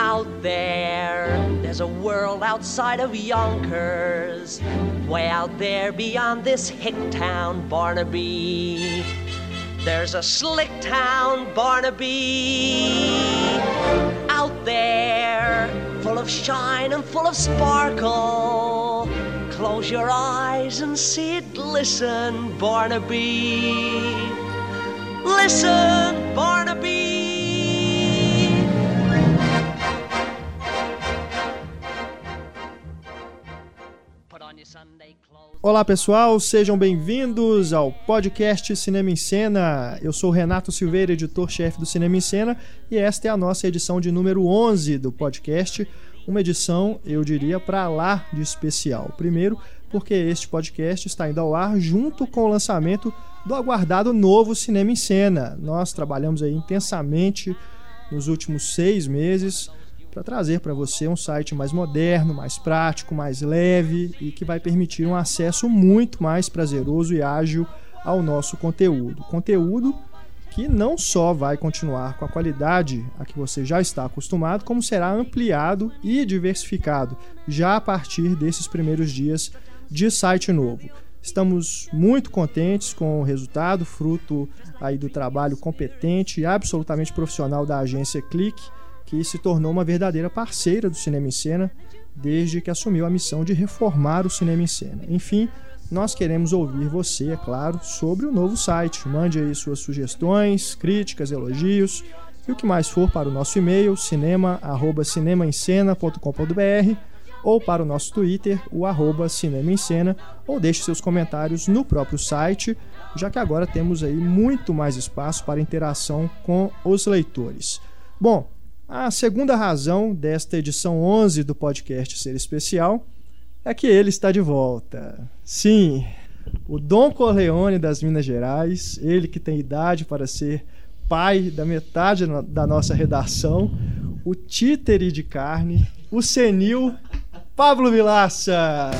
Out there, there's a world outside of Yonkers. Way out there beyond this hick town, Barnaby. There's a slick town, Barnaby. Out there, full of shine and full of sparkle. Close your eyes and see it glisten, Barnaby. Listen, Barnaby. Olá pessoal, sejam bem-vindos ao podcast Cinema em Cena. Eu sou Renato Silveira, editor-chefe do Cinema em Cena, e esta é a nossa edição de número 11 do podcast. Uma edição, eu diria, para lá de especial. Primeiro, porque este podcast está indo ao ar junto com o lançamento do aguardado novo Cinema em Cena. Nós trabalhamos aí intensamente nos últimos seis meses para trazer para você um site mais moderno, mais prático, mais leve e que vai permitir um acesso muito mais prazeroso e ágil ao nosso conteúdo. Conteúdo que não só vai continuar com a qualidade a que você já está acostumado, como será ampliado e diversificado já a partir desses primeiros dias de site novo. Estamos muito contentes com o resultado, fruto aí do trabalho competente e absolutamente profissional da agência Clique, que se tornou uma verdadeira parceira do Cinema em Cena desde que assumiu a missão de reformar o Cinema em Cena. Enfim, nós queremos ouvir você, é claro, sobre o novo site. Mande aí suas sugestões, críticas, elogios e o que mais for para o nosso e-mail cinema@cinemaencena.com.br ou para o nosso Twitter, o arroba Cinema em Cena, ou deixe seus comentários no próprio site, já que agora temos aí muito mais espaço para interação com os leitores. Bom, a segunda razão desta edição 11 do podcast ser especial é que ele está de volta. Sim, o Dom Corleone das Minas Gerais, ele que tem idade para ser pai da metade da nossa redação, o títere de carne, o senil Pablo Vilaça.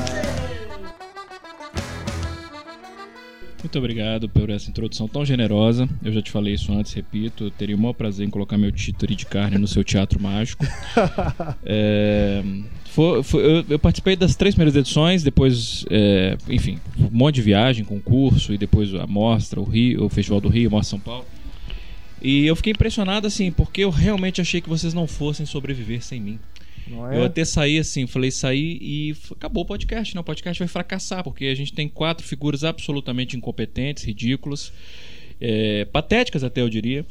Muito obrigado por essa introdução tão generosa. Eu já te falei isso antes, repito. Eu teria o maior prazer em colocar meu título de carne no seu teatro mágico. é, foi, foi, eu, eu, participei das três primeiras edições, depois, é, enfim, um monte de viagem, concurso, e depois a mostra, o Rio, o Festival do Rio, a Mostra São Paulo. E eu fiquei impressionado, assim, porque eu realmente achei que vocês não fossem sobreviver sem mim. É? Eu até saí assim, falei, saí e acabou o podcast, né? O podcast vai fracassar, porque a gente tem quatro figuras absolutamente incompetentes, ridículas, é, patéticas até eu diria.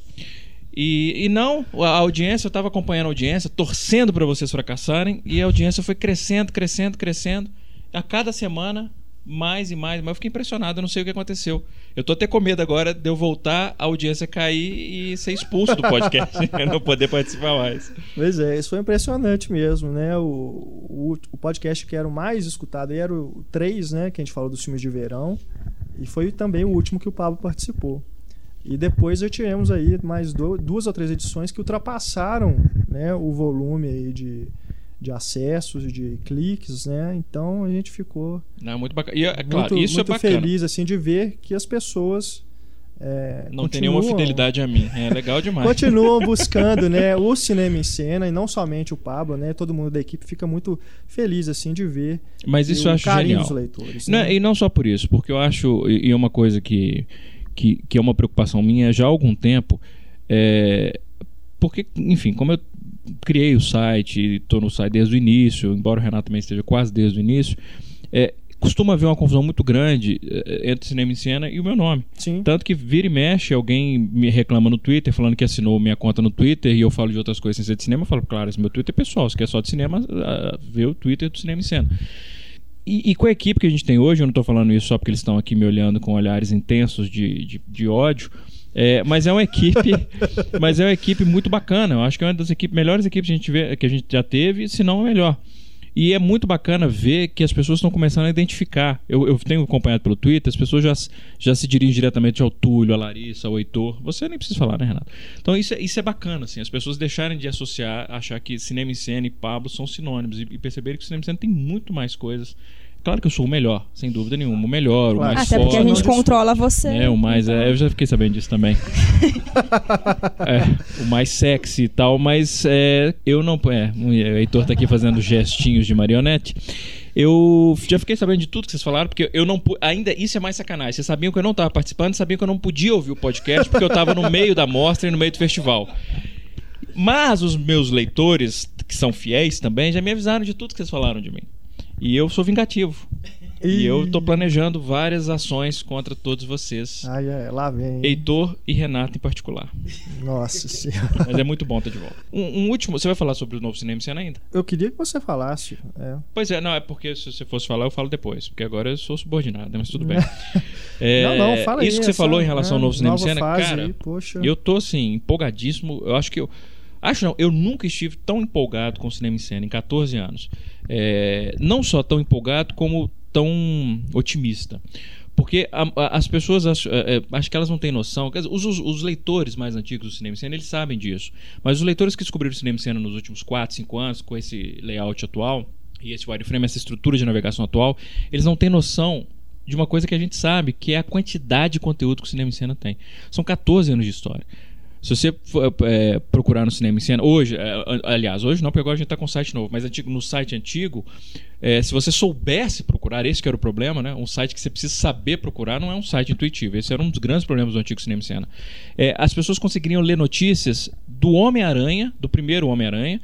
E, e não, a audiência, eu estava acompanhando a audiência, torcendo para vocês fracassarem, e a audiência foi crescendo, crescendo, crescendo. A cada semana mais e mais, mas eu fiquei impressionado, eu não sei o que aconteceu. Eu tô até com medo agora de eu voltar, a audiência cair e ser expulso do podcast, não poder participar mais. Pois é, isso foi impressionante mesmo, né? O, o, o, podcast que era o mais escutado era o 3, né? Que a gente falou dos filmes de verão. E foi também o último que o Pablo participou. E depois já tivemos aí mais do, duas ou três edições que ultrapassaram né, o volume aí de, de acessos, de cliques, né? Então a gente ficou Não, muito bacana. E, é, claro, muito, isso muito é feliz assim de ver que as pessoas é, não tem nenhuma fidelidade a mim. É legal demais. Continuam buscando, né, o cinema em cena e não somente o Pablo, né? Todo mundo da equipe fica muito feliz assim de ver. Mas isso eu acho genial. dos leitores. Não, né? e não só por isso, porque eu acho e é uma coisa que que, que é uma preocupação minha já há algum tempo, é, porque, enfim, como eu criei o site, estou no site desde o início, embora o Renato também esteja quase desde o início, é, costuma haver uma confusão muito grande é, entre cinema em cena e o meu nome. Sim. Tanto que vira e mexe, alguém me reclama no Twitter, falando que assinou minha conta no Twitter e eu falo de outras coisas sem ser de cinema. Eu falo, claro, esse meu Twitter é pessoal, se quer só de cinema, vê o Twitter do cinema em cena. E, e, com a equipe que a gente tem hoje, eu não estou falando isso só porque eles estão aqui me olhando com olhares intensos de, de, de ódio, é, mas é uma equipe, mas é uma equipe muito bacana. Eu acho que é uma das equipes, melhores equipes que a gente, vê, que a gente já teve, se não a melhor. E é muito bacana ver que as pessoas estão começando a identificar. Eu, eu tenho acompanhado pelo Twitter, as pessoas já, já se dirigem diretamente ao Túlio, à Larissa, ao Heitor. Você nem precisa falar, né, Renato? Então isso é, isso é bacana, assim, as pessoas deixarem de associar, achar que cinema em cena e Pablo são sinônimos e, e perceberem que o cinema em cena tem muito mais coisas. Claro que eu sou o melhor, sem dúvida nenhuma. O melhor, Claro. o mais Até forte. porque a gente controla você. É, o mais. É, eu já fiquei sabendo disso também. É, o mais sexy e tal, mas é, eu não. É, o Heitor tá aqui fazendo gestinhos de marionete. Eu já fiquei sabendo de tudo que vocês falaram, porque eu não. Ainda isso é mais sacanagem. Vocês sabiam que eu não tava participando, sabiam que eu não podia ouvir o podcast, porque eu tava no meio da mostra e no meio do festival. Mas os meus leitores, que são fiéis também, já me avisaram de tudo que vocês falaram de mim. E eu sou vingativo. E eu tô planejando várias ações contra todos vocês. Ai, ai, lá vem. Heitor e Renato em particular. Nossa senhora. Mas é muito bom estar de volta. Um, um último. Você vai falar sobre o novo cinema em cena ainda? Eu queria que você falasse. É. Pois é, não, é porque se você fosse falar, eu falo depois. Porque agora eu sou subordinado, né? mas tudo bem. É, não, não, fala aí. Isso que você essa, falou em relação ao né, novo cinema em cena, fase cara. aí, poxa. Eu tô assim, empolgadíssimo. Eu acho que eu. Acho não, eu nunca estive tão empolgado com o cinema em cena em 14 anos. É, não só tão empolgado, como tão otimista. Porque a- a- as pessoas acho, é, é, acho que elas não têm noção. Os, os- os leitores mais antigos do cinema em cena, eles sabem disso. Mas os leitores que descobriram o cinema em cena nos últimos 4, 5 anos, com esse layout atual, e esse wireframe, essa estrutura de navegação atual, eles não têm noção de uma coisa que a gente sabe, que é a quantidade de conteúdo que o cinema em cena tem. São 14 anos de história. Se você é, procurar no cinema em cena, hoje, é, aliás, hoje não, porque agora a gente está com um site novo, mas antigo, no site antigo, é, se você soubesse procurar, esse que era o problema, né? Um site que você precisa saber procurar não é um site intuitivo. Esse era um dos grandes problemas do antigo cinema em cena. É, as pessoas conseguiriam ler notícias do Homem-Aranha, do primeiro Homem-Aranha,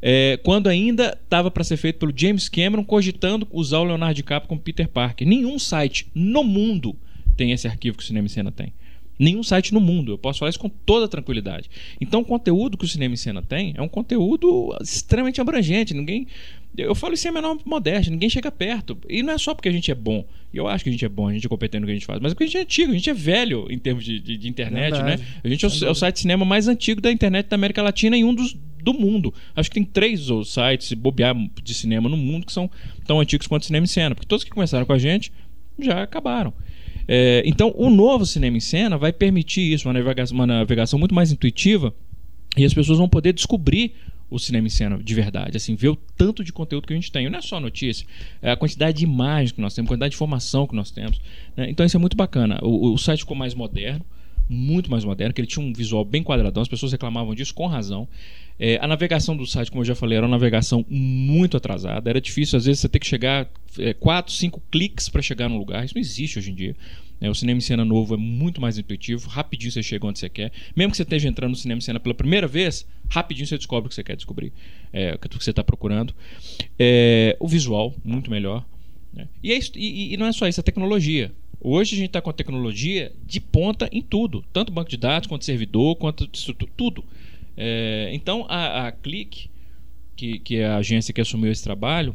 é, quando ainda estava para ser feito pelo James Cameron, cogitando usar o Leonardo DiCaprio como Peter Parker. Nenhum site no mundo tem esse arquivo que o cinema em cena tem. Nenhum site no mundo. Eu posso falar isso com toda tranquilidade. Então, o conteúdo que o cinema em cena tem é um conteúdo extremamente abrangente. Ninguém. Eu falo isso sem a menor modéstia, ninguém chega perto. E não é só porque a gente é bom. E eu acho que a gente é bom, a gente é competente no que a gente faz, mas é porque a gente é antigo, a gente é velho em termos de, de- de internet, Verdade. né? A gente é o, é o site de cinema mais antigo da internet da América Latina e um dos do mundo. Acho que tem três ou sites, se bobear de cinema no mundo, que são tão antigos quanto o cinema em cena. Porque todos que começaram com a gente já acabaram. É, então, o novo cinema em cena vai permitir isso, uma navegação, uma navegação muito mais intuitiva, e as pessoas vão poder descobrir o cinema em cena de verdade, assim, ver o tanto de conteúdo que a gente tem. Não é só notícia, é a quantidade de imagens que nós temos, a quantidade de informação que nós temos. né? Então isso é muito bacana. O, o site ficou mais moderno, muito mais moderno, que ele tinha um visual bem quadradão, as pessoas reclamavam disso com razão. É, a navegação do site, como eu já falei, era uma navegação muito atrasada. Era difícil, às vezes, você ter que chegar é, quatro, cinco cliques para chegar num lugar. Isso não existe hoje em dia. né? o cinema em cena novo é muito mais intuitivo, rapidinho você chega onde você quer. Mesmo que você esteja entrando no cinema em cena pela primeira vez, rapidinho você descobre o que você quer descobrir, é, o que você está procurando. É, o visual, muito melhor. né? E, é isso- e- e não é só isso, a tecnologia. Hoje a gente está com a tecnologia de ponta em tudo, tanto banco de dados, quanto servidor, quanto tudo. É, então a, a Click, que, que é a agência que assumiu esse trabalho,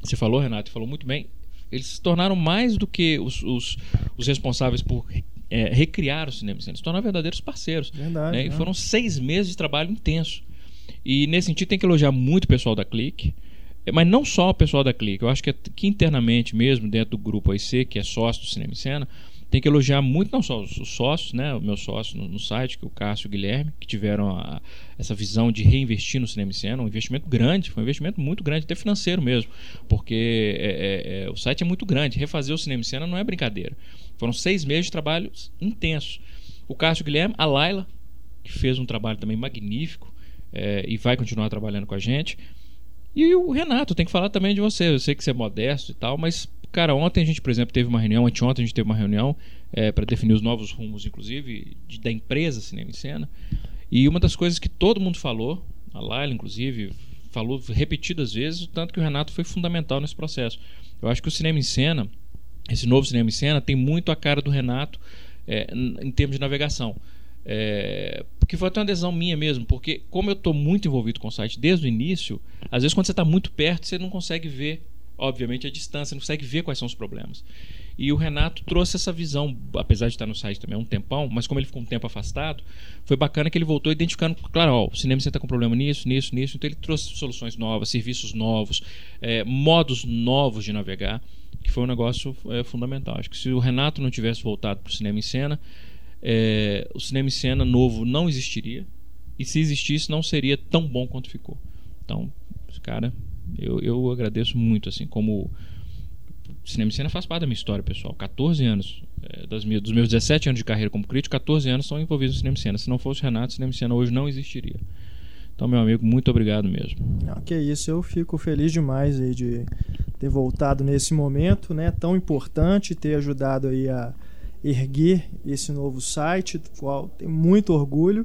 você falou, Renato, falou muito bem, eles se tornaram mais do que os, os, os responsáveis por é, recriar o cinema, eles se tornaram verdadeiros parceiros. Verdade. né? E né? foram seis meses de trabalho intenso. E nesse sentido tem que elogiar muito o pessoal da Click, eh, mas não só o pessoal da Click. Eu acho que, que internamente mesmo, dentro do grupo OIC, que é sócio do Cinema em Cena, tem que elogiar muito não só os, os sócios, né, o meu sócio no, no site, que é o Cássio e o Guilherme, que tiveram a- essa visão de reinvestir no cinema em cena, um investimento grande, foi um investimento muito grande, até financeiro mesmo, porque é, é, é, o site é muito grande, refazer o cinema em cena não é brincadeira. Foram seis meses de trabalho intenso. O Cássio e o Guilherme, a Laila, que fez um trabalho também magnífico é, e vai continuar trabalhando com a gente. E o Renato, tem que falar também de você. Eu sei que você é modesto e tal, mas, cara, ontem a gente, por exemplo, teve uma reunião, anteontem a gente teve uma reunião é, para definir os novos rumos, inclusive, de- da empresa Cinema em Cena. E uma das coisas que todo mundo falou, a Laila, inclusive, falou repetidas vezes, tanto que o Renato foi fundamental nesse processo. Eu acho que o cinema em cena, esse novo cinema em cena, tem muito a cara do Renato é, em termos de navegação. É, porque foi até uma adesão minha mesmo, porque como eu estou muito envolvido com o site desde o início, às vezes quando você está muito perto, você não consegue ver, obviamente, a distância, não consegue ver quais são os problemas. E o Renato trouxe essa visão, apesar de estar no site também há um tempão, mas como ele ficou um tempo afastado, foi bacana que ele voltou identificando, claro, ó, o cinema está com problema nisso, nisso, nisso, então ele trouxe soluções novas, serviços novos, é, modos novos de navegar, que foi um negócio é, fundamental. Acho que se o Renato não tivesse voltado para o cinema em cena, é, o cinema em cena novo não existiria, e se existisse, não seria tão bom quanto ficou. Então, cara, eu, eu agradeço muito, assim, como cinema e cena faz parte da minha história, pessoal. 14 anos. É, das minhas, dos meus 17 anos de carreira como crítico, 14 anos estão envolvidos no cinema e cena. Se não fosse o Renato, cinema e cena hoje não existiria. Então, meu amigo, muito obrigado mesmo. Não, que isso, eu fico feliz demais aí de ter voltado nesse momento, né, tão importante, ter ajudado aí a erguer esse novo site, do qual tenho muito orgulho.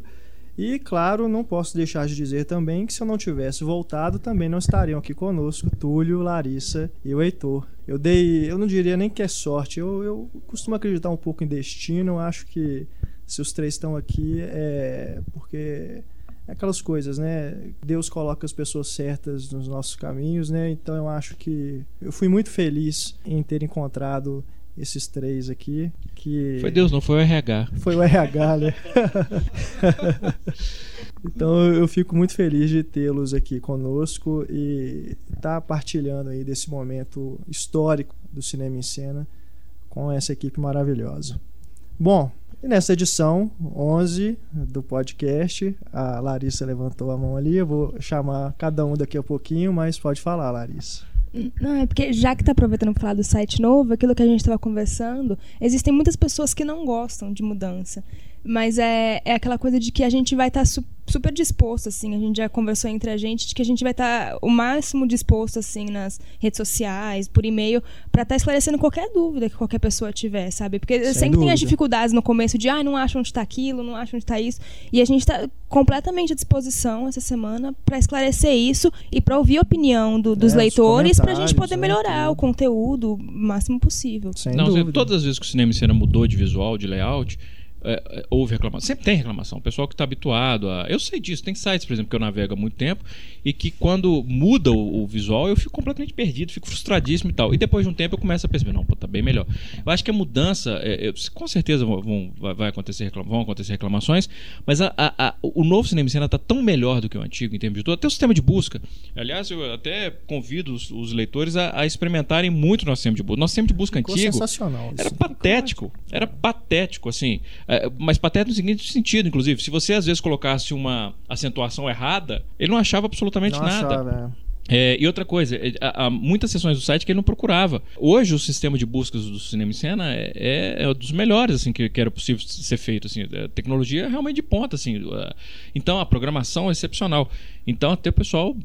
E, claro, não posso deixar de dizer também que se eu não tivesse voltado, também não estariam aqui conosco Túlio, Larissa e o Heitor. Eu dei, eu não diria nem que é sorte, eu, eu costumo acreditar um pouco em destino, acho que se os três estão aqui é porque é aquelas coisas, né? Deus coloca as pessoas certas nos nossos caminhos, né? Então eu acho que eu fui muito feliz em ter encontrado esses três aqui. Que foi Deus, não foi o RH. Foi o RH, né? então eu fico muito feliz de tê-los aqui conosco e estar tá partilhando aí desse momento histórico do cinema em cena com essa equipe maravilhosa. Bom, e nessa edição 11 do podcast, a Larissa levantou a mão ali. Eu vou chamar cada um daqui a pouquinho, mas pode falar, Larissa. Não, é porque já que está aproveitando para falar do site novo, aquilo que a gente estava conversando, existem muitas pessoas que não gostam de mudança. Mas é, é aquela coisa de que a gente vai estar tá super disposto, assim. A gente já conversou entre a gente de que a gente vai estar tá o máximo disposto, assim, nas redes sociais, por e-mail, para estar tá esclarecendo qualquer dúvida que qualquer pessoa tiver, sabe? Porque Sem sempre dúvida. tem as dificuldades no começo de, ah, não acho onde está aquilo, não acho onde está isso. E a gente está completamente à disposição essa semana para esclarecer isso e para ouvir a opinião do, dos é, leitores para a gente poder né, melhorar o conteúdo o máximo possível. Sem não, dúvida. todas as vezes que o cinema e cena mudou de visual, de layout é, é, houve reclamação. Sempre tem reclamação. O pessoal que está habituado a. Eu sei disso. Tem sites, por exemplo, que eu navego há muito tempo e que quando muda o, o, visual eu fico completamente perdido, fico frustradíssimo e tal. E depois de um tempo eu começo a perceber, não, pô, tá bem melhor. Eu acho que a mudança, é, é, com certeza vão, vai acontecer, vão acontecer reclamações, mas a, a, a, o novo cinema cena está tão melhor do que o antigo em termos de tudo. Até o sistema de busca. Aliás, eu até convido os, os leitores a, a, experimentarem muito nosso sistema de busca. Nosso sistema de busca Ficou antigo sensacional, era patético. Era patético, assim. É, mas patético no seguinte sentido, inclusive. Se você às vezes colocasse uma acentuação errada, ele não achava absolutamente não nada. Achava, é. É, e outra coisa, é, há, há, muitas sessões do site que ele não procurava. Hoje o sistema de buscas do cinema em cena é, é, é dos melhores assim que, que, era possível ser feito. Assim, a tecnologia é realmente de ponta. Assim, então a programação é excepcional. Então até o pessoal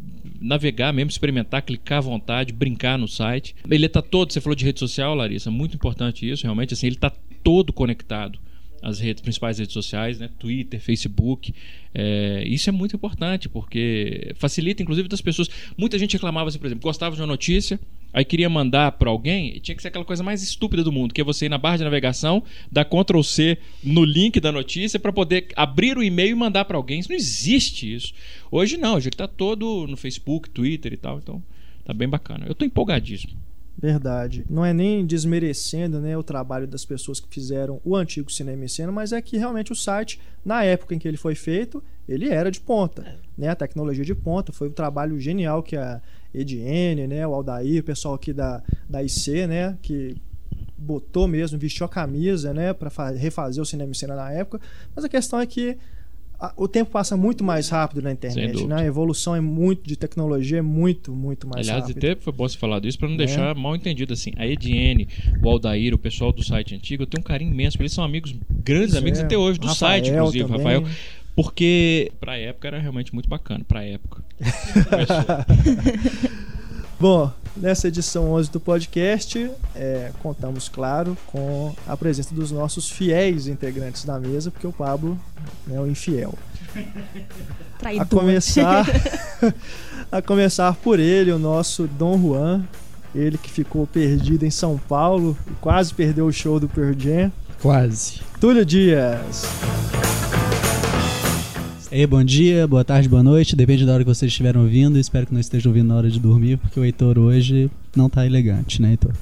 navegar mesmo, experimentar, clicar à vontade, brincar no site. Ele está todo, você falou de rede social, Larissa, muito importante isso, realmente. Assim, ele está todo conectado as redes, principais redes sociais, né? Twitter, Facebook. É, isso é muito importante, porque facilita, inclusive, das pessoas. Muita gente reclamava, assim, por exemplo, gostava de uma notícia, aí queria mandar para alguém, e tinha que ser aquela coisa mais estúpida do mundo, que é você ir na barra de navegação, dar Ctrl C no link da notícia para poder abrir o e-mail e mandar para alguém. Isso não existe isso. Hoje não, hoje está todo no Facebook, Twitter e tal, então tá bem bacana. Eu tô empolgadíssimo. Verdade. Não é nem desmerecendo né, o trabalho das pessoas que fizeram o antigo cinema em cena, mas é que realmente o site, na época em que ele foi feito, ele era de ponta. Né? A tecnologia de ponta. Foi um trabalho genial que a Ediene, né, o Aldair, o pessoal aqui da, da IC, né, que botou mesmo, vestiu a camisa né, para refazer o cinema em cena na época. Mas a questão é que o tempo passa muito mais rápido na internet, né? A evolução é muito de tecnologia é muito, muito mais Aliás, rápida. Aliás, até foi bom você falar disso para não é. deixar mal entendido assim. A Ediene, o Aldair, o pessoal do site antigo, eu tenho um carinho imenso, eles são amigos, grandes pois amigos é. até hoje do Rafael site, inclusive, também. Rafael. Porque pra época era realmente muito bacana, pra época. Bom, nessa edição 11 do podcast, é, contamos, claro, com a presença dos nossos fiéis integrantes da mesa, porque o Pablo é o infiel. Traidor. A começar, a começar por ele, o nosso Dom Juan, ele que ficou perdido em São Paulo e quase perdeu o show do Pearl Jam. Quase. Túlio Dias. Ei, bom dia, boa tarde, boa noite. Depende da hora que vocês estiverem ouvindo. Espero que não estejam ouvindo na hora de dormir, porque o Heitor hoje não tá elegante, né, Heitor?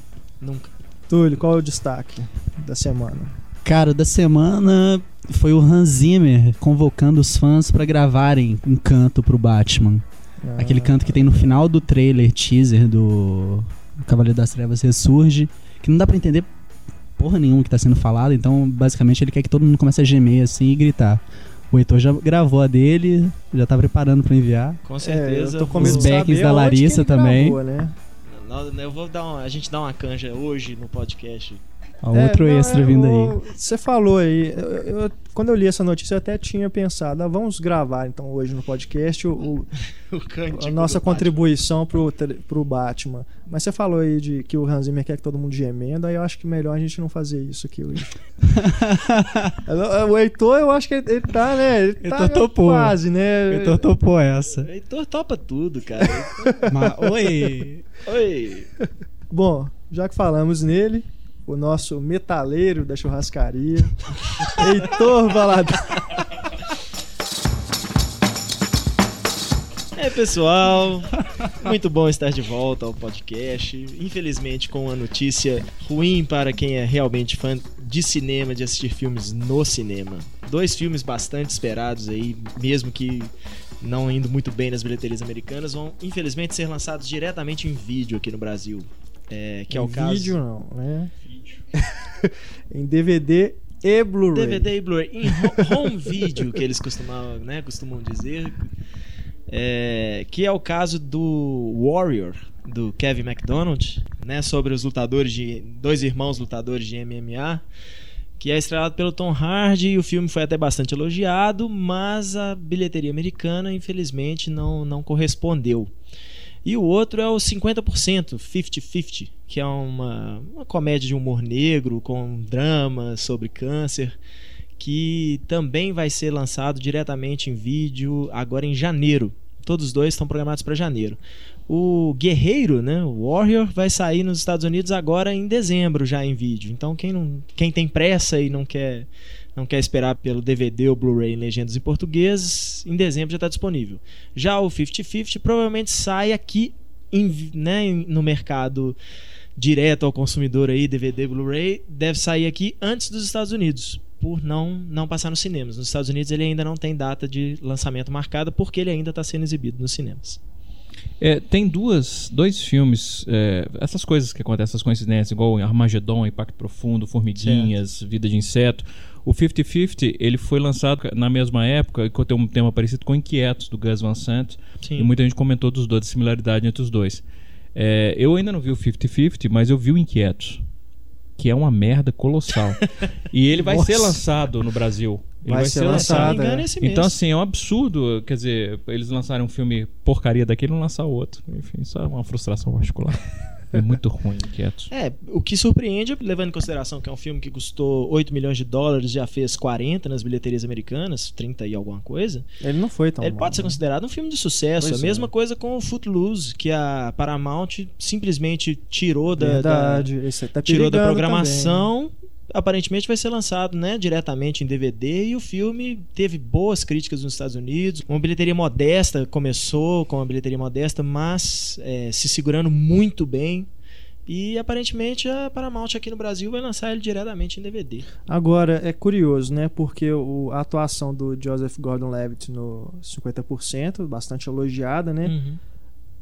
Nunca. Túlio, qual é o destaque da semana? Cara, da semana foi o Hans Zimmer convocando os fãs para gravarem um canto pro Batman. Ah. Aquele canto que tem no final do trailer teaser do Cavaleiro das Trevas Ressurge, que não dá para entender porra nenhuma que tá sendo falado, então basicamente ele quer que todo mundo comece a gemer assim e gritar. O Heitor já gravou a dele, já tá preparando para enviar. Com certeza. É, eu tô Os backings da Larissa também. Gravou, né? Eu vou dar uma, a gente dá uma canja hoje no podcast. Ó, outro É, não, extra é, vindo aí. Você falou aí, eu- eu- quando eu li essa notícia eu até tinha pensado, ah, vamos gravar então hoje no podcast o- o, O a nossa Batman. contribuição pro, tele- pro Batman. Mas você falou aí de que o Hans Zimmer quer que todo mundo gemendo, aí eu acho que melhor a gente não fazer isso aqui hoje. o Heitor, eu acho que ele, ele tá, né? Ele tá Heitor topou. quase, né? Heitor topou essa. Heitor topa tudo, cara. Mas, oi! Oi. Bom, já que falamos nele, o nosso metaleiro da churrascaria, Heitor Valadão. É, pessoal, muito bom estar de volta ao podcast. Infelizmente, com uma notícia ruim para quem é realmente fã de cinema, de assistir filmes no cinema. Dois filmes bastante esperados aí, mesmo que não indo muito bem nas bilheterias americanas, vão infelizmente ser lançados diretamente em vídeo aqui no Brasil. É, que é o em caso. vídeo não, né? em DVD e Blu-ray. DVD e Blu-ray em ho- home video que eles costumam, né, costumam dizer, é, que é o caso do Warrior do Kevin McDonald, né, sobre os lutadores de dois irmãos lutadores de MMA, que é estrelado pelo Tom Hardy e o filme foi até bastante elogiado, mas a bilheteria americana infelizmente não não correspondeu. E o outro é o 50%, 50-50, que é uma, uma comédia de humor negro com drama sobre câncer, que também vai ser lançado diretamente em vídeo agora em janeiro. Todos os dois estão programados para janeiro. O Guerreiro, né, o Warrior, vai sair nos Estados Unidos agora em dezembro já em vídeo. Então quem, não, quem tem pressa e não quer não quer esperar pelo DVD ou Blu-ray em legendas em português, em dezembro já está disponível. Já o 50-50 provavelmente sai aqui em- né, no mercado direto ao consumidor aí, DVD, Blu-ray, deve sair aqui antes dos Estados Unidos, por não, não passar nos cinemas. Nos Estados Unidos ele ainda não tem data de lançamento marcada, porque ele ainda está sendo exibido nos cinemas. É, tem duas, dois filmes, é, essas coisas que acontecem, essas coincidências, igual Armagedon, Impacto Profundo, Formiguinhas, Vida de Inseto. O 50-50, ele foi lançado na mesma época, que tem um tema parecido com Inquietos, do Gus Van Sant. Sim. E muita gente comentou dos dois, a similaridade entre os dois. É, eu ainda não vi o 50-50, mas eu vi o Inquietos, que é uma merda colossal. e ele vai Nossa. ser lançado no Brasil. Ele Vai ser lançado, Se não me engano, é. esse mês. Então, assim, é um absurdo, quer dizer, eles lançarem um filme porcaria daquele e não lançar outro. Enfim, isso é uma frustração particular. É muito ruim, Inquietos. É, o que surpreende, levando em consideração que é um filme que custou 8 milhões de dólares, já fez 40 nas bilheterias americanas, 30 e alguma coisa, Ele não foi tão ele mal, pode ser né? considerado um filme de sucesso. Pois a mesma é. coisa com o Footloose, que a Paramount simplesmente tirou da, da- Verdade, aí tá tirou da programação. Aparentemente vai ser lançado né, diretamente em DVD e o filme teve boas críticas nos Estados Unidos. Uma bilheteria modesta, começou com uma bilheteria modesta, mas é, se segurando muito bem. E aparentemente a Paramount aqui no Brasil vai lançar ele diretamente em DVD. Agora, é curioso, né? Porque o- a atuação do Joseph Gordon-Levitt no 50%, bastante elogiada, né? Uhum.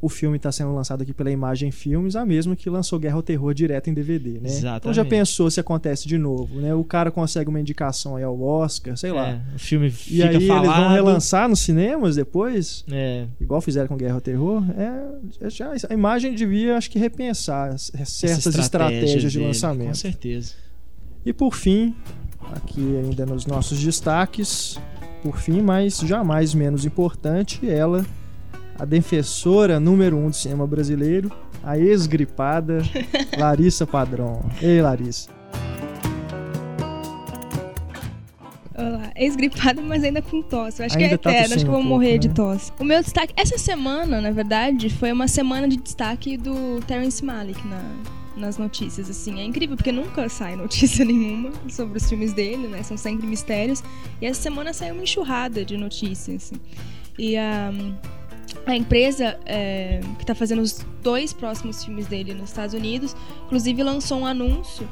O filme está sendo lançado aqui pela Imagem Filmes, a mesma que lançou Guerra ao Terror direto em DVD, né? Então já Exatamente. pensou se acontece de novo, né? O cara consegue uma indicação aí ao Oscar, sei lá. É, o filme E fica aí falado. eles vão relançar nos cinemas depois? É, Igual fizeram com Guerra ao Terror? É, é já, a imagem devia, acho que, repensar certas estratégias de dele, Com lançamento. certeza. E por fim, aqui ainda nos nossos destaques, por fim, mas jamais menos importante, ela, a defensora número um do cinema brasileiro, a ex-gripada Larissa Padrão. Ei, Larissa. Olá, ex-gripada, mas ainda com tosse. Eu acho Ainda que é tá eterno, acho que vou um pouco, morrer de né? tosse. O meu destaque, essa semana, na verdade, foi uma semana de destaque do Terrence Malick na, nas notícias, assim. É incrível, porque nunca sai notícia nenhuma sobre os filmes dele, né? São sempre mistérios. E essa semana saiu uma enxurrada de notícias, assim. E a, a empresa é, que tá fazendo os dois próximos filmes dele nos Estados Unidos, inclusive lançou um anúncio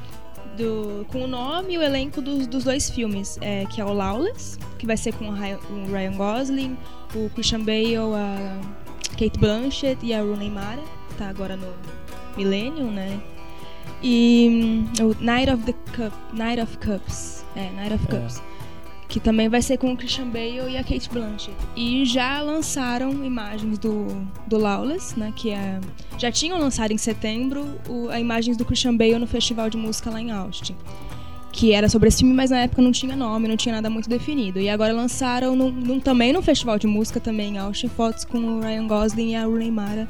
do, com o nome e o elenco dos, dos dois filmes, é, que é o Lawless, que vai ser com o Ryan, Gosling, o Christian Bale, a Kate Blanchett e a Rooney Mara, que tá agora no Millennium, né? E hum, o Night of the Cup, Night of Cups, é, Night of É. Que também vai ser com o Christian Bale e a Kate Blanchett. E já lançaram imagens do, do Lawless, né, que é... Já tinham lançado em setembro o, a imagens do Christian Bale no festival de música lá em Austin. Que era sobre esse filme, mas na época não tinha nome, não tinha nada muito definido. E agora lançaram também no festival de música também em Austin, fotos com o Ryan Gosling e a Rooney Mara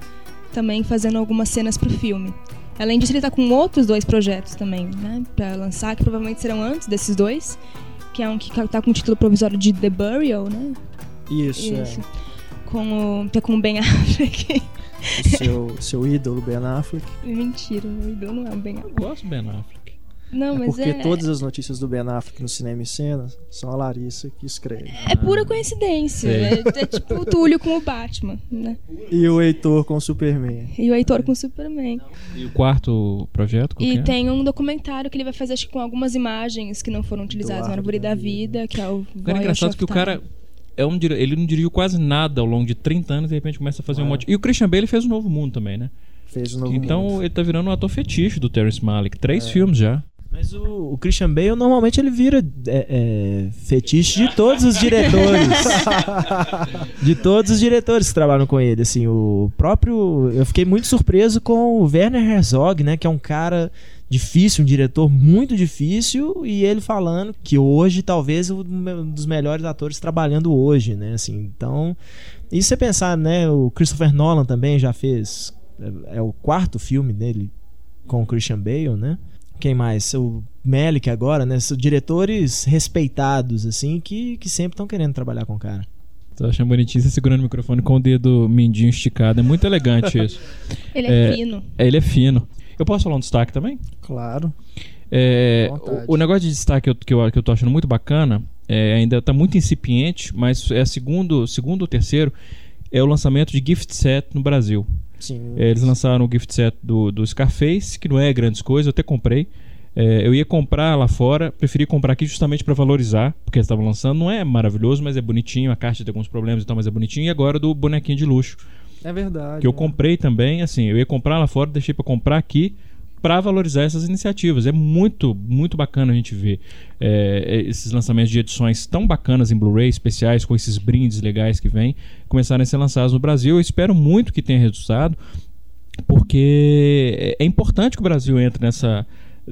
também fazendo algumas cenas pro filme. Além disso, ele tá com outros dois projetos também, né? Pra lançar, que provavelmente serão antes desses dois. Que é um que tá com o título provisório de The Burial, né? Isso, Isso. Com o, que é com o Ben Affleck. é. O seu, seu ídolo, Ben Affleck. Mentira, o ídolo não é o Ben Affleck. Eu gosto do Ben Affleck. Não, É mas porque é... todas as notícias do Ben Affleck no cinema e cena são a Larissa que escreve. É pura coincidência. Sei. É, é tipo o Túlio com o Batman, né? E o Heitor com o Superman. E o Heitor com o Superman. E o quarto projeto? E é? tem um documentário que ele vai fazer, acho que com algumas imagens que não foram utilizadas na Árvore da da Vida, que é o O cara é engraçado of que o cara é um ele não dirigiu quase nada ao longo de 30 anos e de repente começa a fazer um É. monte. E o Christian Bale fez o Novo Mundo também, né? Fez o novo então mundo. ele tá virando um ator fetiche do Terrence Malick. Três É. filmes já. Mas o, o Christian Bale normalmente ele vira é, é, fetiche de todos os diretores. de todos os diretores que trabalham com ele. Assim, o próprio. Eu fiquei muito surpreso com o Werner Herzog, né? Que é um cara difícil, um diretor muito difícil, e ele falando que hoje talvez um dos melhores atores trabalhando hoje, né? Assim, então. E você pensar, né? O Christopher Nolan também já fez. É, é o quarto filme dele com o Christian Bale, né? Quem mais? O Melick agora, né? São diretores respeitados, assim, que, que sempre estão querendo trabalhar com o cara. Tô achando bonitinho você segurando o microfone com o dedo mindinho esticado. É muito elegante isso. Ele é, É, fino. É, Ele é fino. Eu posso falar um destaque também? Claro. É, o, o negócio de destaque que eu, que, eu, que eu tô achando muito bacana, é, ainda tá muito incipiente, mas é segundo, segundo ou terceiro, é o lançamento de Gift Set no Brasil. Sim. É, eles lançaram o gift set do, do Scarface, que não é grandes coisas, eu até comprei. É, eu ia comprar lá fora, preferi comprar aqui justamente para valorizar, porque eles estavam lançando. Não é maravilhoso, mas é bonitinho. A caixa tem alguns problemas e tal, mas é bonitinho. E agora do bonequinho de luxo, É verdade. que eu né? comprei também. Assim, eu ia comprar lá fora, deixei para comprar aqui para valorizar essas iniciativas. É muito, muito bacana a gente ver é, esses lançamentos de edições tão bacanas em Blu-ray, especiais, com esses brindes legais que vêm, começarem a ser lançados no Brasil. Eu espero muito que tenha resultado, porque é é importante que o Brasil entre nessa,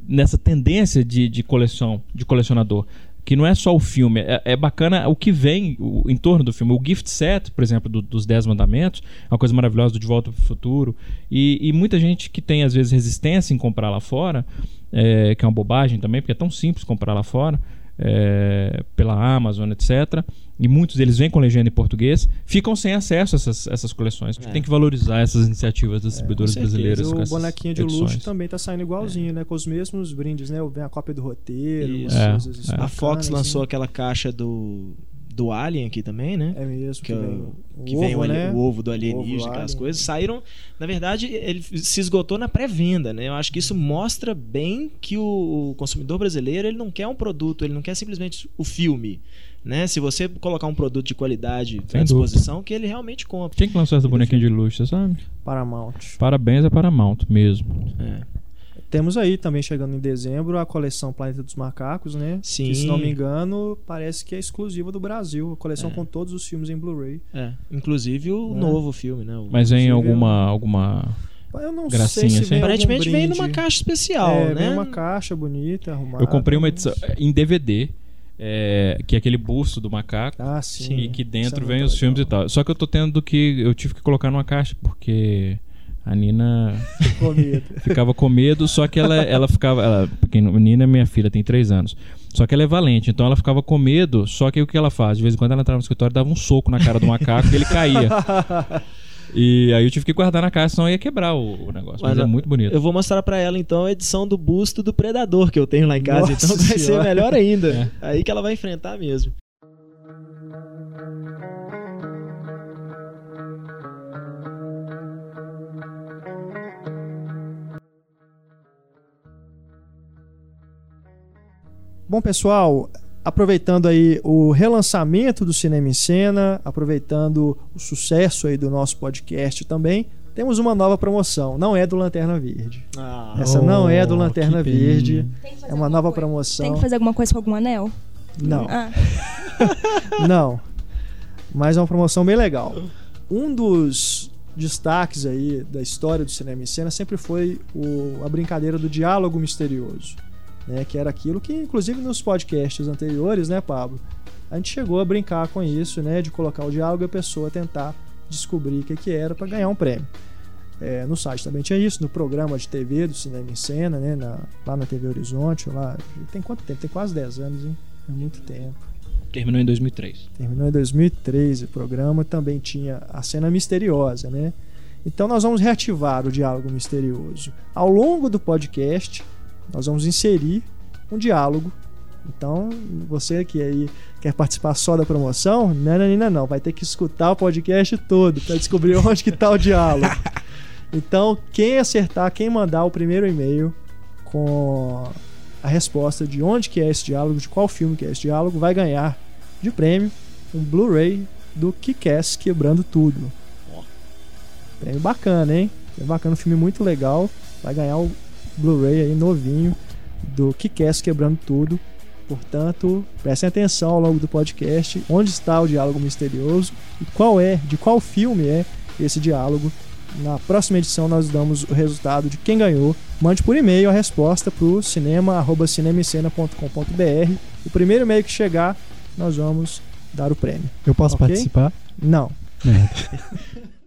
nessa tendência de, de coleção, de colecionador. Que não é só o filme, é, é bacana o que vem em torno do filme. O gift set, por exemplo, do- dos Dez Mandamentos, é uma coisa maravilhosa do De Volta para o Futuro. E, e muita gente que tem, às vezes, resistência em comprar lá fora, é, que é uma bobagem também, porque é tão simples comprar lá fora, é, pela Amazon, etc. E muitos deles vêm com legenda em português, ficam sem acesso a essas, essas coleções. É. Tem que valorizar essas iniciativas das distribuidoras certeza. brasileiras. E com o essas bonequinho de edições. luxo também tá saindo igualzinho, né? Com os mesmos brindes, né? Vem a cópia do roteiro, Isso. É, é. A Fox lançou né? aquela caixa do, do Alien aqui também, né? É mesmo, que, que, é vem o- o que ovo, vem o, ali- né? o ovo do O ovo alienígena, aquelas alien. coisas. Saíram. Na verdade, ele se esgotou na pré-venda, né? Eu acho que isso mostra bem que o, o consumidor brasileiro ele não quer um produto, ele não quer simplesmente o filme. Né? Se você colocar um produto de qualidade à Sem disposição, que ele realmente compra. Quem que lançou essa bonequinha de luxo, você sabe? Paramount. Parabéns a Paramount mesmo. É. Temos aí também chegando em dezembro a coleção Planeta dos Macacos, né? Sim. Que se não me engano, parece que é exclusiva do Brasil. A coleção É. com todos os filmes em Blu-ray. É. Inclusive o É. novo filme, né? O- Mas vem Inclusive, alguma. alguma... Eu não Gracinha, sei se assim. Aparentemente vem numa caixa especial, é, né? Vem uma caixa bonita, arrumada. Eu comprei uma edição em DVD, é, que é aquele busto do macaco. Ah, sim. E que Isso dentro é vem os filmes e legal. tal. Só que eu tô tendo que. Eu tive que colocar numa caixa, porque a Nina Com ficava com medo, só que ela, ela ficava. Ela, porque Nina é minha filha, tem 3 anos. Só que ela é valente, então ela ficava com medo, só que o que ela faz? De vez em quando ela entrava no escritório dava um soco na cara do macaco e ele caía. E aí eu tive que guardar na caixa, senão ia quebrar o, o negócio. Mas, Mas é muito bonito. Eu vou mostrar pra ela então a edição do busto do Predador que eu tenho lá em casa, Nossa então vai ser Senhora. melhor ainda. É. Aí que ela vai enfrentar mesmo. Bom, pessoal, aproveitando aí o relançamento do Cinema em Cena, aproveitando o sucesso aí do nosso podcast também, temos uma nova promoção. Não é do Lanterna Verde. Ah, Essa não é do Oh, Lanterna. Verde. É uma nova coisa. promoção. Tem que fazer alguma coisa com algum anel? Não. Ah, Não. Mas é uma promoção bem legal. Um dos destaques aí da história do cinema em cena sempre foi o- a brincadeira do diálogo misterioso, né? Que era aquilo que, inclusive, nos podcasts anteriores, né, Pablo? A gente chegou a brincar com isso, né? De colocar o diálogo e a pessoa tentar descobrir o que, que era para ganhar um prêmio. É, no site também tinha isso, no programa de TV do Cinema em Cena, né? na- lá na TV Horizonte, lá. Tem quanto tempo? Tem quase 10 anos, hein? É muito tempo. Terminou em 2003. Terminou em 2013 o programa, também tinha a cena misteriosa, né? Então nós vamos reativar o diálogo misterioso. Ao longo do podcast, nós vamos inserir um diálogo. Então, você que aí quer participar só da promoção, não, não, não, não, vai ter que escutar o podcast todo para descobrir onde que tá o diálogo. Então, quem acertar, quem mandar o primeiro e-mail com a resposta de onde que é esse diálogo, de qual filme que é esse diálogo, vai ganhar de prêmio um Blu-ray do Kick-Ass Quebrando Tudo. Prêmio bacana, hein? É bacana, um filme muito legal. Vai ganhar o Blu-ray aí novinho do Kick-Ass Quebrando Tudo. Portanto, prestem atenção ao longo do podcast onde está o diálogo misterioso e qual é, de qual filme é esse diálogo. Na próxima edição nós damos o resultado de quem ganhou. Mande por e-mail a resposta para o cinema@cinemicena.com.br. O primeiro e-mail que chegar, nós vamos dar o prêmio. Eu posso Ok. participar? Não. Merda.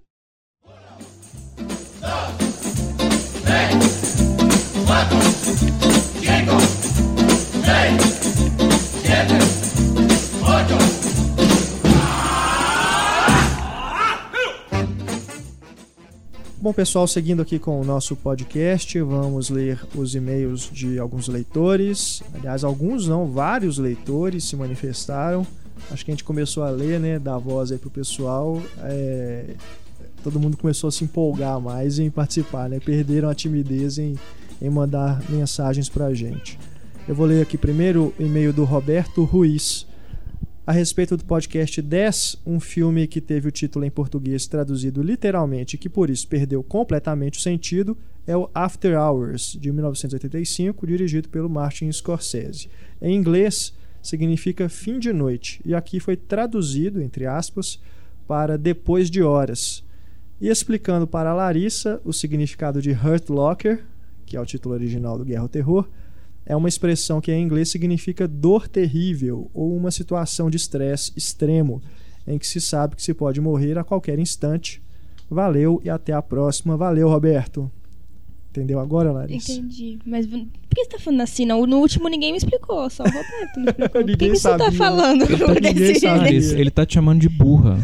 Bom, pessoal, seguindo aqui com o nosso podcast, vamos ler os e-mails de alguns leitores. Aliás, alguns não, vários leitores se manifestaram. Acho que a gente começou a ler, né, dar voz aí pro pessoal. É, Todo mundo começou a se empolgar mais em participar, né? Perderam a timidez em, em mandar mensagens pra gente. Eu vou ler aqui primeiro o e-mail do Roberto Ruiz a respeito do podcast 10, um filme que teve o título em português traduzido literalmente que por isso perdeu completamente o sentido, é o After Hours, de 1985, dirigido pelo Martin Scorsese. Em inglês, significa fim de noite, e aqui foi traduzido, entre aspas, para depois de horas. E explicando para a Larissa o significado de Hurt Locker, que é o título original do Guerra ao Terror, é uma expressão que em inglês significa dor terrível ou uma situação de estresse extremo em que se sabe que se pode morrer a qualquer instante. Valeu e até a próxima. Valeu, Roberto. Entendeu agora, Larissa? entendi. Mas por que você tá falando assim? Não, no último ninguém me explicou, só o Roberto me explicou. por que, Ninguém que você tá falando Ninguém desse sabia. jeito? Larissa, ele tá te chamando de burra.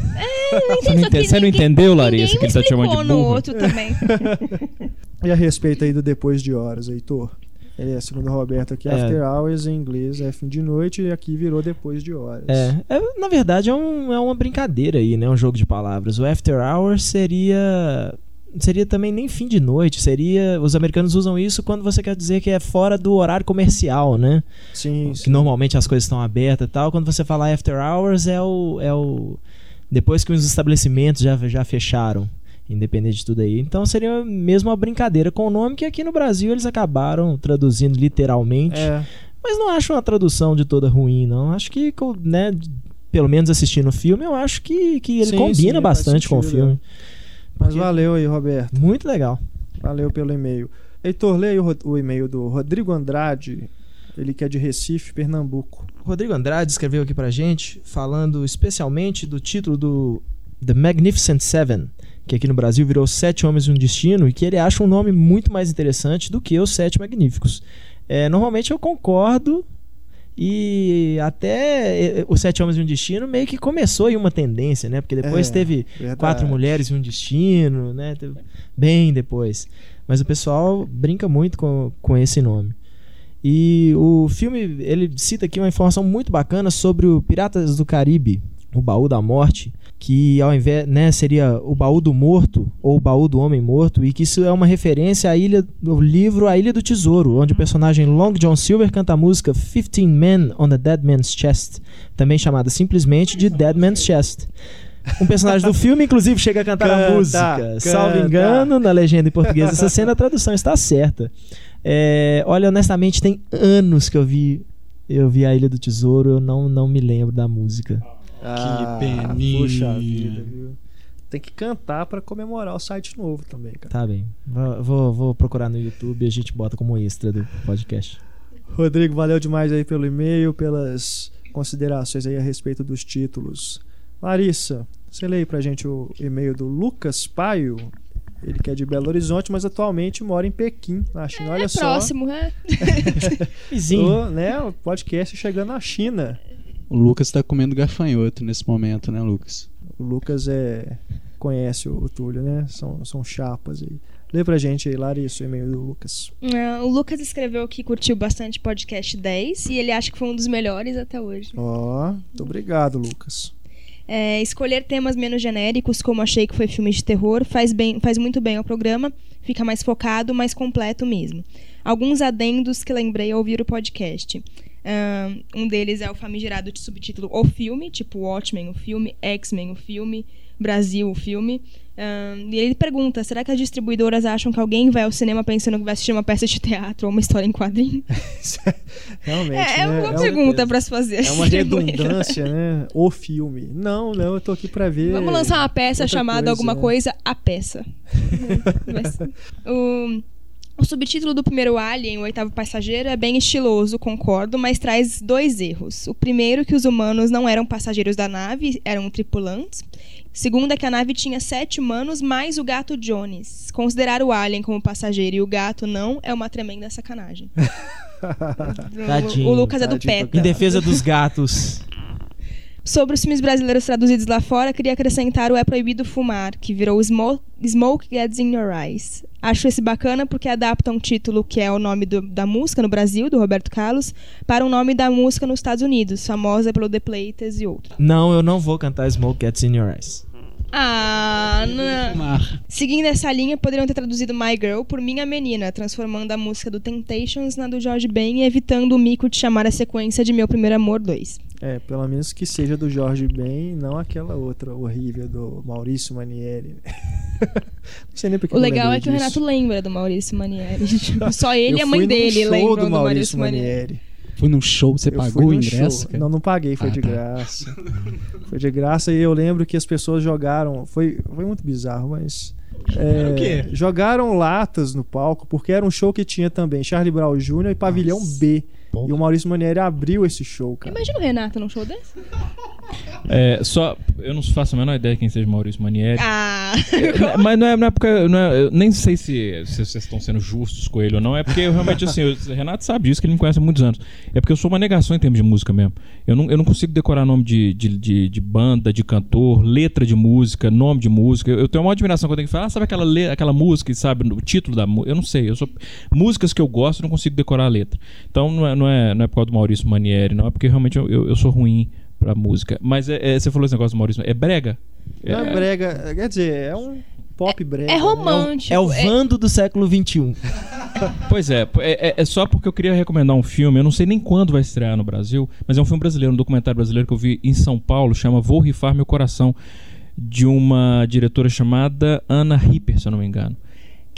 Eu não Você não, só que entende- você não ninguém- entendeu, Larissa, ninguém que ele tá te chamando de explicou no burra? outro também. E a respeito aí do depois de horas, Heitor? É, segundo o Roberto aqui, É. After Hours em inglês é fim de noite e aqui virou depois de horas. É, é, na verdade é, um- é uma brincadeira aí, né? Um jogo de palavras. O After Hours seria. Seria também nem fim de noite, seria. Os americanos usam isso quando você quer dizer que é fora do horário comercial, né? Sim, Que sim. normalmente as coisas estão abertas e tal. Quando você fala After Hours, é o. É o depois que os estabelecimentos já, já fecharam, independente de tudo aí. Então seria mesmo uma brincadeira com o nome que aqui no Brasil eles acabaram traduzindo literalmente. É, Mas não acho uma tradução de toda ruim, não. Acho que, né, pelo menos assistindo o filme, eu acho que, que ele Sim, combina sim, faz bastante com o sentido, filme. mas Porque- valeu aí, Roberto. Muito legal. Valeu pelo e-mail. Heitor, leia o, o e-mail do Rodrigo Andrade, ele que é de Recife, Pernambuco. Rodrigo Andrade escreveu aqui pra gente, falando especialmente do título do The Magnificent Seven, que aqui no Brasil virou Sete Homens e um Destino, e que ele acha um nome muito mais interessante do que os Sete Magníficos. É, normalmente eu concordo, e até eh, os Sete Homens e um Destino meio que começou aí uma tendência, né? Porque depois É, teve verdade. Quatro Mulheres e um Destino, né? Bem depois. Mas o pessoal brinca muito com, com esse nome. E o filme, ele cita aqui uma informação muito bacana sobre o Piratas do Caribe, o Baú da Morte, que ao invés, né, seria o Baú do Morto ou o Baú do Homem Morto, e que isso é uma referência à ilha do livro A Ilha do Tesouro, onde o personagem Long John Silver canta a música 15 Men on the Dead Man's Chest, também chamada simplesmente de Dead Man's Chest. Um personagem do filme, inclusive, chega a cantar a Canta, música. canta. Salvo engano, na legenda em português dessa cena, a tradução está certa. É, olha, honestamente, tem anos que eu vi Eu vi a Ilha do Tesouro, eu não, não me lembro da música. Ah, peninha. Puxa vida, viu? Tem que cantar pra comemorar o site novo também, cara. Tá bem. Vou, vou, procurar no YouTube e a gente bota como extra do podcast. Rodrigo, valeu demais aí pelo e-mail, pelas considerações aí a respeito dos títulos. Larissa, você lê aí pra gente o e-mail do Lucas Paio. Ele que é de Belo Horizonte, mas atualmente mora em Pequim, na China. Olha é só. próximo, né? Vizinho. o, né, o podcast chegando na China. O Lucas tá comendo gafanhoto nesse momento, né, Lucas? O Lucas é conhece o, o Túlio, né? São, são chapas aí. Lê pra gente aí, Larissa, o e-mail do Lucas. Ah, o Lucas escreveu que curtiu bastante podcast 10 e ele acha que foi um dos melhores até hoje. Ó, muito obrigado, Lucas. É, escolher temas menos genéricos, como achei que foi filme de terror, faz, bem, faz muito bem ao programa, fica mais focado, mais completo mesmo. Alguns adendos que lembrei ao ouvir o podcast. Um deles é o famigerado de subtítulo O Filme, tipo Watchmen, o filme, X-Men, o filme, Brasil, o filme. Ah, e ele pergunta: será que as distribuidoras acham que alguém vai ao cinema pensando que vai assistir uma peça de teatro ou uma história em quadrinho? Realmente, É, é né? uma um- pergunta para se fazer. É uma redundância, né? O filme. Não, não, eu tô aqui pra ver. Vamos lançar uma peça chamada coisa, alguma né? coisa, a peça. O, o subtítulo do primeiro Alien, o oitavo passageiro, é bem estiloso, concordo, mas traz dois erros. O primeiro, que os humanos não eram passageiros da nave, eram tripulantes. Segundo, é que a nave tinha sete humanos mais o gato Jones. Considerar o Alien como passageiro e o gato não é uma tremenda sacanagem. Tadinho, o, Lucas é do PETA. Em defesa dos gatos. Sobre os filmes brasileiros traduzidos lá fora, queria acrescentar o É Proibido Fumar, que virou Smoke, Smoke Gets in Your Eyes. Acho esse bacana porque adapta um título que é o nome do- da música no Brasil, do Roberto Carlos, para o nome da música nos Estados Unidos, famosa pelo The Platers e outros. Não, eu não vou cantar Smoke Gets in Your Eyes. Ah, não. Seguindo essa linha, poderiam ter traduzido My Girl por Minha Menina, transformando a música do Temptations na do Jorge Ben e evitando o mico de chamar a sequência de Meu Primeiro Amor 2. É, pelo menos que seja do Jorge Ben, não aquela outra horrível do Maurício Manieri. não sei nem porque O legal é que o disso. Renato lembra do Maurício Manieri. Só ele e a fui mãe dele show lembram do Maurício Manieri. Foi num show, você Eu pagou o ingresso? Não, não paguei, foi Ah, de tá. graça. Foi de graça e eu lembro que as pessoas jogaram. Foi, foi muito bizarro, mas. é, o quê? Jogaram latas no palco, porque era um show que tinha também Charlie Brown Jr. e Pavilhão B. E o Maurício Manieri abriu esse show, cara. Imagina o Renato num show desse. É, só, eu não faço a menor ideia de quem seja Maurício Manieri. Ah, Mas não é, não é porque. Não é- eu nem sei se, se vocês estão sendo justos com ele ou não. É porque eu realmente, assim, o Renato sabe disso, que ele me conhece há muitos anos. É porque eu sou uma negação em termos de música mesmo. Eu não, eu não consigo decorar nome de, de, de, de banda, de cantor, letra de música, nome de música. Eu, eu tenho uma admiração quando eu tenho que falar, ah, sabe aquela, le, aquela música, sabe, o título da música? Eu não sei. Eu sou, músicas que eu gosto, eu não consigo decorar a letra. Então não é, não é, não é por causa do Maurício Manieri, não. É porque realmente eu, eu, eu sou ruim pra música. Mas é, é- você falou esse negócio do Maurício. É brega? Não é brega, quer dizer, é um pop brega. é né? romântico. É o Vando do século XXI. Pois é, é, é- é só porque eu queria recomendar um filme, eu não sei nem quando vai estrear no Brasil, mas é um filme brasileiro, um documentário brasileiro que eu vi em São Paulo, chama Vou Rifar Meu Coração, de uma diretora chamada Ana Ripper, se eu não me engano.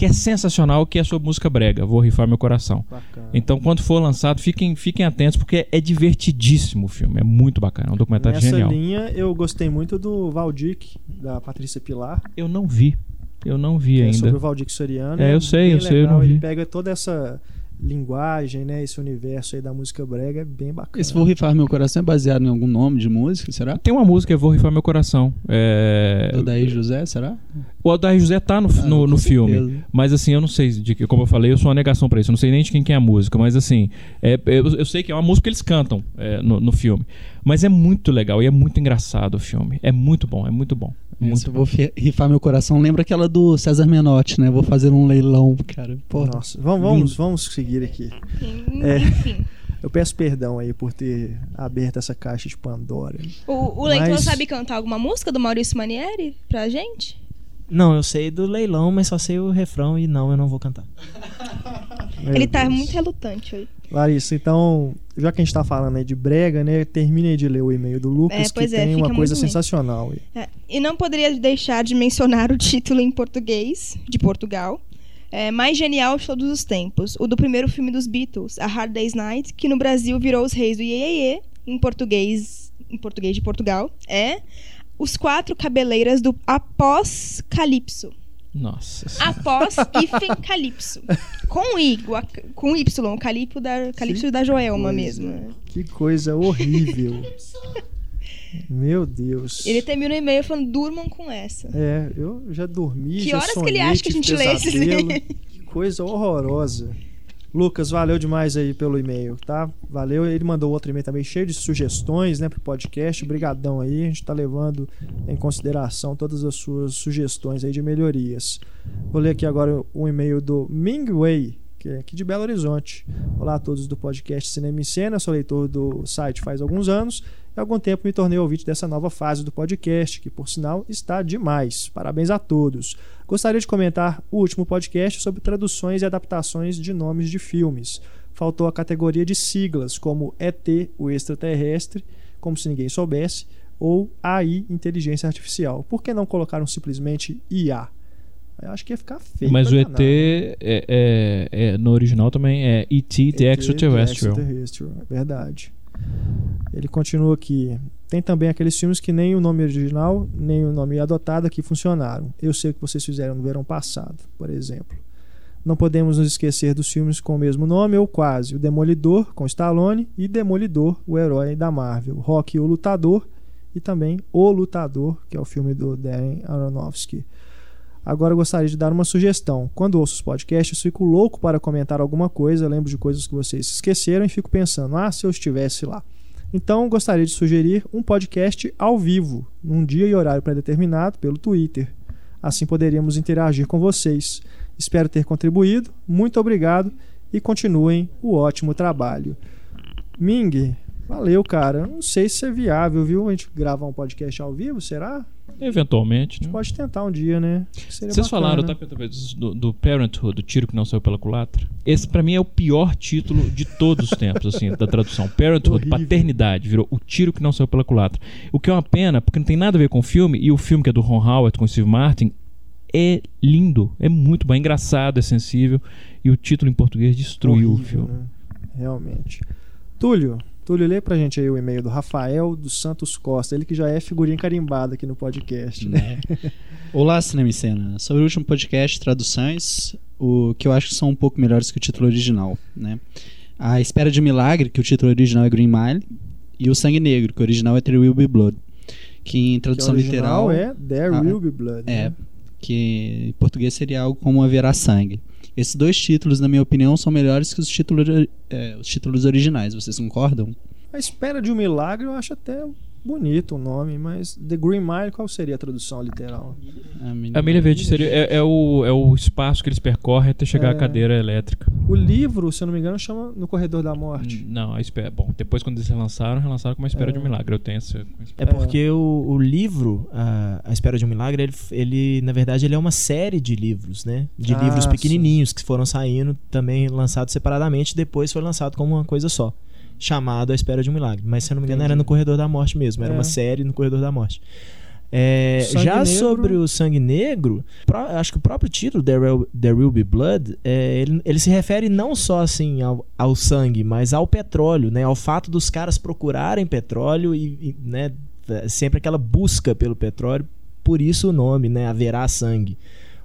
Que é sensacional, que é sobre música brega, Vou Rifar Meu Coração. Bacana. Então, quando for lançado, fiquem, fiquem atentos, porque é divertidíssimo o filme, é muito bacana, é um documentário Nessa genial. linha, eu gostei muito do Valdic, da Patrícia Pilar. Eu não vi, eu não vi é ainda. sobre o Valdic Soriano. É, eu e sei, eu sei, eu não Ele vi. pega toda essa linguagem, né, esse universo aí da música brega, é bem bacana. Esse Vou Rifar Meu Coração é baseado em algum nome de música, será? Tem uma música, Vou Rifar Meu Coração. É... Do Daí José, será? O Aldair José tá no, Ah, no, no filme. Mas assim, eu não sei de que, como eu falei, eu sou uma negação pra isso. Eu não sei nem de quem que é a música, mas assim, é, eu, eu sei que é uma música que eles cantam é, no, no filme. Mas é muito legal e é muito engraçado o filme. É muito bom, é muito bom. É muito Vou Fi- Rifar Meu Coração lembra aquela do César Menotti, né? Vou fazer um leilão, cara. Pô, Nossa, vamos, vamos, vamos seguir aqui. É. Enfim. Eu peço perdão aí por ter aberto essa caixa de Pandora. O, o leitor Mas- sabe cantar alguma música do Maurício Manieri pra gente? Não, eu sei do leilão, mas só sei o refrão e não, eu não vou cantar. Meu Ele tá Deus. muito relutante hoje. Larissa, então, já que a gente tá falando aí de brega, né, termine aí de ler o e-mail do Lucas, É, que é, tem uma coisa sensacional aí. É, e não poderia deixar de mencionar o título em português, de Portugal. é, mais genial de todos os tempos. O do primeiro filme dos Beatles, A Hard Day's Night, que no Brasil virou Os Reis do Iê, em português, em português de Portugal, é Os Quatro Cabeleiras do Após Calypso. Nossa. Após hífen Calypso. Com I, com Y, Calypso da, Calypso da Joelma coisa. mesmo. Que coisa horrível. Meu Deus. Ele termina o e-mail falando, durmam com essa. É, eu já dormi, Que já horas que sonhei, ele acha que a gente lê esses pesadelo. Que coisa horrorosa. Lucas, valeu demais aí pelo e-mail, tá? Valeu. Ele mandou outro e-mail também cheio de sugestões, né, pro podcast. Obrigadão aí. A gente tá levando em consideração todas as suas sugestões aí de melhorias. Vou ler aqui agora um e-mail do Ming Wei, que é aqui de Belo Horizonte. Olá a todos do podcast Cinema em Cena. Sou leitor do site faz alguns anos. E há algum tempo me tornei ouvinte dessa nova fase do podcast, que por sinal está demais. Parabéns a todos. Gostaria de comentar o último podcast sobre traduções e adaptações de nomes de filmes. Faltou a categoria de siglas, como ET, o extraterrestre, como se ninguém soubesse, ou AI, inteligência artificial. Por que não colocaram simplesmente IA? Eu acho que ia ficar feio. Mas o ET né? é, é- é- no original também é E.T. The Extraterrestrial. Extraterrestrial, é verdade. Ele continua aqui. Tem também aqueles filmes que nem o nome original, nem o nome adotado aqui funcionaram. Eu sei o que vocês fizeram no verão passado, por exemplo. Não podemos nos esquecer dos filmes com o mesmo nome ou quase. O Demolidor, com Stallone, e Demolidor, o herói da Marvel. Rock, o Lutador, e também O Lutador, que é o filme do Darren Aronofsky. Agora eu gostaria de dar uma sugestão. Quando ouço os podcasts, eu fico louco para comentar alguma coisa, lembro de coisas que vocês esqueceram e fico pensando, ah, se eu estivesse lá. Então, gostaria de sugerir um podcast ao vivo, num dia e horário pré-determinado, pelo Twitter. Assim poderíamos interagir com vocês. Espero ter contribuído. Muito obrigado e continuem o ótimo trabalho. Ming, valeu, cara. Não sei se é viável, viu? A gente gravar um podcast ao vivo, será? Eventualmente. né? Pode tentar um dia, né? Seria Vocês bacana. falaram tá, do, do Parenthood, do tiro que não saiu pela culatra. Esse pra mim é o pior título de todos os tempos, assim, da tradução. Parenthood, Horrível. paternidade, virou o tiro que não saiu pela culatra. O que é uma pena, porque não tem nada a ver com o filme, e o filme que é do Ron Howard com o Steve Martin é lindo, é muito bom, é engraçado, é sensível, e o título em português destruiu o Horrível, filme. né? Realmente. Túlio, Túlio, lê pra gente aí o e-mail do Rafael dos Santos Costa, ele que já é figurinha carimbada aqui no podcast, né? Olá, Cinema e Cena. Sobre o último podcast, traduções, o que eu acho que são um pouco melhores que o título original, né? A Espera de Milagre, que o título original é Green Mile, e o Sangue Negro, que o original é There Will Be Blood, que em Que o tradução original literal é There Ah, Will Be Blood. é, né? que em português seria algo como Haverá Sangue. Esses dois títulos, na minha opinião, são melhores que os títulos, é, os títulos originais. Vocês concordam? A Espera de um Milagre eu acho até bonito o nome, mas The Green Mile, qual seria a tradução literal? A milha verde seria, é, é o, é o espaço que eles percorrem até chegar É. à cadeira elétrica. O livro, se eu não me engano, chama No Corredor da Morte. Não, a espera. Bom, depois quando eles relançaram, relançaram com uma espera É. de um milagre. Eu tenho essa. É porque o, o livro, a, a Espera de um Milagre, ele, ele, na verdade, ele é uma série de livros, né? De Ah, livros pequenininhos que foram saindo, também lançados separadamente, depois foi lançado como uma coisa só. Chamado A Espera de um Milagre. Mas, se eu não me engano, era Entendi. no Corredor da Morte mesmo. Era É. uma série no Corredor da Morte. É, já Negro- sobre o Sangue Negro, pró- acho que o próprio título, There Will, There Will Be Blood, é, ele, ele se refere não só assim ao, ao sangue, mas ao petróleo, né? Ao fato dos caras procurarem petróleo e, e, né, sempre aquela busca pelo petróleo, por isso o nome, né? Haverá sangue.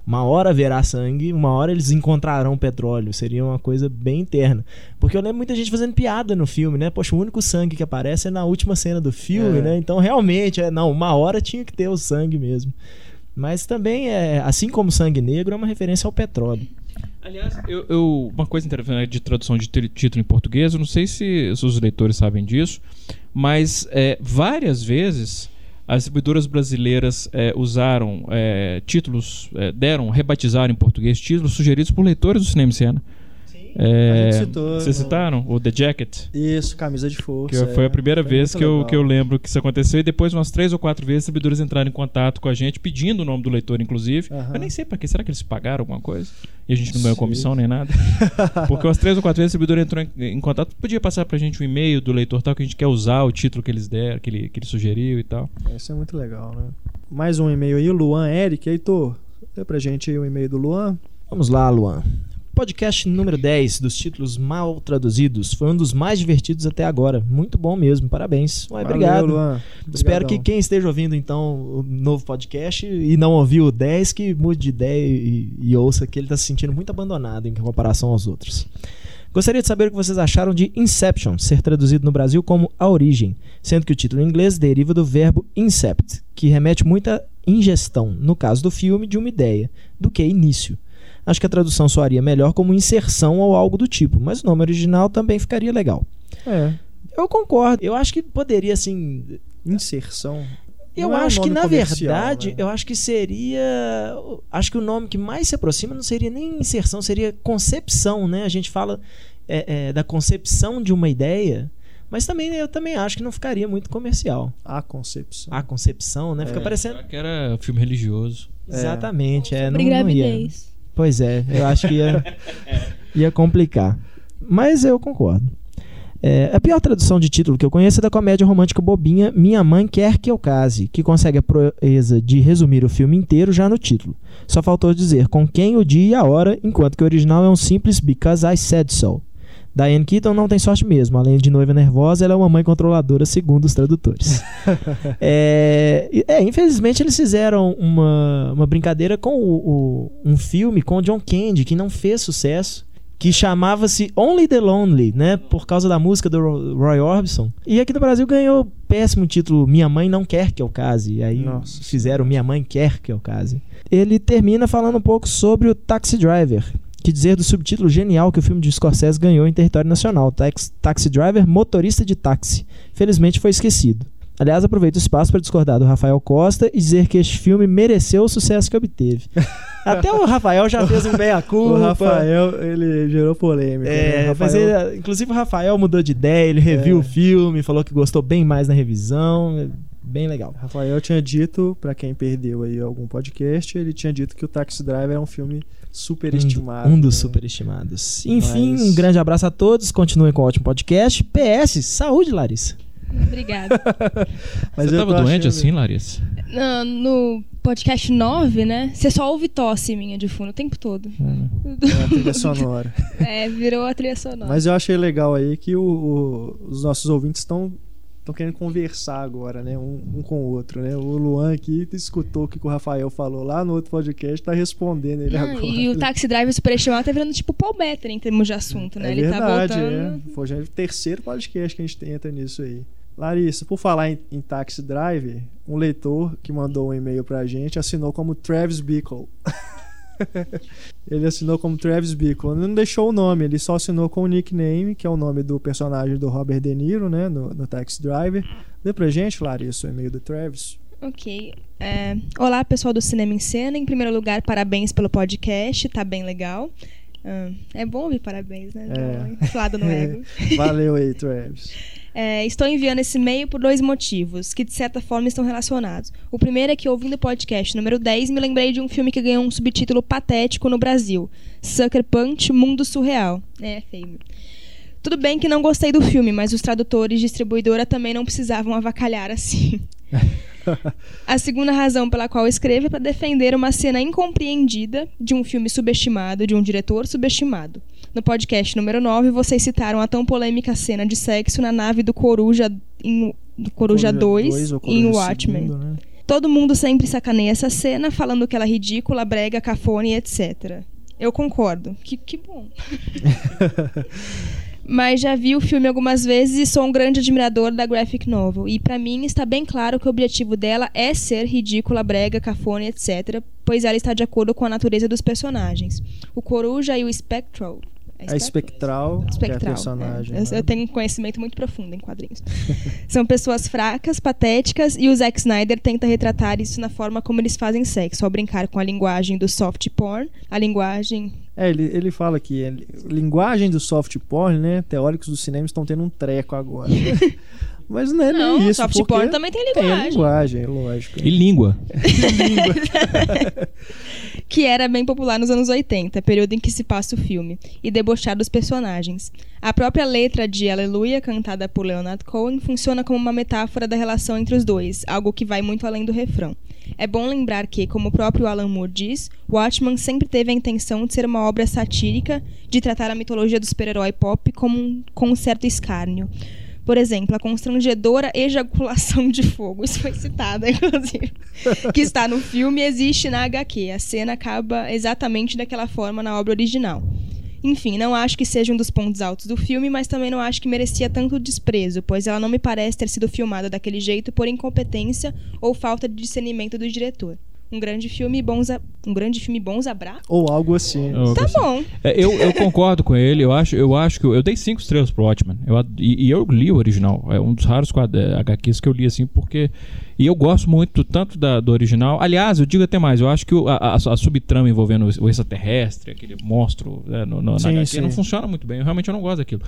Uma hora haverá sangue, uma hora eles encontrarão petróleo. Seria uma coisa bem interna. Porque eu lembro muita gente fazendo piada no filme, né? Poxa, o único sangue que aparece é na última cena do filme, É. né? Então realmente, é, não, uma hora tinha que ter o sangue mesmo. Mas também é, assim como sangue negro, é uma referência ao petróleo. Aliás, eu, eu- uma coisa interessante de tradução de título em português, eu não sei se, se os leitores sabem disso, mas é, várias vezes as distribuidoras brasileiras é, usaram é, títulos, é, deram, rebatizaram em português títulos sugeridos por leitores do Cinema em Cena. É, A gente citou, vocês né? citaram? O The Jacket? Isso, camisa de força. Que foi é. a primeira Foi vez que eu, que eu lembro que isso aconteceu. E depois, umas três ou quatro vezes, os distribuidores entraram em contato com a gente, pedindo o nome do leitor, inclusive. Eu nem sei pra quê. Será que eles pagaram alguma coisa? E a gente não ganhou comissão nem nada? Porque umas três ou quatro vezes o distribuidor entrou em, em contato. Podia passar pra gente o e-mail do leitor tal, que a gente quer usar o título que eles deram, que ele, que ele sugeriu e tal. Isso é muito legal, né? Mais um e-mail aí, o Luan Eric. Heitor, lê pra gente aí o e-mail do Luan. Vamos lá, Luan. Podcast número 10 dos títulos mal traduzidos. Foi um dos mais divertidos até agora. Muito bom mesmo. Parabéns. Ué, Valeu, obrigado. Luan. Espero que quem esteja ouvindo então o novo podcast e não ouviu o 10, que mude de ideia e, e ouça que ele está se sentindo muito abandonado em comparação aos outros. Gostaria de saber o que vocês acharam de Inception, ser traduzido no Brasil como A Origem, sendo que o título em inglês deriva do verbo incept, que remete muito à ingestão, no caso do filme, de uma ideia, do que início. Acho que a tradução soaria melhor como inserção ou algo do tipo, mas o nome original também ficaria legal. É, Eu concordo. Eu acho que poderia, assim, inserção. eu Não é um acho que, na verdade, né? eu acho que seria. Acho que o nome que mais se aproxima não seria nem inserção, seria concepção, né? A gente fala é, é, da concepção de uma ideia, mas também eu também acho que não ficaria muito comercial. A concepção. A concepção, né? Fica É. parecendo. Será que era filme religioso? Exatamente. É, não, Sobre não ia. Pois é, eu acho que ia, ia complicar. Mas eu concordo. É, a pior tradução de título que eu conheço é da comédia romântica bobinha Minha Mãe Quer Que Eu Case, que consegue a proeza de resumir o filme inteiro já no título. Só faltou dizer com quem, o dia e a hora, enquanto que o original é um simples Because I Said So. Diane Keaton não tem sorte mesmo. Além de noiva nervosa, ela é uma mãe controladora, segundo os tradutores. é, é, infelizmente eles fizeram uma, uma brincadeira com o, o- um filme com o John Candy, que não fez sucesso, que chamava-se Only the Lonely, né? Por causa da música do Ro- Roy Orbison. E aqui no Brasil ganhou o péssimo título Minha Mãe Não Quer Que Eu Case. E aí Nossa fizeram Minha Mãe Quer Que Eu Case. Ele termina falando um pouco sobre o Taxi Driver. Que dizer do subtítulo genial que o filme de Scorsese ganhou em território nacional: Tax- Taxi Driver, motorista de táxi. Felizmente foi esquecido. Aliás, aproveito o espaço para discordar do Rafael Costa e dizer que este filme mereceu o sucesso que obteve. Até o Rafael já fez um meia-culpa. O Rafael, ele gerou polêmica. né? É, O mas Rafael- ele- inclusive o Rafael mudou de ideia, ele reviu É. o filme, falou que gostou bem mais na revisão. é Bem legal. Rafael tinha dito, pra quem perdeu aí algum podcast, ele tinha dito que o Taxi Driver é um filme superestimado. Um, um dos né? superestimados. Enfim, Mas- um grande abraço a todos. Continuem com o ótimo podcast. PS, saúde, Larissa. Obrigada. Mas Você eu tava doente achando- assim, Larissa? no, no podcast 9, né? Você só ouve tosse minha de fundo o tempo todo. É a trilha sonora. É, virou a trilha sonora. Mas eu achei legal aí que o- o- os nossos ouvintes estão estão querendo conversar agora, né? Um, um com o outro, né? O Luan aqui escutou o que o Rafael falou lá no outro podcast, tá respondendo ele Ah, agora. e o Taxi Driver superestimado tá virando tipo Paul Better em termos de assunto, né? É Ele verdade, tá voltando. é. Foi o terceiro podcast que a gente entra nisso aí. Larissa, por falar em, em Taxi Drive, um leitor que mandou um e-mail pra gente assinou como Travis Bickle. ele assinou como Travis Bickle. Não deixou o nome, ele só assinou com o nickname, que é o nome do personagem do Robert De Niro, né? No, no Taxi Driver. Lê pra gente, Larissa, o e-mail do Travis. Ok. É, olá, pessoal do Cinema em Cena. Em primeiro lugar, parabéns pelo podcast, tá bem legal. Ah, é bom ouvir parabéns, né? É. uma inflada no ego. Valeu aí, Travis. É, estou enviando esse e-mail por dois motivos, que de certa forma estão relacionados. O primeiro é que, ouvindo o podcast número 10, me lembrei de um filme que ganhou um subtítulo patético no Brasil: Sucker Punch Mundo Surreal. É, feio. Tudo bem que não gostei do filme, mas os tradutores e distribuidora também não precisavam avacalhar assim. A segunda razão pela qual escrevo é para defender uma cena incompreendida de um filme subestimado, de um diretor subestimado. No podcast número 9, vocês citaram a tão polêmica cena de sexo na nave do Coruja, em, do Coruja 2 ou em Watchmen. segundo, né? Todo mundo sempre sacaneia essa cena, falando que ela é ridícula, brega, cafona e etc. Eu concordo. Que, que bom. Mas já vi o filme algumas vezes e sou um grande admirador da graphic novel. E pra mim está bem claro que o objetivo dela é ser ridícula, brega, cafona, e etc. Pois ela está de acordo com a natureza dos personagens. O Coruja e o Spectral. A Espectral, que é a Espectral. personagem. é. Eu, né? eu tenho um conhecimento muito profundo em quadrinhos. São pessoas fracas, patéticas, e o Zack Snyder tenta retratar isso na forma como eles fazem sexo, ao brincar com a linguagem do soft porn, a linguagem. É, ele, ele fala que a linguagem do soft porn, né? Teóricos do cinema estão tendo um treco agora. Mas não é nem Não, isso. soft porn também tem Tem a linguagem. linguagem, lógico. E língua. que era bem popular nos anos 80, período em que se passa o filme, e debochar dos personagens. A própria letra de Aleluia, cantada por Leonard Cohen, funciona como uma metáfora da relação entre os dois, algo que vai muito além do refrão. É bom lembrar que, como o próprio Alan Moore diz, Watchman sempre teve a intenção de ser uma obra satírica, de tratar a mitologia do super-herói pop como um, com um certo escárnio. Por exemplo, a constrangedora ejaculação de fogo, isso foi citada, inclusive, que está no filme e existe na HQ. A cena acaba exatamente daquela forma na obra original. Enfim, não acho que seja um dos pontos altos do filme, mas também não acho que merecia tanto desprezo, pois ela não me parece ter sido filmada daquele jeito por incompetência ou falta de discernimento do diretor. Um grande filme bons a... um grande filme bons abra. Ou algo assim. Eu- Tá bom. É, eu, eu concordo com ele, eu acho, eu acho que eu, eu dei cinco estrelas pro Watchmen. Eu, e, e eu li o original. É um dos raros eh, HQs que eu li assim, porque. E eu gosto muito tanto da, do original. Aliás, eu digo até mais, eu acho que o- a, a, a subtrama envolvendo o, extraterrestre, aquele monstro né, no, no, na Sim, HQ, sim. não funciona muito bem. Eu realmente eu não gosto daquilo.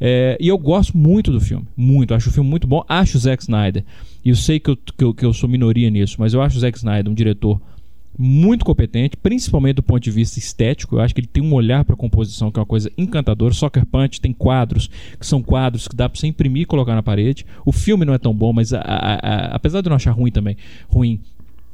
É, e eu gosto muito do filme. Muito. Acho o filme muito bom. Acho o Zack Snyder. E eu sei que eu, que, eu, que eu sou minoria nisso, mas eu acho o Zack Snyder um diretor muito competente, principalmente do ponto de vista estético. Eu acho que ele tem um olhar para composição que é uma coisa encantadora. Soccer Punch tem quadros que são quadros que dá para você imprimir e colocar na parede. O filme não é tão bom, mas a- a- a- apesar de eu não achar ruim também, ruim.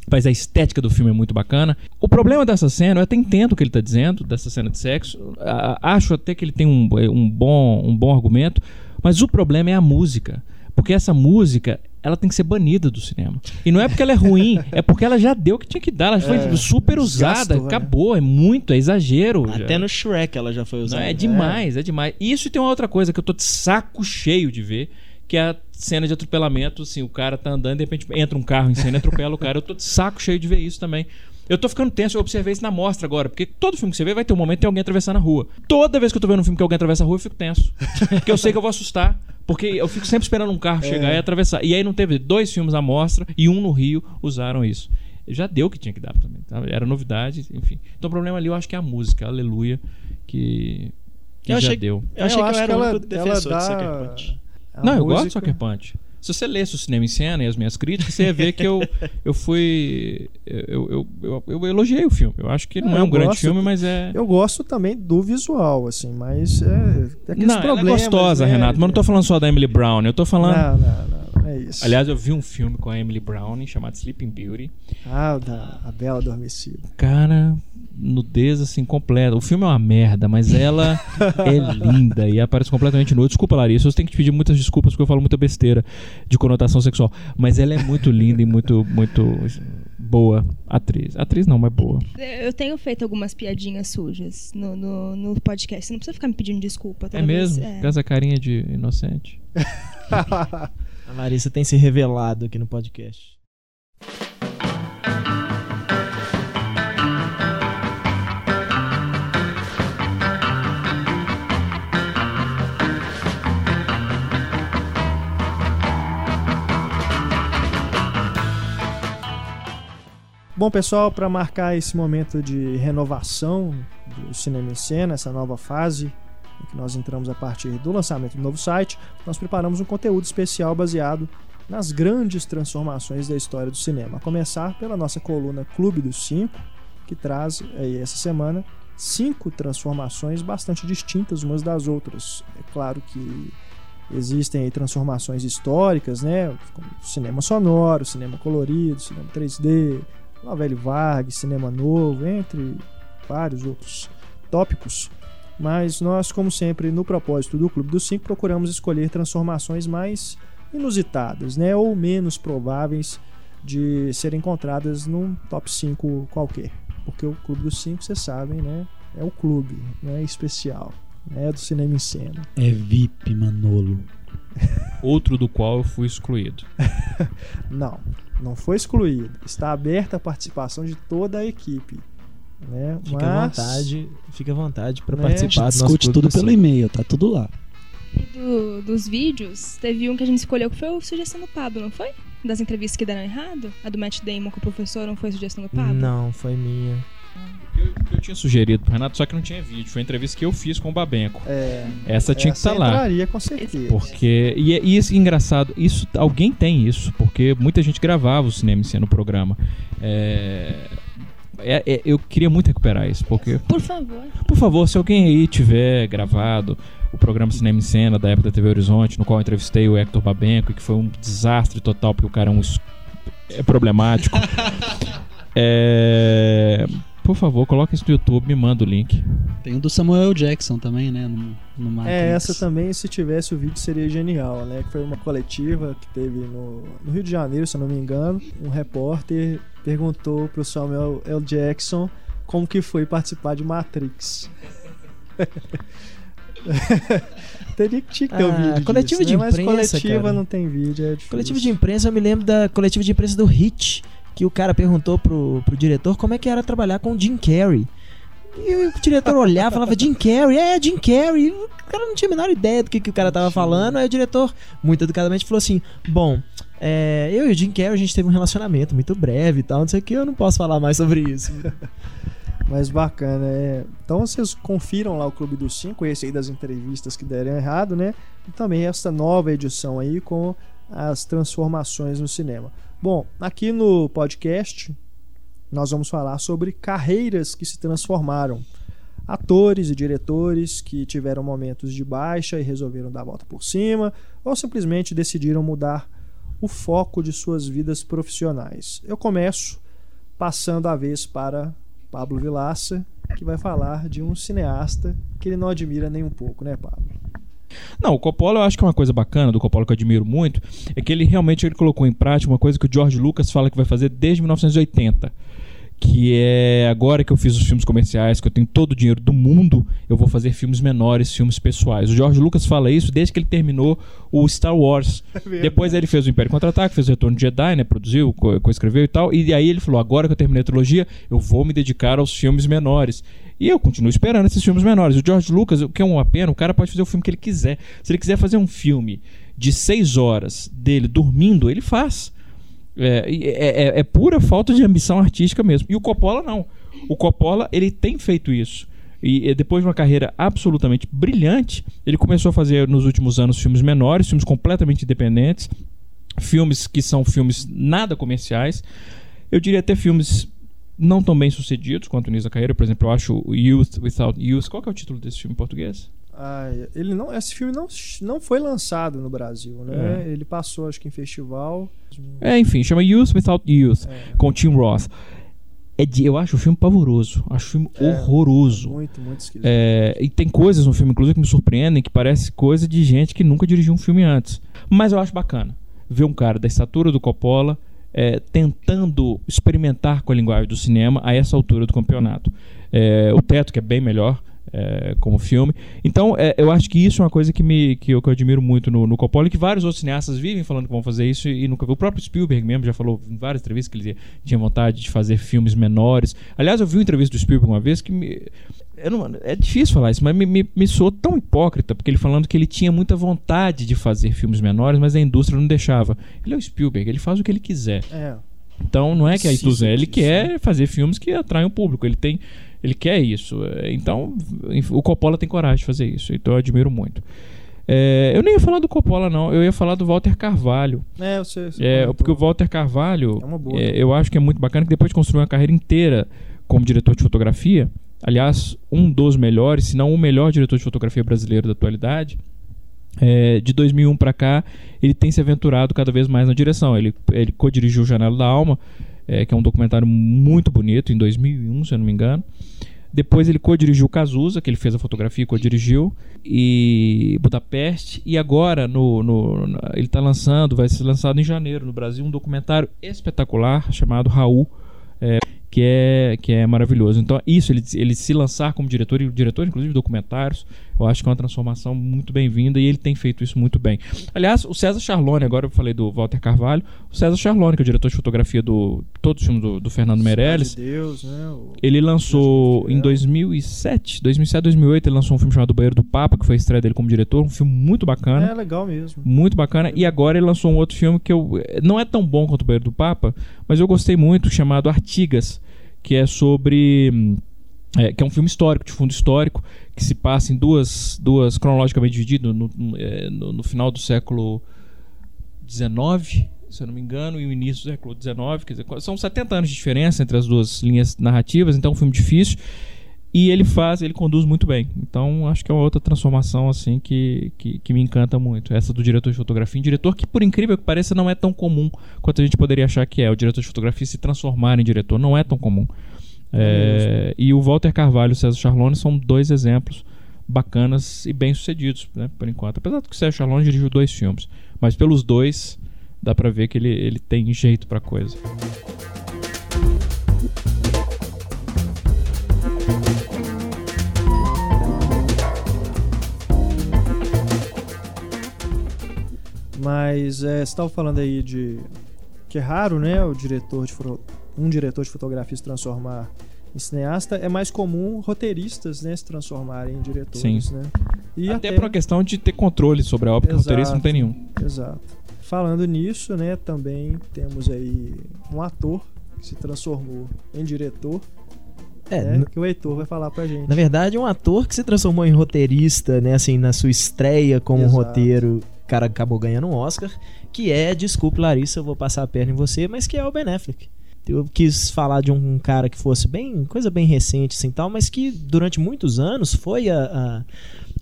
Mas a estética do filme é muito bacana. O problema dessa cena, eu até entendo o que ele está dizendo, dessa cena de sexo. a- acho até que ele tem um, um, bom, um bom argumento. Mas o problema é a música. Porque essa música, ela tem que ser banida do cinema. E não é porque ela é ruim, é porque ela já deu o que tinha que dar. Ela foi É, super usada, né? acabou, é muito, é exagero. Até já. no Shrek ela já foi Não, usada. é demais, é demais. E isso tem uma outra coisa que eu tô de saco cheio de ver, que é a cena de atropelamento, assim, o cara tá andando, de repente entra um carro em cena e atropela o cara. Eu tô de saco cheio de ver isso também. Eu tô ficando tenso, eu observei isso na mostra agora, porque todo filme que você vê vai ter um momento que tem alguém atravessando a rua. Toda vez que eu tô vendo um filme que alguém atravessa a rua, eu fico tenso. Porque eu sei que eu vou assustar. Porque eu fico sempre esperando um carro chegar e atravessar. E aí não teve dois filmes à mostra e um no Rio usaram isso. Já deu o que tinha que dar também. tá? Era novidade, enfim. Então o problema ali eu acho que é a música, aleluia, que, que Eu já achei- deu. Eu achei que eu acho era o ela, único ela defensor dá... de Sucker Punch. a Não, eu gosto de música- Sucker Punch. Se você lesse o Cinema em Cena e as minhas críticas, você ia ver que eu, eu fui. Eu, eu, eu, eu elogiei o filme. Eu acho que não Ah, é um eu grande gosto- filme, mas é. Eu gosto também do visual, assim, mas é, tem aqueles Não, ela é gostosa, né? Renato, mas não tô falando só da Emily Brown. Eu tô falando. Não, não, não, não é isso. Aliás, eu vi um filme com a Emily Brown chamado Sleeping Beauty. Ah, o da a Bela Adormecida. Cara, nudez assim completa. O filme é uma merda, mas ela é linda e aparece completamente nua. Desculpa, Larissa, eu tenho que te pedir muitas desculpas porque eu falo muita besteira de conotação sexual. Mas ela é muito linda e muito, muito boa atriz. Atriz não, mas boa. Eu tenho feito algumas piadinhas sujas no, no, no podcast. Você não precisa ficar me pedindo desculpa. toda É mesmo? Com essa carinha de inocente. A Larissa tem se revelado aqui no podcast. Bom, pessoal, para marcar esse momento de renovação do Cinema em Cena, essa nova fase em que nós entramos a partir do lançamento do novo site, nós preparamos um conteúdo especial baseado nas grandes transformações da história do cinema. A começar pela nossa coluna Clube dos Cinco, que traz aí essa semana cinco transformações bastante distintas umas das outras. É claro que existem transformações históricas, né? Como cinema sonoro, cinema colorido, cinema 3D, Novelli Varg, cinema novo, entre vários outros tópicos. Mas nós, como sempre, no propósito do Clube dos Cinco, procuramos escolher transformações mais inusitadas, né? Ou menos prováveis de serem encontradas num top 5 qualquer. Porque o Clube dos Cinco, vocês sabem, né? É o clube, não é especial. É do cinema em cena. É VIP, Manolo. Outro do qual eu fui excluído. Não, não foi excluído. Está aberta a participação de toda a equipe. Né? Fica à Mas- vontade, fica à vontade para Né? participar do nosso Discute tudo do pelo e-mail, tá tudo lá. Do- dos vídeos, teve um que a gente escolheu que foi o Sugestão do Pablo, não foi? Das entrevistas que deram errado? A do Matt Damon com o professor não foi Sugestão do Pablo? Não, foi minha. Eu, eu tinha sugerido pro Renato, só que não tinha vídeo. Foi a entrevista que eu fiz com o Babenco. É, Essa tinha que essa estar lá. entraria com certeza. Porque. E, é- e isso engraçado, isso alguém tem isso, porque muita gente gravava o cinema em cena no programa. É, é- é- eu queria muito recuperar isso, porque. Por favor. Por favor, se alguém aí tiver gravado o programa Cinema em Cena da época da TV Horizonte, no qual eu entrevistei o Hector Babenco, e que foi um desastre total, porque o cara é um é problemático. É, Por favor, coloca isso no YouTube, me manda o link. Tem um do Samuel Jackson também, né? No, no Matrix. É, essa também, se tivesse o vídeo, seria genial, né? Que foi uma coletiva que teve no, no Rio de Janeiro, se eu não me engano. Um repórter perguntou pro Samuel L. Jackson como que foi participar de Matrix. Teria que tinha que ter um Ah, vídeo coletiva disso, de né? Mas imprensa, coletiva cara. não tem vídeo, é difícil. Coletivo de imprensa, eu me lembro da coletiva de imprensa do Hit, que o cara perguntou pro, pro diretor como é que era trabalhar com o Jim Carrey. E o diretor olhava e falava, Jim Carrey, é, Jim Carrey. O cara não tinha a menor ideia do que, que o cara tava falando. Aí o diretor, muito educadamente, falou assim: Bom, é, eu e o Jim Carrey a gente teve um relacionamento muito breve e tal, não sei o que, eu não posso falar mais sobre isso. Mas bacana, é. Então vocês confiram lá o Clube dos Cinco, esse aí das entrevistas que deram errado, né? E também essa nova edição aí com as transformações no cinema. Bom, aqui no podcast nós vamos falar sobre carreiras que se transformaram. Atores e diretores que tiveram momentos de baixa e resolveram dar a volta por cima, ou simplesmente decidiram mudar o foco de suas vidas profissionais. Eu começo passando a vez para Pablo Vilaça, que vai falar de um cineasta que ele não admira nem um pouco, né, Pablo? Não, o Coppola eu acho que é uma coisa bacana do Coppola que eu admiro muito, é que ele realmente ele colocou em prática uma coisa que o George Lucas fala que vai fazer desde 1980. Que é agora que eu fiz os filmes comerciais, que eu tenho todo o dinheiro do mundo, eu vou fazer filmes menores, filmes pessoais. O George Lucas fala isso desde que ele terminou o Star Wars. Depois ele fez o Império Contra-Ataque, fez o Retorno de Jedi, né? Produziu, co- co-escreveu e tal. E aí ele falou: agora que eu terminei a trilogia, eu vou me dedicar aos filmes menores. E eu continuo esperando esses filmes menores. O George Lucas, o que é uma pena, o cara pode fazer o filme que ele quiser. Se ele quiser fazer um filme de seis horas dele dormindo, ele faz. É, é- é- é pura falta de ambição artística mesmo. E o Coppola não. O Coppola, ele tem feito isso. E, depois de uma carreira absolutamente brilhante, ele começou a fazer nos últimos anos filmes menores, filmes completamente independentes, filmes que são filmes nada comerciais. Eu diria até filmes não tão bem sucedidos quanto o início da carreira. Por exemplo, eu acho Youth Without Youth. Qual é o título desse filme em português? Ah, ele não, esse filme não, não foi lançado no Brasil, né? É. Ele passou, acho que em festival. É, enfim, chama Youth Without Youth, É, com Tim Roth. É de- eu acho o filme pavoroso. Acho o filme É, horroroso. muito, muito esquisito. É, e tem coisas no filme, inclusive, que me surpreendem, que parece coisa de gente que nunca dirigiu um filme antes. Mas eu acho bacana ver um cara da estatura do Coppola é, tentando experimentar com a linguagem do cinema a essa altura do campeonato. É, o Teto, que é bem melhor é, como filme. Então, é, eu acho que isso é uma coisa que, me, que, eu, que eu admiro muito no, no Coppola e que vários outros cineastas vivem falando que vão fazer isso e nunca viu. O próprio Spielberg mesmo já falou em várias entrevistas que ele tinha vontade de fazer filmes menores. Aliás, eu vi uma entrevista do Spielberg uma vez que me, eu não- é difícil falar isso, mas me, me, me soou tão hipócrita, porque ele falando que ele tinha muita vontade de fazer filmes menores, mas a indústria não deixava. Ele é o Spielberg, ele faz o que ele quiser. É, Então não é que a Precisa indústria, ele quer fazer filmes que atraem o público, ele tem, ele quer isso. É, Então o Coppola tem coragem de fazer isso, então eu admiro muito. É, eu nem ia falar do Coppola não, eu ia falar do Walter Carvalho. é você, você É, comentou. porque o Walter Carvalho, É é, eu acho que é muito bacana que depois de construir uma carreira inteira como diretor de fotografia, aliás, um dos melhores, se não o melhor diretor de fotografia brasileiro da atualidade, é, de 2001 para cá, ele tem se aventurado cada vez mais na direção. Ele, ele co-dirigiu o Janela da Alma, é, que é um documentário muito bonito, em 2001, se eu não me engano. Depois ele co-dirigiu Cazuza, que ele fez a fotografia e co-dirigiu, e Budapeste. E agora no, no- na- ele está lançando, vai ser lançado em janeiro no Brasil, um documentário espetacular chamado Raul, é, que, é, que é maravilhoso. Então, isso, ele, ele se lançar como diretor, e diretor inclusive de documentários, eu acho que é uma transformação muito bem-vinda e ele tem feito isso muito bem. Aliás, o César Charlone, agora eu falei do Walter Carvalho, o César Charlone, que é o diretor de fotografia do todos os filmes do, do Fernando Meirelles, de Deus, né? O- ele lançou Deus em fiel. 2007, 2007, 2008, ele lançou um filme chamado Banheiro do Papa, que foi a estreia dele como diretor, um filme muito bacana. É legal mesmo. Muito bacana. E agora ele lançou um outro filme que eu não é tão bom quanto o Banheiro do Papa, mas eu gostei muito, chamado Artigas, que é sobre. hum, é, que é um filme histórico, de fundo histórico, que se passa em duas, duas cronologicamente dividido no, no, é, no- final do século XIX, se eu não me engano, e o início do século XIX. Quer dizer, são 70 anos de diferença entre as duas linhas narrativas, então é um filme difícil. E ele faz, ele conduz muito bem. Então, acho que é uma outra transformação, assim, que, que, que me encanta muito. Essa do diretor de fotografia. Um diretor que, por incrível que pareça, não é tão comum quanto a gente poderia achar que é. O diretor de fotografia se transformar em diretor. Não é tão comum. É, e o Walter Carvalho e o César Charlone são dois exemplos bacanas e bem-sucedidos, né, por enquanto. Apesar de que o César Charlone dirigiu dois filmes. Mas pelos dois, dá pra ver que ele, ele tem jeito pra coisa. Mas é, você estava falando aí de que é raro, né, o diretor de um diretor de fotografia se transformar em cineasta. É mais comum roteiristas, né, se transformarem em diretores, Sim. né? E até, por uma questão de ter controle sobre a obra, que o roteirista não tem nenhum. Exato. Falando nisso, né, também temos aí um ator que se transformou em diretor, É, né, que o Heitor vai falar pra gente. na verdade, é um ator que se transformou em roteirista, né? Assim, na sua estreia como Exato. roteiro, o cara acabou ganhando um Oscar, que é, desculpe, Larissa, eu vou passar a perna em você, mas que é o Ben Affleck. Eu quis falar de um cara que fosse bem, coisa bem recente, assim, tal, mas que durante muitos anos foi a, a-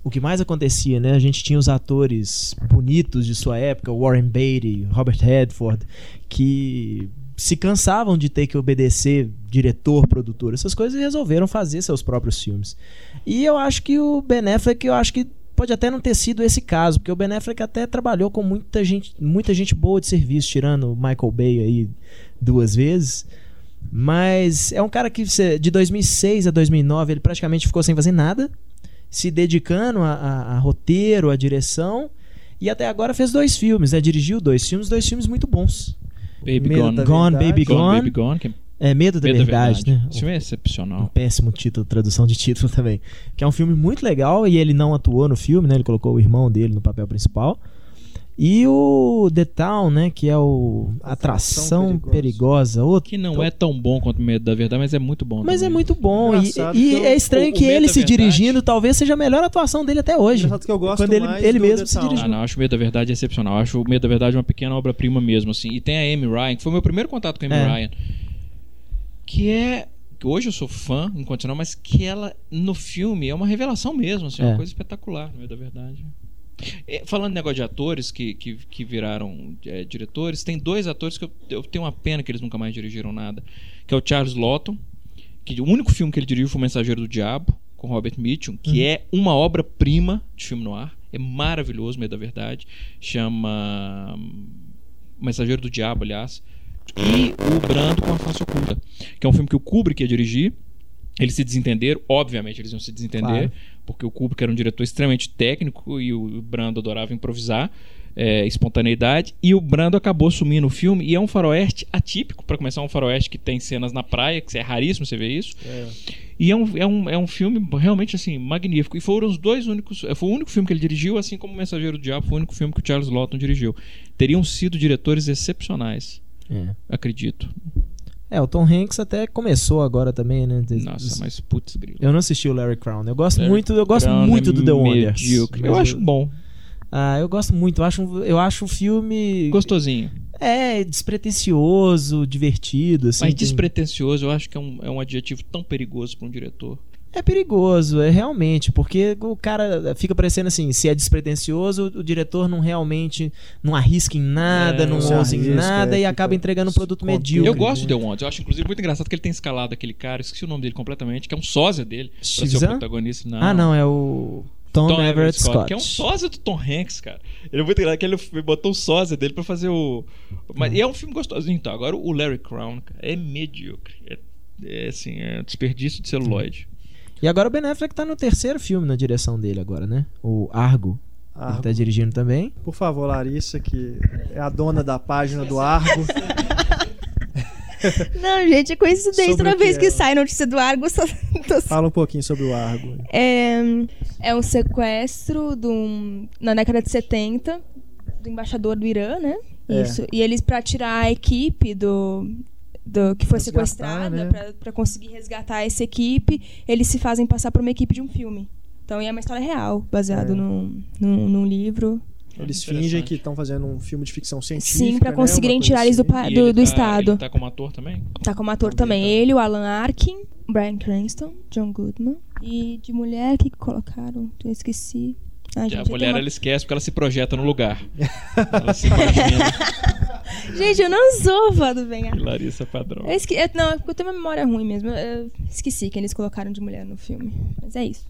o que mais acontecia, né? A gente tinha os atores bonitos de sua época, Warren Beatty, Robert Redford, que se cansavam de ter que obedecer diretor, produtor, essas coisas e resolveram fazer seus próprios filmes. E eu acho que o Ben Affleck, eu acho que pode até não ter sido esse caso, porque o Ben Affleck até trabalhou com muita gente, muita gente boa de serviço, tirando o Michael Bay aí duas vezes. Mas é um cara que de 2006 a 2009 ele praticamente ficou sem fazer nada, se dedicando a, a- a roteiro, a direção. E até agora fez dois filmes, né? Dirigiu dois filmes, dois filmes muito bons. Baby Medo Gone. Gone, Verdade. Baby Gone, Gone. Baby Gone, que é Medo da Medo da Verdade, né? Esse filme é Um excepcional. péssimo título, tradução de título também. Que é um filme muito legal e ele não atuou no filme, né? Ele colocou o irmão dele no papel principal. E o The Town, né? Que é o Atração Atração Perigosa. Perigosa. outro- Que não é tão bom quanto Medo da Verdade, mas é muito bom. Mas é também. muito bom. E, Engraçado e eu- é estranho o- o que Medo ele se Verdade- dirigindo talvez seja a melhor atuação dele até hoje. Engraçado que eu gosto Quando ele- mais ele do mesmo The se dirigiu. Ah, não, acho o Medo da Verdade excepcional. Acho o Medo da Verdade uma pequena obra-prima mesmo, assim. E tem a Amy Ryan, que foi o meu primeiro contato com a Amy É. Ryan. Que é. que Hoje eu sou fã incondicional, mas que ela, no filme, é uma revelação mesmo, assim, é É. uma coisa espetacular, no Medo da Verdade. É, falando em negócio de atores que, que, que viraram é, diretores, tem dois atores que eu, eu tenho uma pena que eles nunca mais dirigiram nada. Que é o Charles Lawton, que o único filme que ele dirigiu foi O Mensageiro do Diabo, com Robert Mitchum, que Uhum. é uma obra-prima de filme no ar. É maravilhoso, Medo da Verdade. Chama hum, O Mensageiro do Diabo, aliás. E o Brando com a Face Oculta, que é um filme que o Kubrick ia dirigir. Eles se desentenderam, obviamente eles iam se desentender, Claro. porque o Kubrick era um diretor extremamente técnico e o Brando adorava improvisar, é, espontaneidade. E o Brando acabou sumindo o filme, e é um faroeste atípico, para começar, um faroeste que tem cenas na praia, que é raríssimo você ver isso. É. E é um, é, um, é um filme realmente assim, magnífico. E foram os dois únicos. Foi o único filme que ele dirigiu, assim como O Mensageiro do Diabo foi o único filme que o Charles Lawton dirigiu. Teriam sido diretores excepcionais, É. acredito. É, o Tom Hanks até começou agora também, né? Nossa, mas putz, grilo. Eu não assisti o Larry Crown. Eu gosto Larry muito, eu gosto Crown muito é do The Wonders. medíocre. Mas Eu acho bom, Ah, eu gosto muito. Eu acho, eu acho um filme. gostosinho. É, despretensioso, divertido, assim. mas despretensioso, eu acho que é um, é um adjetivo tão perigoso para um diretor. É perigoso, é realmente, porque o cara fica parecendo assim, se é despretensioso, o diretor não realmente não arrisca em nada, É, não ousa em arrisca, nada é, e acaba fica entregando um produto medíocre. eu gosto do The Wonders. Eu acho, inclusive, muito engraçado que ele tem escalado aquele cara, esqueci o nome dele completamente, que é um sósia dele, pra ser o protagonista. Não. Ah, não, é o Tom, Tom Everett Scott. Que é um sósia do Tom Hanks, cara. Ele é muito engraçado que ele botou o sósia dele pra fazer o. Mas e é um filme gostosinho, então. Agora o Larry Crown cara, é medíocre. É, é assim, é desperdício de celuloide. E agora o Ben Affleck tá no terceiro filme na direção dele agora, né? O Argo. Ele Argo. tá dirigindo também. Por favor, Larissa, que é a dona da página do Argo. Não, gente, é coincidência. Sobre Toda que vez que é? sai notícia do Argo, eu só tô Fala um pouquinho sobre o Argo. É, é um sequestro de um- na década de 70 do embaixador do Irã, né? É. Isso. E eles, pra tirar a equipe do, do que foi sequestrada, né? pra, pra conseguir resgatar essa equipe, eles se fazem passar por uma equipe de um filme. Então, e é uma história real, baseado É. num, num, num livro. Eles fingem que estão fazendo um filme de ficção científica. Sim, pra né? conseguirem coisa tirar eles do, assim. do, ele do tá- estado. Ele tá como ator também? Tá como ator Também também. tá. Ele, o Alan Arkin, Brian Cranston, John Goodman. E de mulher, que colocaram? Eu esqueci. A eu mulher tenho ela esquece porque ela se projeta no lugar. ela se imagina. uma- Gente, eu não sou fã do Ben Affleck. Larissa Padrão. Eu esque... eu- Não, é porque eu tenho uma memória ruim mesmo. Eu esqueci que eles colocaram de mulher no filme. Mas é isso.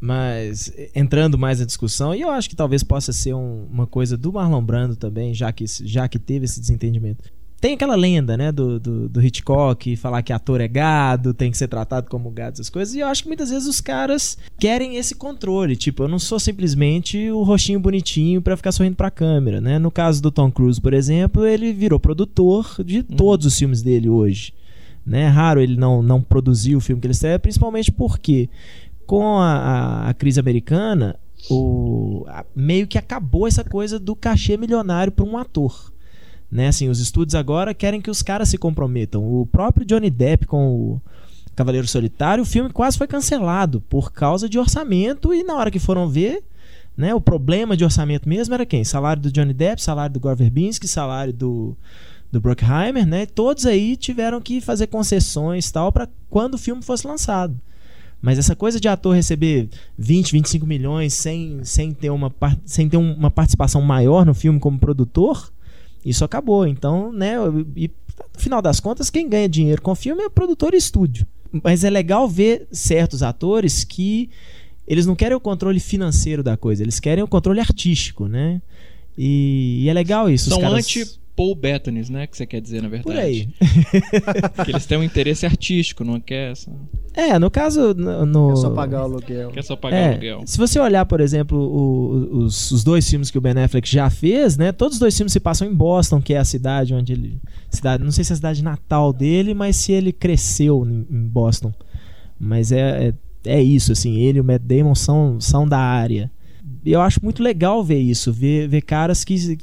Mas entrando mais na discussão, e eu acho que talvez possa ser um- uma coisa do Marlon Brando também, já que, já que teve esse desentendimento. Tem aquela lenda, né, do, do, do Hitchcock, falar que ator é gado, tem que ser tratado como gado, essas coisas, e eu acho que muitas vezes os caras querem esse controle. Tipo, eu não sou simplesmente o rostinho bonitinho pra ficar sorrindo pra câmera, né? No caso do Tom Cruise, por exemplo, ele virou produtor de todos os filmes dele hoje. Né? É raro ele não, não produzir o filme que ele estreia, principalmente porque com a, a- a crise americana, o, a- meio que acabou essa coisa do cachê milionário para um ator. Né? Assim, os estúdios agora querem que os caras se comprometam. O próprio Johnny Depp com o Cavaleiro Solitário, o filme quase foi cancelado por causa de orçamento e na hora que foram ver, né, o problema de orçamento mesmo era quem? Salário do Johnny Depp, salário do Gore Verbinski, salário do do Bruckheimer, né? Todos aí tiveram que fazer concessões tal para quando o filme fosse lançado. Mas essa coisa de ator receber 20, 25 milhões sem, sem, ter, uma, sem ter um- uma participação maior no filme como produtor, isso acabou. Então, né? E no final das contas, quem ganha dinheiro com o filme é produtor e estúdio. Mas é legal ver certos atores que eles não querem o controle financeiro da coisa, eles querem o controle artístico, né? E, e é legal isso. os São caras- anti-Paul Bettany, né? Que você quer dizer, na verdade. Por aí. Que eles têm um interesse artístico, não quer, essa... É, no caso. No, no- É só pagar o aluguel. quer só pagar É, aluguel. se você olhar, por exemplo, o- os, os dois filmes que o Ben Affleck já fez, né? Todos os dois filmes se passam em Boston, que é a cidade onde ele. Cidade, não sei se é a cidade natal dele, mas se ele cresceu em, em Boston. Mas é, é, é isso, assim, ele e o Matt Damon são, são da área. E eu acho muito legal ver isso, ver, ver caras que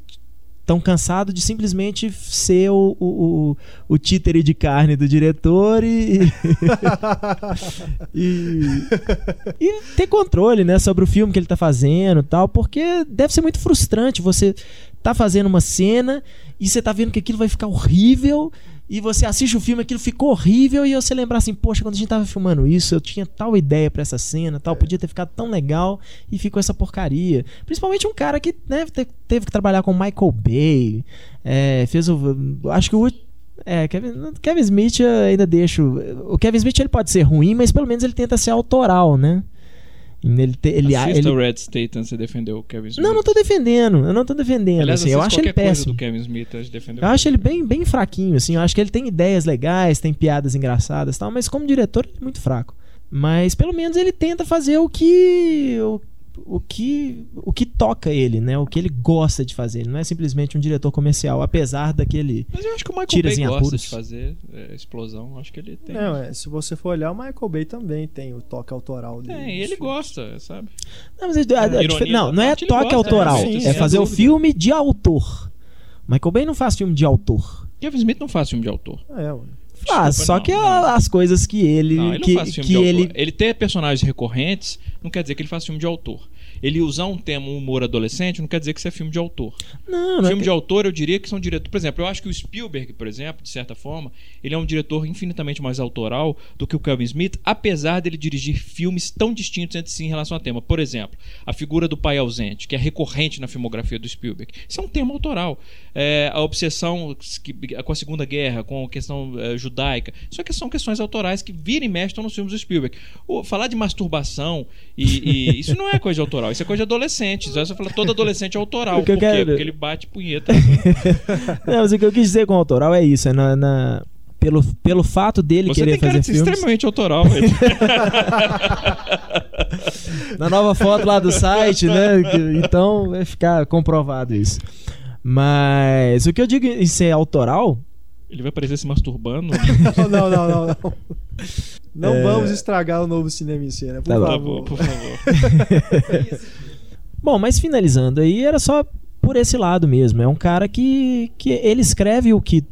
estão cansados de simplesmente ser o, o, o, o títere de carne do diretor e, e, e ter controle, né, sobre o filme que ele tá fazendo tal, porque deve ser muito frustrante você tá fazendo uma cena e você tá vendo que aquilo vai ficar horrível e você assiste o filme, aquilo ficou horrível e você lembrar assim, poxa, quando a gente tava filmando isso, eu tinha tal ideia pra essa cena, tal, podia ter ficado tão legal e ficou essa porcaria. Principalmente um cara que né, te- teve que trabalhar com Michael Bay, é, fez o, acho que o é, Kevin, Kevin Smith eu ainda deixo. O Kevin Smith ele pode ser ruim, mas pelo menos ele tenta ser autoral, né? Ele, te- ele, Assista ele- o Red Staten, você defendeu o Kevin Smith. Não, não tô defendendo. Eu não tô defendendo. Aliás, assim, eu acho ele péssimo. do Kevin Smith, defendeu. Eu acho ele bem, bem fraquinho, assim. Eu acho que ele tem ideias legais, tem piadas engraçadas e tal, mas como diretor ele é muito fraco. Mas pelo menos ele tenta fazer o que. O, o que o que toca ele, né? O que ele gosta de fazer. Ele não é simplesmente um diretor comercial, apesar daquele. Mas eu acho que o Michael Bay em gosta apuros. de fazer é, explosão. Acho que ele tem. Não, é, se você for olhar, o Michael Bay também tem o toque autoral dele. Tem, ele gosta, sabe? Não, mas a- a- a não, não é toque gosta, autoral. sim, é fazer o filme de autor. Michael Bay não faz filme de autor. Kevin Smith não faz filme de autor. É, ué. Faz, Desculpa, só não, que não. as coisas que ele. Não, ele que não faz filme que de ele. autor. Ele ter personagens recorrentes não quer dizer que ele faz filme de autor. Ele usar um tema um humor adolescente não quer dizer que isso é filme de autor. Não, não filme é de autor, eu diria que são diretores. Por exemplo, eu acho que o Spielberg, por exemplo, de certa forma, ele é um diretor infinitamente mais autoral do que o Kevin Smith, apesar dele dirigir filmes tão distintos entre si em relação ao tema. Por exemplo, a figura do pai ausente, que é recorrente na filmografia do Spielberg. Isso é um tema autoral. É, a obsessão que- com a Segunda Guerra, com a questão eh, judaica. Isso aqui são questões autorais que viram e mexem nos filmes do Spielberg. O- falar de masturbação, e, e- isso não é coisa de autoral, isso é coisa de adolescente. Você fala todo adolescente é autoral. Por quê? quero- Porque ele bate punheta. Não, mas o que eu quis dizer com autoral é isso, é na, na- pelo, pelo fato dele Você querer tem fazer de ser filmes. extremamente autoral. Na nova foto lá do site, né? Então vai ficar comprovado isso. Mas o que eu digo em ser autoral, Ele vai parecer se masturbando. Não, não, não, não. Não, Não É. vamos estragar o novo cinema em cena, por Tá bom. Por favor. favor, por favor. Bom, mas finalizando aí, era só por esse lado mesmo. É um cara que, que ele escreve o que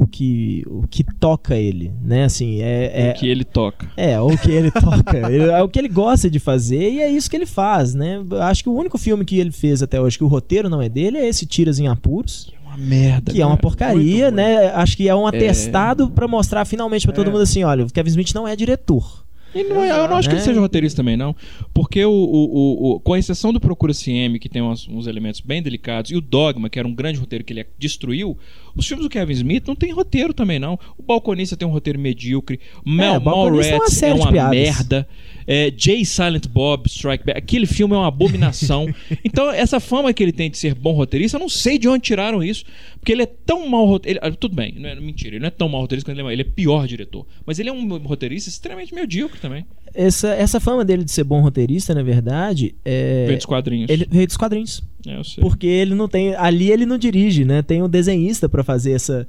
o que, o que toca ele, né? Assim, é, é O que ele toca. é, o que ele toca, ele- é o que ele gosta de fazer e é isso que ele faz, né? Acho que o único filme que ele fez até hoje que o roteiro não é dele é esse Tiras em Apuros, uma merda. que é uma cara. porcaria, Muito ruim. né? Acho que é um É. atestado pra mostrar finalmente pra todo É. mundo assim, olha, o Kevin Smith não é diretor. E não é- eu não acho que ele É. seja roteirista também, não. Porque, o, o- o- o- com exceção do Procura CM, que tem uns, uns elementos bem delicados, e o Dogma, que era um grande roteiro que ele destruiu, os filmes do Kevin Smith não tem roteiro também, não. O Balconista tem um roteiro medíocre. Mel o Balconista é uma Mallrats é série de uma piadas. merda. É, Jay Silent Bob Strike Back. Aquele filme é uma abominação. então, essa fama que ele tem de ser bom roteirista, eu não sei de onde tiraram isso. Porque ele é tão mal roteirista. Tudo bem, não é, mentira, ele não é tão mal roteirista quanto ele é, ele é pior diretor. Mas ele é um roteirista extremamente medíocre também. Essa, essa fama dele de ser bom roteirista, na verdade, é. Veio dos quadrinhos. Ele veio dos quadrinhos. É, eu sei. Porque ele não tem. Ali ele não dirige, né? Tem um desenhista pra fazer essa.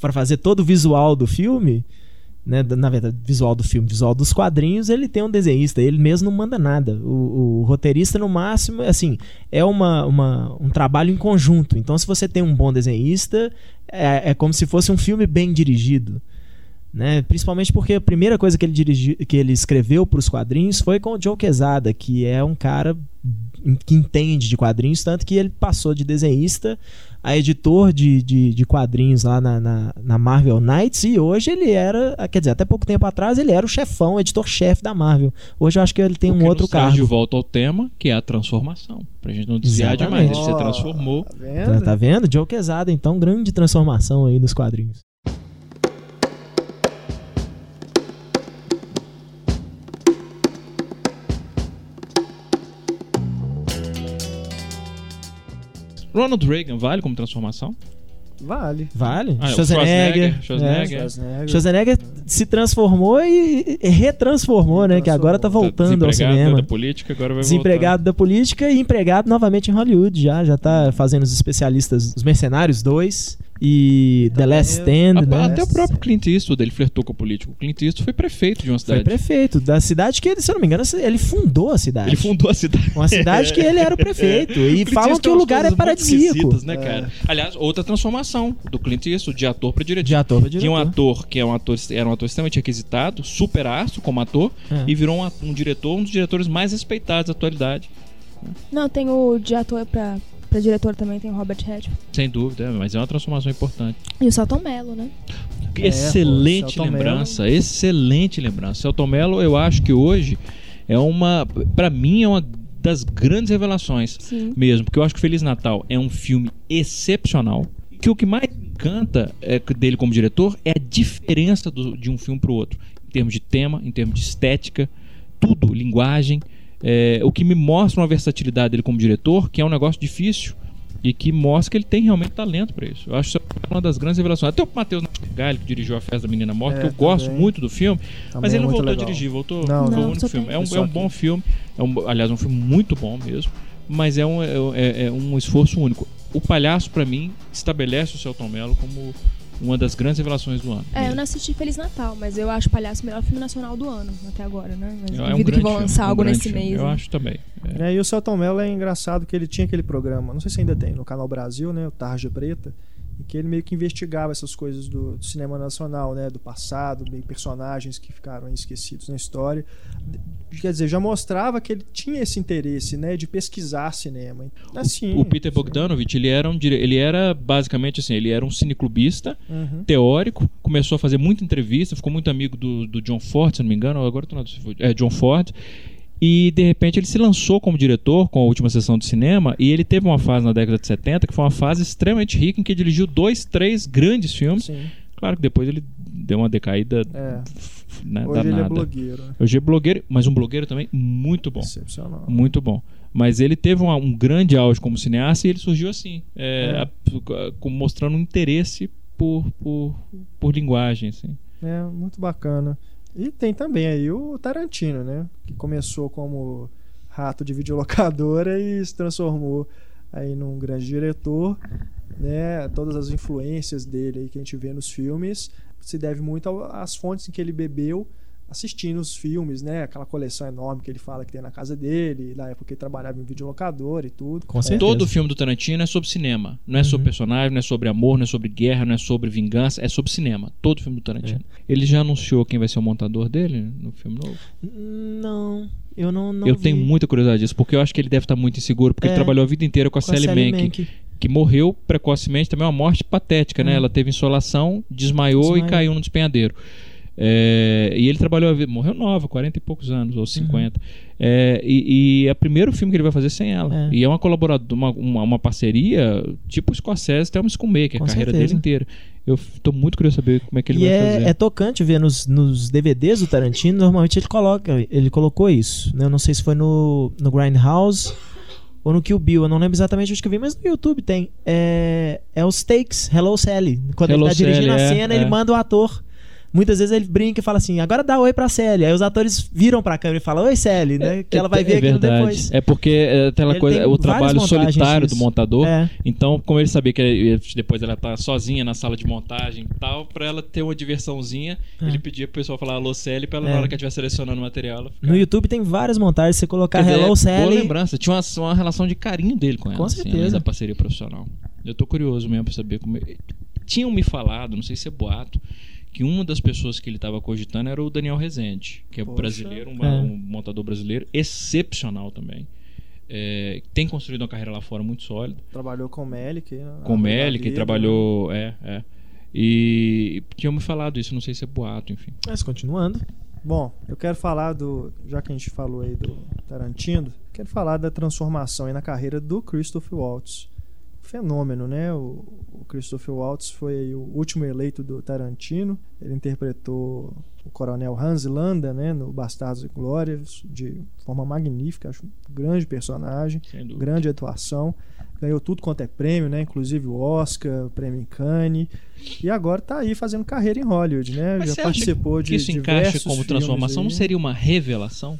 para fazer todo o visual do filme. Né? Na verdade, visual do filme, visual dos quadrinhos, ele tem um desenhista, ele mesmo não manda nada. O, o roteirista, no máximo, assim, é uma, uma- um trabalho em conjunto. Então, se você tem um bom desenhista, é, é como se fosse um filme bem dirigido. Né? Principalmente porque a primeira coisa que ele, dirigiu, que ele escreveu para os quadrinhos foi com o Joe Quesada, que é um cara que entende de quadrinhos, tanto que ele passou de desenhista a editor de, de, de quadrinhos lá na, na, na Marvel Knights e hoje ele era, quer dizer, até pouco tempo atrás ele era o chefão, o editor-chefe da Marvel. Hoje eu acho que ele tem O um que outro cargo. de volta ao tema, que é a transformação. Pra gente não desviar demais. Ele se transformou. Tá Tá, vendo? tá vendo? Joe Quesada, então, grande transformação aí nos quadrinhos. Ronald Reagan vale como transformação? Vale. Vale? Ah, é, o Schwarzenegger. Schwarzenegger, é. Schwarzenegger. Schwarzenegger se transformou e e retransformou, né? Que agora tá voltando ao Desempregado cinema. da política, agora vai Desempregado da política e empregado novamente em Hollywood já. Já tá fazendo os especialistas, os Mercenários 2 e The Last Stand, né? Até o próprio Clint Eastwood, ele flertou com o político. O Clint Eastwood foi prefeito de uma Foi cidade. prefeito da cidade que ele, se eu não me engano, ele fundou a cidade. Ele fundou a cidade. Uma cidade que ele era o prefeito. E Clint falam que o umas lugar é paradisíaco. né, cara? Aliás, outra transformação do Clint Eastwood, de ator para diretor. De ator pra Tinha um diretor. ator que é um ator, era um ator extremamente requisitado, super astro como ator, É. e virou um, um diretor, um dos diretores mais respeitados da atualidade. Não, tem o de ator pra, pra diretor também, tem o Robert Redford. Sem dúvida, mas é uma transformação importante. E o Celton Mello, né? É, excelente lembrança, excelente lembrança. Celton Mello, eu acho que hoje é uma, Pra mim é uma das grandes revelações Sim. mesmo, porque eu acho que Feliz Natal é um filme excepcional. Que o que mais me encanta é, dele como diretor é a diferença do- de um filme para o outro, em termos de tema, em termos de estética, tudo, linguagem. É, o que me mostra uma versatilidade dele como diretor, que é um negócio difícil e que mostra que ele tem realmente talento para isso. Eu acho que isso é uma das grandes revelações. Até o Matheus Galho, que dirigiu A Festa da Menina Morta, É, que eu gosto também. muito do filme, Também mas é ele não voltou legal. a dirigir, voltou. Não, foi não. o único filme. É um, é um bom filme, é um, aliás, um filme muito bom mesmo, mas é um, é, é- é um esforço único. O Palhaço, pra mim, estabelece o Celton Mello como uma das grandes revelações do ano. É, eu não assisti Feliz Natal, mas eu acho Palhaço o melhor filme nacional do ano, até agora, né? Mas É um duvido que vão filme, lançar é um algo grande nesse filme. mês. Eu né? acho também. É. É, e o Celton Mello é engraçado que ele tinha aquele programa, não sei se ainda tem, no Canal Brasil, né? O Tarja Preta, em que ele meio que investigava essas coisas do, do cinema nacional, né? Do passado, meio personagens que ficaram esquecidos na história. Quer dizer, já mostrava que ele tinha esse interesse, né? De pesquisar cinema. Assim, o Peter Bogdanovich, ele era, um, ele era basicamente assim, ele era um cineclubista, Uhum. teórico, começou a fazer muita entrevista, ficou muito amigo do, do John Ford, se não me engano, agora tô na é John Ford. E de repente ele se lançou como diretor com a última sessão de cinema e ele teve uma fase na década de 70 que foi uma fase extremamente rica em que ele dirigiu dois, três grandes filmes. Sim. Claro que depois ele deu uma decaída É. né, Hoje ele é danada. blogueiro. né? Hoje é blogueiro, mas um blogueiro também muito bom. Excepcional. Muito bom. Mas ele teve uma- um grande auge como cineasta e ele surgiu assim, é, É. a- mostrando um interesse por, por, por linguagem. Assim. É, muito bacana. E tem também aí o Tarantino, né? Que começou como rato de videolocadora e se transformou aí num grande diretor, né? Todas as influências dele aí que a gente vê nos filmes se deve muito às fontes em que ele bebeu, assistindo os filmes, né? Aquela coleção enorme que ele fala que tem na casa dele, na época que ele trabalhava em videolocador e tudo. Com certeza. Todo filme do Tarantino é sobre cinema. Não é sobre Uhum. personagem, não é sobre amor, não é sobre guerra, não é sobre vingança, é sobre cinema. Todo filme do Tarantino. É. Ele já anunciou quem vai ser o montador dele no filme novo? Não, eu não, não eu vi. tenho muita curiosidade disso, porque eu acho que ele deve estar muito inseguro, porque É. ele trabalhou a vida inteira com a Com a Sally Sally Mank, Mank. que morreu precocemente, também é uma morte patética, né? Hum. Ela teve insolação, desmaiou, Desmaiou. e caiu no despenhadeiro. É, e ele trabalhou a vida, morreu nova, 40 e poucos anos, ou 50. É, e, e é o primeiro filme que ele vai fazer sem ela. É. E é uma colaboradora, uma, uma, uma parceria tipo Scorsese, Thelma Schumacher, Com a carreira certeza. dele inteira. Eu tô muito curioso saber como é que ele e vai é, fazer. é tocante ver nos, nos DVDs do Tarantino, normalmente ele coloca, ele colocou isso. Né? Eu não sei se foi no, no Grindhouse ou no Kill Bill, eu não lembro exatamente onde que eu vi, mas no YouTube tem. É, é os takes, Hello Sally. Quando Hello ele tá dirigindo Sally, a é, cena, é. ele manda o ator. Muitas vezes ele brinca e fala assim, agora dá oi pra Sally. Aí os atores viram pra câmera e falam, oi Sally, né? Que ela vai ver é aquilo verdade. depois. É porque é aquela coisa, é o trabalho solitário do disso. montador. É. Então, como ele sabia que ele- depois ela tá sozinha na sala de montagem e tal, pra ela ter uma diversãozinha, É. ele pedia pro pessoal falar alô Sally pra ela, É. na hora que ela estiver selecionando o material. ficar- No YouTube tem várias montagens, você colocar Quer dizer, Hello é Sally. Boa lembrança. Tinha uma, uma relação de carinho dele com ela. Com assim, certeza. da parceria profissional. Eu tô curioso mesmo pra saber como. Tinham me falado, não sei se é boato, que uma das pessoas que ele tava cogitando era o Daniel Rezende, que é Poxa. brasileiro, um, É. um montador brasileiro, excepcional também. É, tem construído uma carreira lá fora muito sólida. Trabalhou com o Melick. né? Com o Na Meli, que vida, trabalhou. É, é. E tinham me falado isso, não sei se é boato, enfim. Mas continuando. Bom, eu quero falar do. Já que a gente falou aí do Tarantino, quero falar da transformação aí na carreira do Christopher Waltz. Fenômeno, né? O, o Christopher Waltz foi aí o último eleito do Tarantino. Ele interpretou o coronel Hans Landa, né? No Bastardos e Glórias, de forma magnífica. Acho um grande personagem, grande atuação. Ganhou tudo quanto é prêmio, né? Inclusive o Oscar, o prêmio em Cannes. E agora tá aí fazendo carreira em Hollywood, né? Mas Já participou de isso encaixa como transformação? Não aí. seria uma revelação?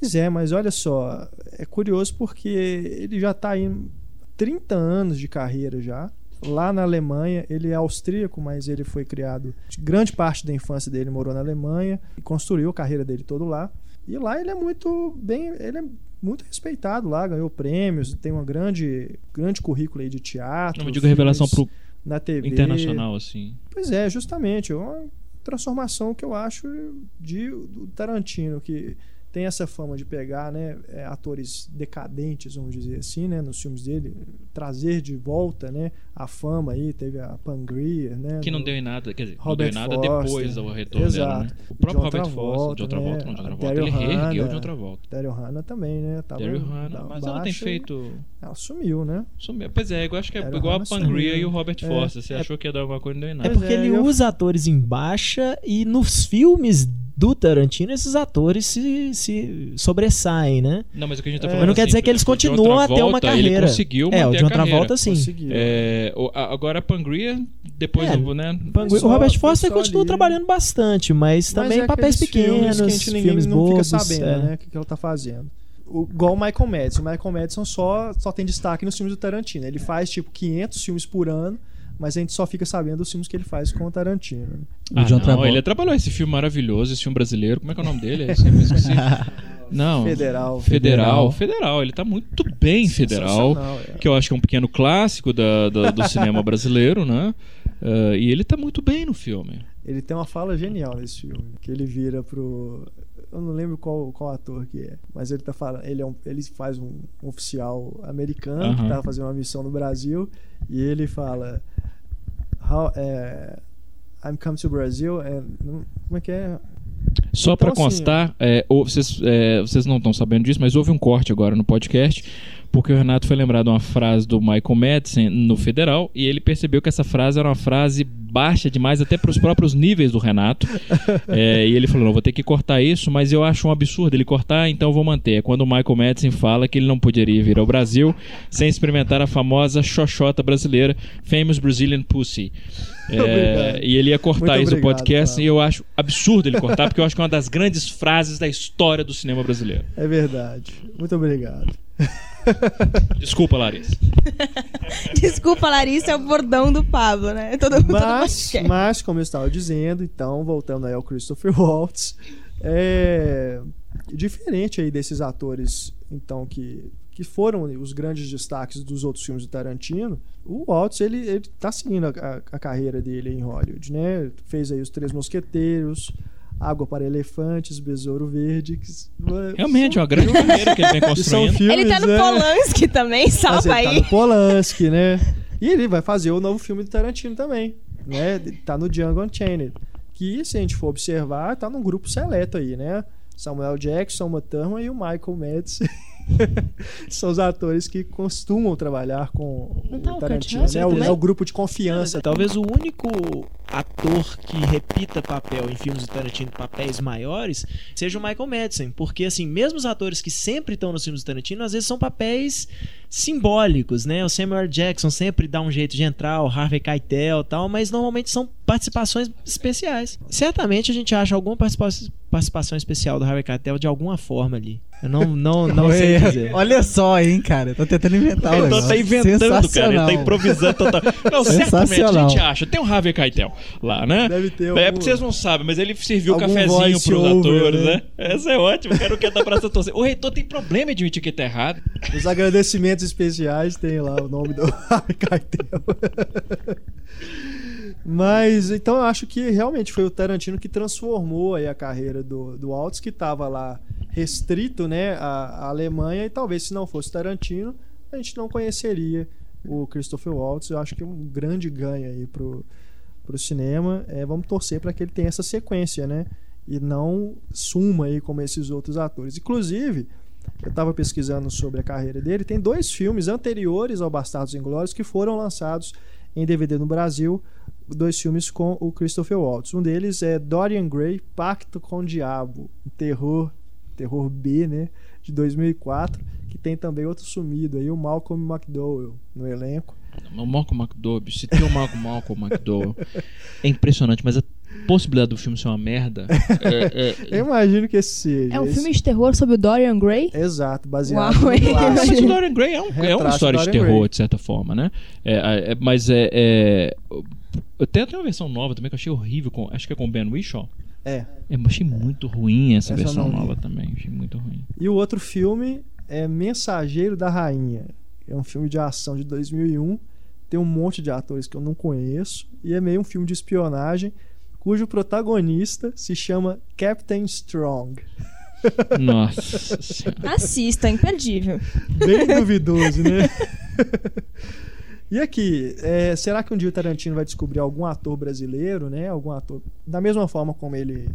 Pois é, mas olha só, é curioso porque ele já está em 30 anos de carreira já. Lá na Alemanha, ele é austríaco, mas ele foi criado. Grande parte da infância dele morou na Alemanha e construiu a carreira dele todo lá. E lá ele é muito bem, ele é muito respeitado lá, ganhou prêmios, tem uma grande, grande currículo aí de teatro. Não, digo revelação pro na TV. internacional, assim. Pois é, justamente. É uma transformação que eu acho de, do Tarantino, que tem essa fama de pegar né, é, atores decadentes, vamos dizer assim, né, nos filmes dele, trazer de volta né, a fama aí, teve a Pangria, né? Que não deu em nada, quer dizer, Robert não deu em nada Foster. depois do retorno Exato. dela, né? O próprio John Robert Foster, John Travolta, né? não, John A Travolta, Daryl ele reergueu Hannah. John Travolta. Daryl Hannah também, né? Tava Daryl Hannah, mas ela tem feito... Ela sumiu, né? Sumiu. Pois é, eu acho que é Daryl igual a Pangria sumiu. e o Robert É. Foster. Você É- achou que ia dar alguma coisa e não deu em É nada. Pois porque é, ele eu- usa atores em baixa e nos filmes do Tarantino esses atores se, se sobressaem, né? Não, mas o que a gente tá É. falando Mas não quer assim, dizer que eles continuam a ter uma carreira. Ele conseguiu é, o John. Travolta sim. É, o- a- agora a Pangria, depois É, do, né? Pangui- Só- o Robert Foster continua ali. trabalhando bastante, mas também Mas é papéis pequenos, filmes que a gente ninguém filmes não bobos. fica sabendo, é. né, o que, que ela tá fazendo. O, igual o Michael Madison. O Michael Madison só, só tem destaque nos filmes do Tarantino. Ele faz tipo 500 filmes por ano, mas a gente só fica sabendo dos filmes que ele faz com o Tarantino. né? O Ah, John não, Travolta. ele trabalhou esse filme maravilhoso, esse filme brasileiro. Como é que é o nome dele? Eu sempre esqueci. Não. Federal. Federal. Federal. Ele tá muito bem, Federal. É. Que eu acho que é um pequeno clássico da- da- do cinema brasileiro, né? Ah, e ele tá muito bem no filme. Ele tem uma fala genial nesse filme, que ele vira pro eu não lembro qual, qual ator que é, mas ele tá falando, ele é um, ele faz um, oficial americano que Aham. tava fazendo uma missão no Brasil e ele fala How, é, I'm come to Brazil and não- como é que é? Só Então, pra assim, constar, é, ou- vocês, é, vocês não estão sabendo disso, mas houve um corte agora no podcast, porque o Renato foi lembrar de uma frase do Michael Madison no Federal, e ele percebeu que essa frase era uma frase baixa demais, até para os próprios níveis do Renato. É, e ele falou: não, vou ter que cortar isso, mas eu acho um absurdo ele cortar, então eu vou manter. É quando o Michael Madison fala que ele não poderia vir ao Brasil sem experimentar a famosa xoxota brasileira, Famous Brazilian Pussy. É, e ele ia cortar Muito isso no podcast e eu acho absurdo ele cortar, porque eu acho que é uma das grandes frases da história do cinema brasileiro. É verdade. Muito obrigado. Desculpa, Larissa. Desculpa, Larissa, é o bordão do Pablo, né? Todo mundo Mas, mas como eu estava dizendo, então voltando aí ao Christopher Waltz, É diferente aí desses atores, então, que, que foram os grandes destaques dos outros filmes do Tarantino, o Waltz, ele, ele tá seguindo a, a, a carreira dele em Hollywood, né? Fez aí Os Três Mosqueteiros, Água para Elefantes, Besouro Verde. Que, Realmente, é uma grande carreira que ele vem construindo. filmes, Ele tá no né? Polanski também, salva ele tá aí. no Polanski, né? E ele vai fazer o novo filme do Tarantino também, né? Tá no Django Unchained. Que, se a gente for observar, tá num grupo seleto aí, né? Samuel Jackson, Uma Thurman e o Michael Mads. São os atores que costumam trabalhar com Não tá o o Tarantino, Kurt né? O, é o grupo de confiança. Talvez o único ator que repita papel em filmes do Tarantino, papéis maiores, seja o Michael Madsen. Porque, assim, mesmo os atores que sempre estão nos filmes do Tarantino, às vezes são papéis simbólicos, né? O Samuel Jackson sempre dá um jeito de entrar, o Harvey Keitel e tal, mas normalmente são participações especiais. Certamente a gente acha alguma participação, participação especial do Harvey Keitel de alguma forma ali. Eu não, não, não sei dizer. Olha só, hein, cara. Tô tentando inventar o negócio. tá inventando, cara. Ele tá improvisando total. Não, certamente a gente acha. Tem um Harvey Keitel lá, né? Deve ter É algum- porque vocês não sabem, mas ele serviu Algum cafezinho pros over, atores, né? né? Essa é ótima, quero que a praça torcer. O reitor tem problema de admitir que tá errado. Os agradecimentos especiais tem lá o nome do Keitel. Mas então eu acho que realmente foi o Tarantino que transformou aí a carreira do, do Waltz, que estava lá restrito né, à, à Alemanha, e talvez se não fosse Tarantino, a gente não conheceria o Christopher Waltz. Eu acho que é um grande ganho aí pro, pro cinema. É, vamos torcer para que ele tenha essa sequência, né? E não suma aí como esses outros atores. Inclusive, eu estava pesquisando sobre a carreira dele. Tem dois filmes anteriores ao Bastardos Inglórios que foram lançados em DVD no Brasil. Dois filmes com o Christopher Waltz. Um deles é Dorian Gray, Pacto com o Diabo, terror, terror B, né, de 2004, que tem também outro sumido aí, o Malcolm McDowell no elenco. O Malcolm McDowell, se tem o Malcolm, Malcolm McDowell, é impressionante, mas a possibilidade do filme ser uma merda é, é- Eu imagino que esse seja. É um esse- filme de terror sobre o Dorian Gray? Exato, baseado Uau, no. Mas o Dorian Gray é, um- é uma história de terror, Gray. de certa forma, né? É, é, mas é, é. Até tem uma versão nova também que eu achei horrível, com, acho que é com o Ben Whishaw. É. Eu achei muito ruim essa, Essa versão nova também. Achei muito ruim. E o outro filme é Mensageiro da Rainha. É um filme de ação de 2001. Tem um monte de atores que eu não conheço. E é meio um filme de espionagem cujo protagonista se chama Captain Strong. Nossa senhora. Assista, imperdível. Bem duvidoso, né? E aqui, é, será que um dia o Tarantino vai descobrir algum ator brasileiro, né? Algum ator. Da mesma forma como ele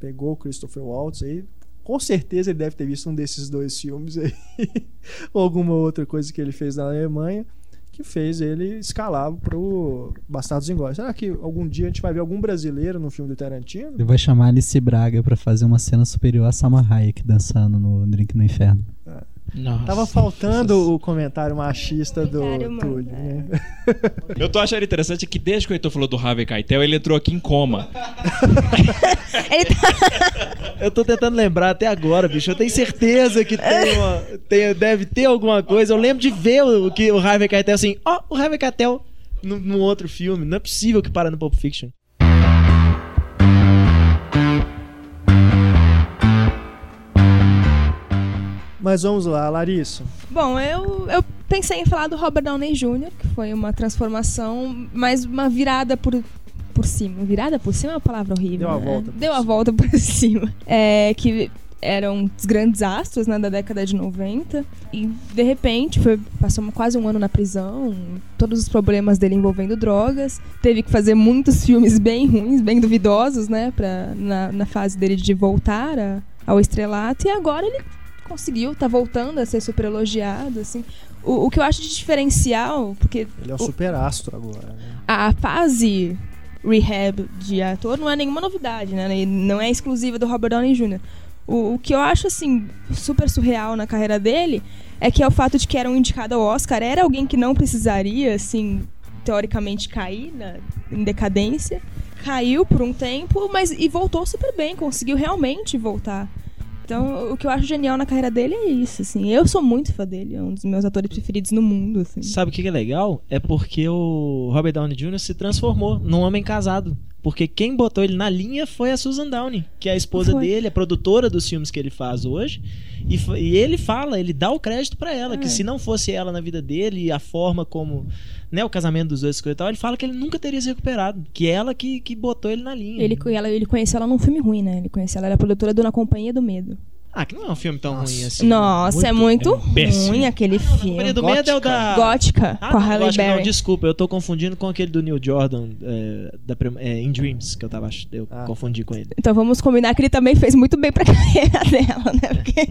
pegou o Christopher Waltz aí. Com certeza ele deve ter visto um desses dois filmes aí. ou alguma outra coisa que ele fez na Alemanha. Que fez ele escalar pro Bastardos Inglórios. Será que algum dia a gente vai ver algum brasileiro no filme do Tarantino? Ele vai chamar Alice Braga pra fazer uma cena superior a Salma Hayek dançando no Drink no Inferno. Nossa. Tava faltando o comentário machista do Túlio, é. né? Eu tô achando interessante que desde que o Heitor falou do Harvey Keitel, ele entrou aqui em coma. Ele tá... Eu tô tentando lembrar até agora, bicho. Eu tenho certeza que tem uma, tem- deve ter alguma coisa. Eu lembro de ver o, que o Harvey Keitel assim, ó, o Harvey Keitel num, num outro filme. Não é possível que para no Pulp Fiction. Mas vamos lá, Larissa. Bom, eu, eu pensei em falar do Robert Downey Jr., que foi uma transformação, mas uma virada por, por cima. Virada por cima é uma palavra horrível. Deu a né? volta Deu a volta por cima. É, que eram os grandes astros né, da década de 90 e de repente foi, passou quase um ano na prisão, todos os problemas dele envolvendo drogas, teve que fazer muitos filmes bem ruins, bem duvidosos, né, pra, na, na fase dele de voltar a- ao estrelato e agora ele conseguiu, tá voltando a ser super elogiado, assim. O, o que eu acho de diferencial, porque Ele é um O- super astro agora, né? a fase rehab de ator não é nenhuma novidade, né? E Não é exclusiva do Robert Downey Jr. O, o que eu acho, assim, super surreal na carreira dele é que é o fato de que era um indicado ao Oscar, era alguém que não precisaria, assim, teoricamente cair na, em decadência, caiu por um tempo, mas e voltou super bem, conseguiu realmente voltar. Então, o que eu acho genial na carreira dele é isso, assim. Eu sou muito fã dele, é um dos meus atores preferidos no mundo, assim. Sabe o que é legal? É porque o Robert Downey Jr. se transformou num homem casado. Porque quem botou ele na linha foi a Susan Downey, que é a esposa Foi. dele, a produtora dos filmes que ele faz hoje. E, e ele fala, ele dá o crédito pra ela, que É. se não fosse ela na vida dele e a forma como. Né, o casamento dos dois e tal, ele fala que ele nunca teria se recuperado. Que ela que, que botou ele na linha. Ele, ela, ele conheceu ela num filme ruim, né? Ele conheceu ela, era produtora do Na Companhia do Medo. Ah, que não é um filme tão Nossa. ruim assim. Nossa, é muito é péssimo. ruim aquele filme. Companhia do Medo é o da. Gótica, Ah, com a não, Halle Gótica não, Berry. desculpa, eu tô confundindo com aquele do Neil Jordan, é, da, é, In Dreams, que eu tava eu Ah. confundi com ele. Então vamos combinar que ele também fez muito bem pra carreira dela, né? Porque-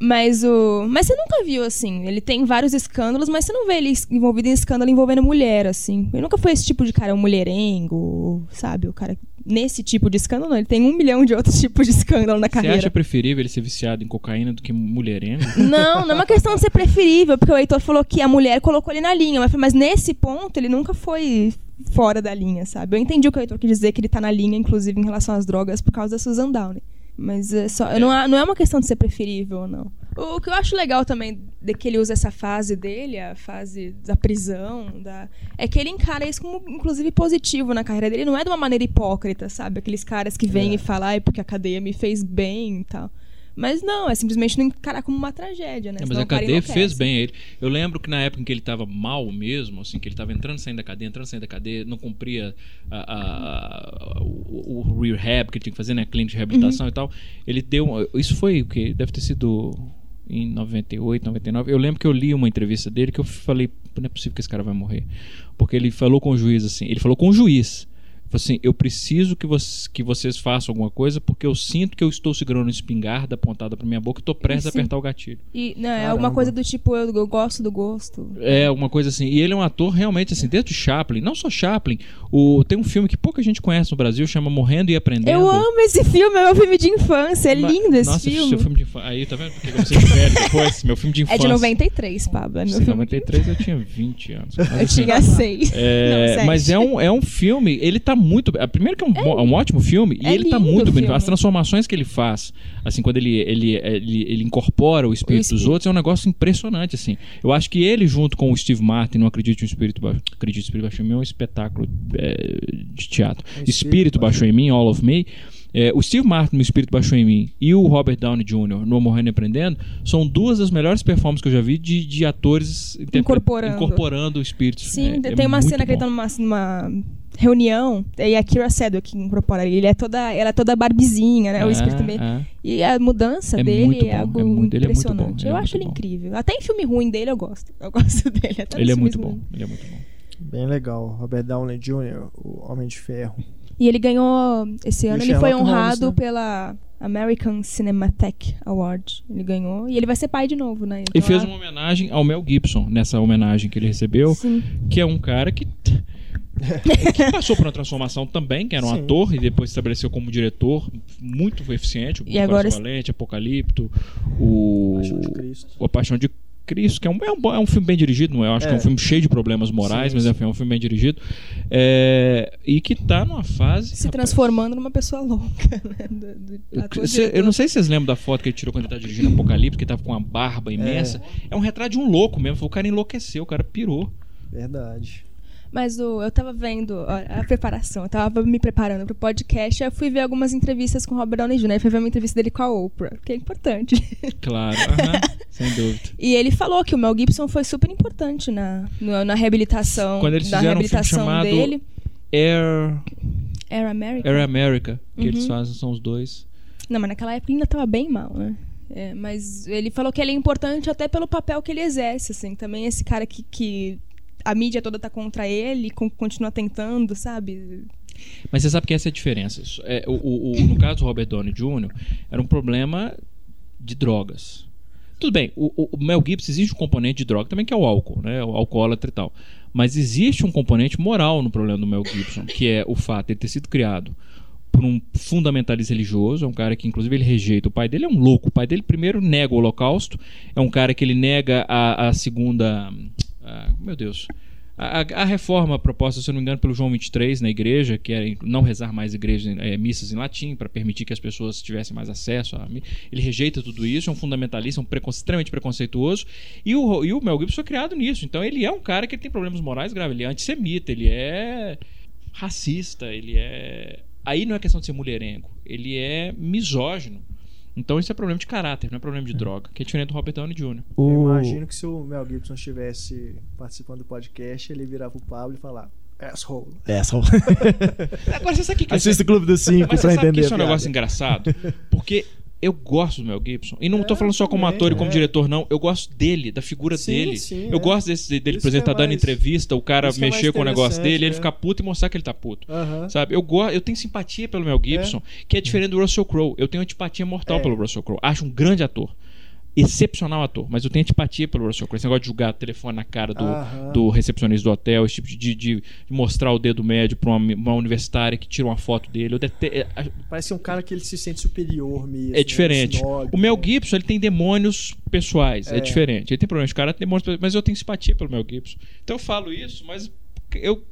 Mas o. Mas você nunca viu, assim. Ele tem vários escândalos, mas você não vê ele envolvido em escândalo envolvendo mulher, assim. Ele nunca foi esse tipo de cara, um mulherengo, sabe? O cara. Nesse tipo de escândalo, não. Ele tem um milhão de outros tipos de escândalo na Você carreira. acha preferível ele ser viciado em cocaína do que mulherengo? Não, não é uma questão de ser preferível, porque o Heitor falou que a mulher colocou ele na linha, mas, mas nesse ponto ele nunca foi fora da linha, sabe? Eu entendi o que o Heitor quis dizer, que ele tá na linha, inclusive, em relação às drogas, por causa da Susan Downey. Mas é só, Não, é, não é uma questão de ser preferível ou não. O, o que eu acho legal também de que ele usa essa fase dele, a fase da prisão, da, é que ele encara isso como, inclusive, positivo na carreira dele. Não é de uma maneira hipócrita, sabe? Aqueles caras que vêm e falam, ai, porque a cadeia me fez bem e tal. Mas não, é simplesmente não encarar como uma tragédia, né? É, mas Senão a cadeia fez bem a ele. Eu lembro que na época em que ele estava mal mesmo, assim, que ele estava entrando e saindo da cadeia, entrando e saindo da cadeia, não cumpria a- a- a- o, o rehab que ele tinha que fazer, né? Clínica de reabilitação Uhum. e tal. Ele deu. Isso foi o que? Deve ter sido em 98, 99. Eu lembro que eu li uma entrevista dele que eu falei, não é possível que esse cara vai morrer. Porque ele falou com o juiz assim, ele falou com o juiz. Assim, eu preciso que, vocês que vocês façam alguma coisa porque eu sinto que eu estou segurando uma espingarda apontada para minha boca e estou prestes a Sim. apertar o gatilho. E, não, é alguma coisa do tipo, eu, eu gosto do gosto. É, uma coisa assim. E ele é um ator realmente assim, desde Chaplin, não só Chaplin, o, tem um filme que pouca gente conhece no Brasil, chama Morrendo e Aprendendo. Eu amo esse filme, é meu filme de infância. É Ma- lindo esse Nossa, filme. seu filme de infância. Aí, tá vendo? Porque você é velho depois. Meu filme de É infância. de 93, Pablo. É meu Em filme. 93 eu tinha 20 anos. Mas, Eu assim, tinha 6. É, mas é um, é um filme, ele tá muito. a Primeiro que é um, bo- é um ótimo filme, e é ele tá muito o bem. As transformações que ele faz, assim, quando ele, ele, ele, ele incorpora o espírito dos espírito. outros, é um negócio impressionante, assim. Eu acho que ele, junto com o Steve Martin, não acredite no Espírito Baixo. Acredite no Espírito Baixo em mim, é um espetáculo é, de teatro. Espírito Espírito Baixou em mim, All of Me. É, o Steve Martin no Espírito Baixou em Mim e o Robert Downey Jr. no Morrendo e Aprendendo são duas das melhores performances que eu já vi de, de atores Incorporando. incorporando espíritos. Sim, É- é tem uma muito cena que ele bom. tá numa, numa reunião, e a Kira Sedgwick que incorpora ele. Ele é toda, ela é toda barbizinha, né? o É, espírito também. é. E a mudança É dele muito é bom, algo é muito- ele é muito bom, impressionante. ele é eu acho ele bom. incrível. Até em filme ruim dele eu gosto. Eu gosto dele. Até Ele é muito bom. ruins. Ele é muito bom. Bem legal. Robert Downey Jr., o Homem de Ferro. E ele ganhou, esse ano, ele foi Holmes, honrado né? pela American Cinematheque Award. Ele ganhou. E ele vai ser pai de novo, né? E Então, fez a- uma homenagem ao Mel Gibson, nessa homenagem que ele recebeu, Sim. que é um cara que. Que passou por uma transformação também, que era um Sim. ator e depois se estabeleceu como diretor muito eficiente. O E agora- Valente, Apocalipto, o. Paixão de Cristo. O A Paixão de Cristo, que é um, é um, é um filme bem dirigido, não é? Eu acho que é um É. filme cheio de problemas morais, Sim, mas enfim, é um filme bem dirigido. É, e que tá numa fase. Se rapaz, transformando numa pessoa louca, né? Do, do eu- cê- eu não sei se vocês lembram da foto que ele tirou quando ele tá dirigindo Apocalipse, que ele tava com uma barba imensa. É. um retrato de um louco mesmo. O cara enlouqueceu, o cara pirou. Verdade. Mas o, eu tava vendo ó, a preparação, eu tava me preparando pro podcast, aí eu fui ver algumas entrevistas com o Robert Downey Jr. Aí fui ver uma entrevista dele com a Oprah, que é importante. Claro, sem dúvida. E ele falou que o Mel Gibson foi super importante na, no- na reabilitação, Quando eles um filme reabilitação chamado dele. Air, Air America. Air America, que eles Uhum. fazem, são os dois. Não, mas naquela época ele ainda tava bem mal, né? É, mas ele falou que ele é importante até pelo papel que ele exerce, assim. Também esse cara que, que a mídia toda tá contra ele con- continua tentando, sabe? Mas você sabe que essa é a diferença. É, o, o- no caso do Robert Downey Jr., era um problema de drogas. Tudo bem, o, o- o Mel Gibson existe um componente de droga também que é o álcool, né? O alcoólatra e tal. Mas existe um componente moral no problema do Mel Gibson, que é o fato de ele ter sido criado por um fundamentalista religioso, é um cara que inclusive ele rejeita. O pai dele é um louco. O pai dele primeiro nega o Holocausto, é um cara que ele nega a, a segunda, a- meu Deus, a, a- reforma proposta, se eu não me engano, pelo João 23 na igreja, que era não rezar mais igrejas, eh, missas em latim, para permitir que as pessoas tivessem mais acesso a Ele rejeita tudo isso, é um fundamentalista, um precon- extremamente preconceituoso. E o, e o Mel Gibson foi criado nisso. Então ele é um cara que tem problemas morais graves. Ele é antissemita, ele é racista, ele é. Aí não é questão de ser mulherengo, ele é misógino. Então isso é problema de caráter, não é problema de droga, que é diferente do Robert Downey Jr. Eu O... imagino que se o Mel Gibson estivesse participando do podcast, ele virar pro Pablo e falar asshole. É, só... Agora você sabe o que, que Assista o Clube dos Cinco Mas pra você sabe que entender. isso é um negócio engraçado? Porque eu gosto do Mel Gibson. E não tô É, falando só como também, ator e como é. diretor, não. Eu gosto dele, da figura Sim, dele. sim, eu é. gosto desse, dele, Isso que é tá dando mais- entrevista, o cara é mexer mais com o negócio dele, ele é. ficar puto e mostrar que ele tá puto. Aham. Sabe? Eu, go eu tenho simpatia pelo Mel Gibson, que é diferente do Russell Crowe. Eu tenho antipatia mortal É. pelo Russell Crowe. Acho um grande ator. Excepcional ator, mas eu tenho antipatia pelo Russell Crowe. Esse negócio de jogar telefone na cara do, Aham. do recepcionista do hotel, esse tipo de, de, de mostrar o dedo médio pra uma, uma universitária que tira uma foto dele. Dete- é, Parece um cara que ele se sente superior mesmo. é diferente. snob, O Mel né? Gibson, ele tem demônios pessoais. É, É. diferente. Ele tem problemas de cara, tem demônios pessoais. Mas eu tenho simpatia pelo Mel Gibson. Então eu falo isso, mas eu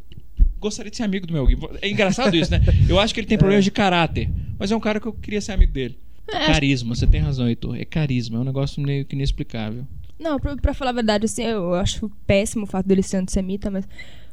gostaria de ser amigo do Mel Gibson. É engraçado isso, né? Eu acho que ele tem problemas de caráter. Mas é um cara que eu queria ser amigo dele. É, Carisma, você tem razão, Heitor. É carisma, é um negócio meio que inexplicável. Não, pra, pra falar a verdade, assim, eu acho péssimo o fato dele ser antissemita, mas.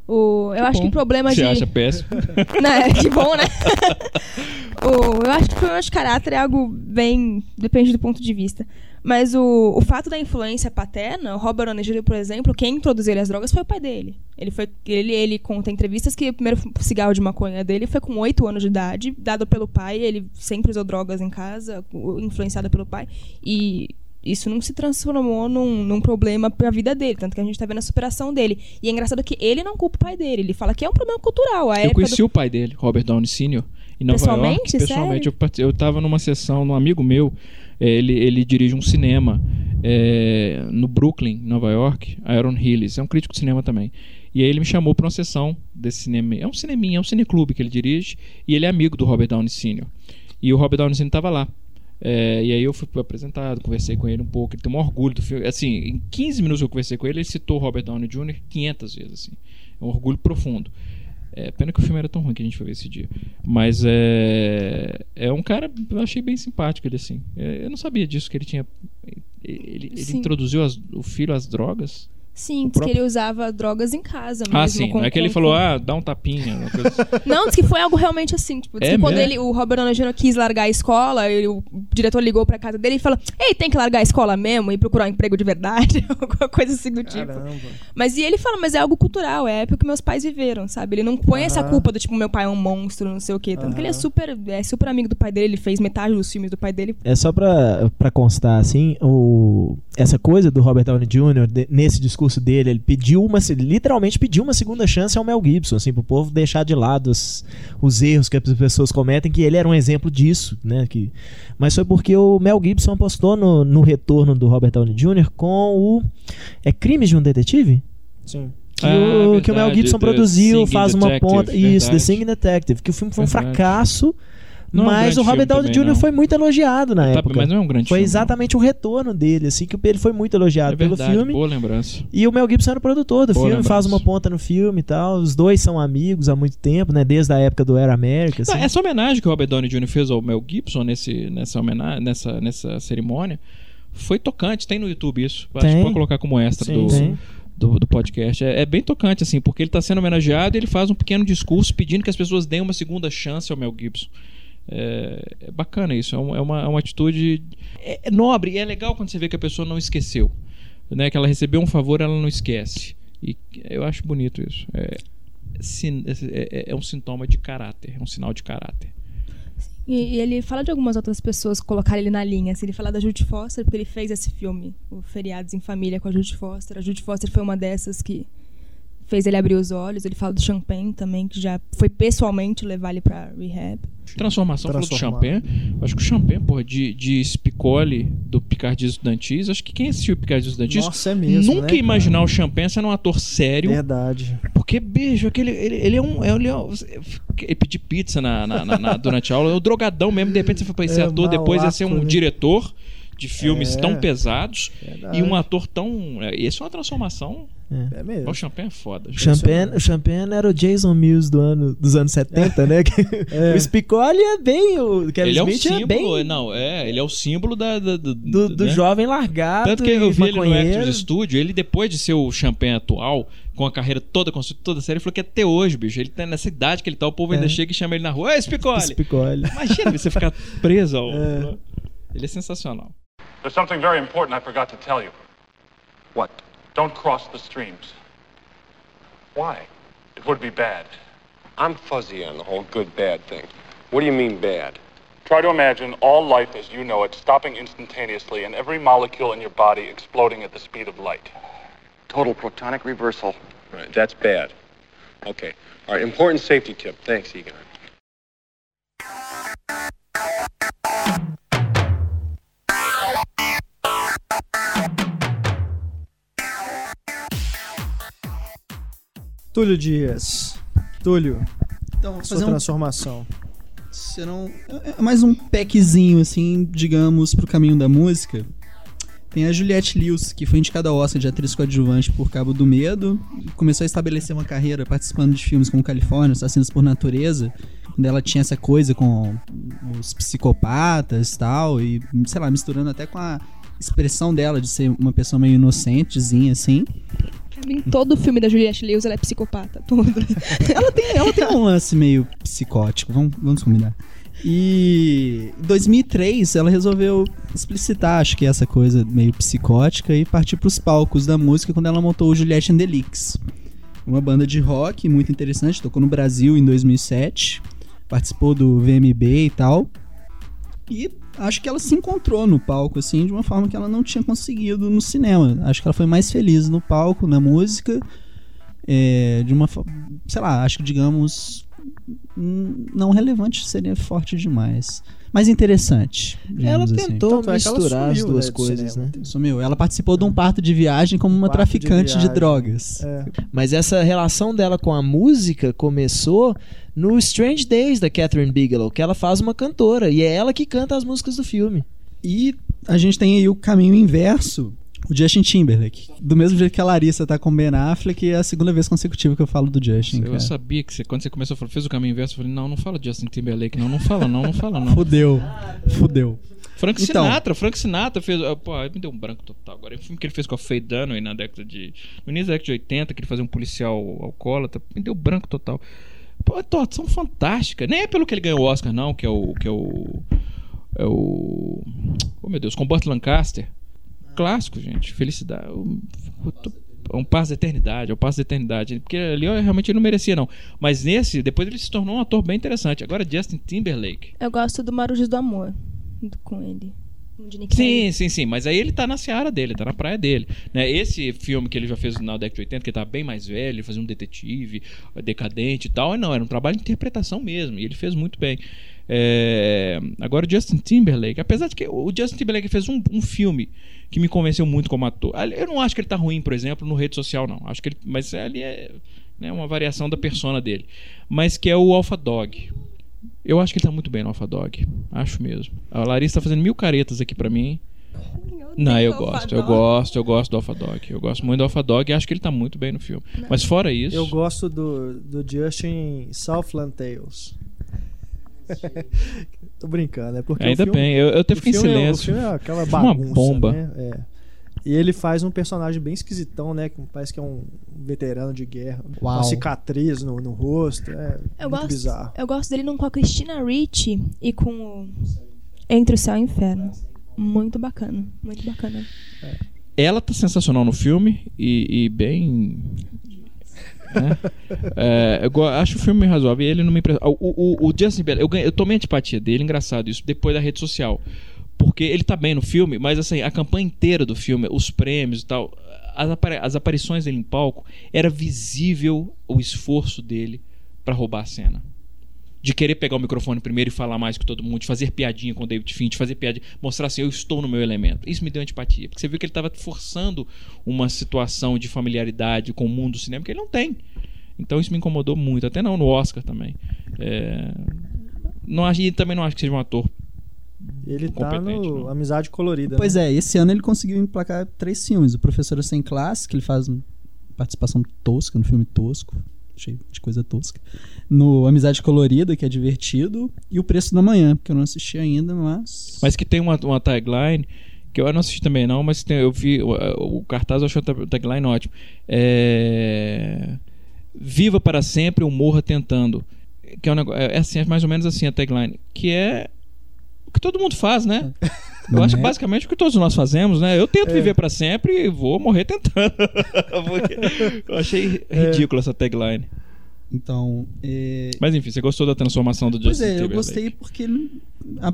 O, eu acho bom. que problema Você de. acha péssimo? Né, que bom, né? o, eu acho que problema de caráter é algo bem. depende do ponto de vista. Mas o, o fato da influência paterna, o Robert Downey Jr., por exemplo, quem introduziu ele às drogas foi o pai dele. Ele foi ele, ele conta em entrevistas que o primeiro cigarro de maconha dele foi com 8 anos de idade, dado pelo pai. Ele sempre usou drogas em casa, influenciado pelo pai. E isso não se transformou num, num problema pra vida dele, tanto que a gente tá vendo a superação dele. E é engraçado que ele não culpa o pai dele, ele fala que é um problema cultural. A Eu conheci do... o pai dele, Robert Downey Sr., em Nova Pessoalmente? York. Pessoalmente? Sério? Eu, parti- eu tava numa sessão, num amigo meu, ele, ele dirige um cinema eh, no Brooklyn, Nova York, Aaron Hillis, é um crítico de cinema também. E aí ele me chamou para uma sessão desse cinema. É um cineminha, é um cineclube que ele dirige, e ele é amigo do Robert Downey Sr. E o Robert Downey Sr. tava lá. É, e aí eu fui apresentado, conversei com ele um pouco, ele tem um orgulho do filme. Assim, em 15 minutos que eu conversei com ele, ele citou Robert Downey Jr. 500 vezes, assim. É um orgulho profundo. É, pena que o filme era tão ruim que a gente foi ver esse dia. Mas é. É um cara. Eu achei bem simpático ele assim. É, eu não sabia disso, que ele tinha. Ele, ele introduziu as- o filho às drogas. Sim, diz que próprio- ele usava drogas em casa mesmo. ah, sim. com- Não é que ele com- falou, ah, dá um tapinha. Uma coisa assim. Não, diz que foi algo realmente assim. Tipo, diz É que quando ele, o Robert Downey Jr. quis largar a escola, ele- o diretor ligou pra casa dele e falou: Ei, tem que largar a escola mesmo e procurar um emprego de verdade? Alguma coisa assim do tipo. Caramba. Mas e ele fala, mas é algo cultural, é a época que meus pais viveram, sabe? Ele não põe essa culpa do tipo, meu pai é um monstro, não sei o quê. Tanto que ele é super, é super amigo do pai dele, ele fez metade dos filmes do pai dele. É só pra, pra constar, assim, o, essa coisa do Robert Downey Jr., de- nesse discurso dele, ele pediu uma, literalmente pediu uma segunda chance ao Mel Gibson, assim, pro povo deixar de lado os, os erros que as pessoas cometem, que ele era um exemplo disso, né, que, mas foi porque o Mel Gibson apostou no, no retorno do Robert Downey Jr. com o, é Crimes de um Detetive? Sim. Que, Ah, o, que o Mel verdade, Gibson produziu, faz uma Detective, ponta. Isso, The verdade. Singing Detective. Que o filme foi um Verdade. fracasso, Não é um mas o Robert Downey Jr. não. foi muito elogiado na Tá, época. mas não é um grande Foi filme. exatamente o retorno dele, assim, que ele foi muito elogiado É pelo verdade, filme. boa lembrança. E o Mel Gibson era o produtor do Boa filme, faz lembrança. uma ponta no filme e tal. Os dois são amigos há muito tempo, né? Desde a época do Era América. Não, Assim. essa homenagem que o Robert Downey Jr. fez ao Mel Gibson nesse, nessa, homenagem, nessa, nessa cerimônia foi tocante. Tem no YouTube isso. Acho que Tem. pode colocar como extra Sim, do, Tem. do, do podcast. É, é bem tocante, assim, porque ele está sendo homenageado e ele faz um pequeno discurso pedindo que as pessoas deem uma segunda chance ao Mel Gibson. É, é bacana isso, é, é uma, é uma atitude é, é nobre é legal quando você vê que a pessoa não esqueceu. Né? Que ela recebeu um favor ela não esquece. E eu acho bonito isso. É, é- é- um sintoma de caráter, é um sinal de caráter. E, e ele fala de algumas outras pessoas colocar ele na linha. Assim, ele fala da Judy Foster, porque ele fez esse filme, o Feriados em Família com a Judy Foster. A Judy Foster foi uma dessas que fez ele abrir os olhos. Ele fala do Champagne também, que já foi pessoalmente levar ele pra rehab. Transformação, falou do. Champagne. Acho que o Champagne, porra, de, de Spicoli do Picardias Estudantis, acho que quem assistiu Picardias Estudantis Nossa, é mesmo. nunca né, imaginar o Champagne sendo um ator sério. Verdade. Porque, beijo, aquele, ele, ele é um. Ele, é um- ele pedir pizza na, na- na- na- durante a aula, é o drogadão mesmo, de repente você foi pra esse É, ator, depois ia ser um né? diretor de filmes É. tão pesados Verdade. e um ator tão. é, Esse é uma transformação. É mesmo. O Champagne é foda. O Champagne, o Champagne era o Jason Mills do ano, dos anos 70, né? É. O Spicoli é bem. O Kevin Ele é o Smith é símbolo, bem não, é, ele é o símbolo da, da- do, do, do né? jovem largado. Tanto que eu vi ele no. Actors Studio, ele depois de ser o Champagne atual, com a carreira toda construída, toda série, ele falou que até hoje, bicho, ele tá nessa idade que ele tá, o povo ainda É. chega e chama ele na rua, Ei, Spicoli! Spicoli. Imagina você ficar preso ao... É. Ele é sensacional. There's something very important I forgot to tell you. What? Don't cross the streams. Why? It would be bad. I'm fuzzy on the whole good bad thing. What do you mean bad? Try to imagine all life as you know it stopping instantaneously and every molecule in your body exploding at the speed of light. Total protonic reversal. Right, that's bad. Okay. All right, important safety tip. Thanks, Egon. Túlio Dias. Túlio, Então, vou sua fazer um transformação. serão é mais um packzinho assim, digamos, pro caminho da música. Tem a Juliette Lewis, que foi indicada ao Oscar de atriz coadjuvante por Cabo do Medo, começou a estabelecer uma carreira participando de filmes como Califórnia, Assassinos por Natureza, quando ela tinha essa coisa com os psicopatas e tal, e sei lá, misturando até com a expressão dela de ser uma pessoa meio inocentezinha assim. Em todo filme da Juliette Lewis, ela é psicopata. Todo. ela tem, ela tem um lance meio psicótico, vamos, vamos combinar. E em 2003 ela resolveu explicitar, acho que essa coisa meio psicótica e partir pros palcos da música quando ela montou o Juliette and the Leaks. Uma banda de rock muito interessante, tocou no Brasil em 2007, participou do VMB e tal. E acho que ela se encontrou no palco, assim, de uma forma que ela não tinha conseguido no cinema. Acho que ela foi mais feliz no palco, na música, é, de uma sei lá, acho que digamos, não relevante seria forte demais. Mas interessante. Ela assim. tentou é ela misturar as duas né, coisas, cinema. né? Sumiu. Ela participou de um parto de viagem como uma Parto de traficante de, viagem. drogas. É. Mas essa relação dela com a música começou no Strange Days da Catherine Bigelow, que ela faz uma cantora e é ela que canta as músicas do filme. E a gente tem aí o caminho inverso, o Justin Timberlake. Do mesmo jeito que a Larissa tá com o Ben Affleck, é a segunda vez consecutiva que eu falo do Justin, Eu cara. sabia que você, quando você começou a falar, fez o caminho inverso, eu falei, não, não fala Justin Timberlake, não, não fala não, não fala não. Fudeu. Fudeu. Frank Então. Sinatra, Frank Sinatra fez. ah, Pô, me deu um branco total. Agora, o filme que ele fez com a Faye Dunaway na década de. No início da década de 80, que ele fazia um policial alcoólatra, me deu branco total. Pô, a atuação fantástica. Nem é pelo que ele ganhou o Oscar, não, que é o. Que é o. É o. Oh meu Deus, com Burt Lancaster. Clássico, gente. Felicidade. Eu- eu tô- É um passo da eternidade, é um passo da eternidade. Porque ali eu realmente ele não merecia, não. Mas nesse, depois ele se tornou um ator bem interessante. Agora, Justin Timberlake. Eu gosto do Marujos do Amor com ele. Sim, sim, sim, mas aí ele tá na seara dele, tá na praia dele. Né? Esse filme que ele já fez na década de 80, que ele tá bem mais velho, ele fazia um detetive, decadente e tal, não, era um trabalho de interpretação mesmo, e ele fez muito bem. É, Agora o Justin Timberlake, apesar de que o Justin Timberlake fez um, um filme que me convenceu muito como ator. Eu não acho que ele tá ruim, por exemplo, no rede social, não. Acho que ele, mas ali é né, uma variação da persona dele. Mas que é o Alpha Dog. Eu acho que ele tá muito bem no Alpha Dog. Acho mesmo. A Larissa tá fazendo mil caretas aqui pra mim. Não, eu gosto, eu gosto, eu gosto do Alpha Dog. Eu gosto muito do Alpha Dog e acho que ele tá muito bem no filme. Mas fora isso. Eu gosto do, do Justin Southland Tales. Tô brincando, é porque o Ainda filme, bem, eu, eu até fiquei em filme é- silêncio. O filme é aquela Foi uma bagunça, bomba. né? É. E ele faz um personagem bem esquisitão, né? Que parece que é um veterano de guerra. Com Uau. uma cicatriz no, no rosto. É Eu muito gosto, bizarro. eu gosto dele num com a Christina Ricci e com o Entre o Céu e o Inferno. Muito bacana, muito bacana. Ela tá sensacional no filme e, e bem. Né? É, eu acho o filme razoável e ele não me impressiona. O, o, o Justin Bieber, eu, ganhei- eu tomei antipatia dele, engraçado isso, depois da rede social. Porque ele tá bem no filme, mas assim, a campanha inteira do filme, os prêmios e tal, as, apari- as aparições dele em palco, era visível o esforço dele pra roubar a cena. De querer pegar o microfone primeiro e falar mais que todo mundo, de fazer piadinha com o David Finch, fazer piadinha, mostrar assim, eu estou no meu elemento. Isso me deu antipatia, porque você viu que ele estava forçando uma situação de familiaridade com o mundo do cinema que ele não tem. Então isso me incomodou muito, até não no Oscar também. É, Não acho, e também não acho que seja um ator Ele tá no não. Amizade Colorida. Pois né? é, esse ano ele conseguiu emplacar três filmes. O Professor Sem Classe, que ele faz uma participação tosca no filme tosco, cheio de coisa tosca. No Amizade Colorida, que é divertido. E O Preço da Manhã, que eu não assisti ainda, mas... Mas que tem uma, uma tagline que eu não assisti também não, mas tem- eu vi o, o cartaz, eu achei a tagline ótimo. É... Viva para sempre ou morra tentando. Que é, um negócio, é assim, é mais ou menos assim a tagline, que é o que todo mundo faz, né? Eu acho que é? basicamente o que todos nós fazemos, né? Eu tento É. viver para sempre e vou morrer tentando. Eu achei É. ridícula essa tagline. Então, é... Mas enfim, você gostou da transformação do Pois Justin é, eu Timberlake? gostei porque, ele-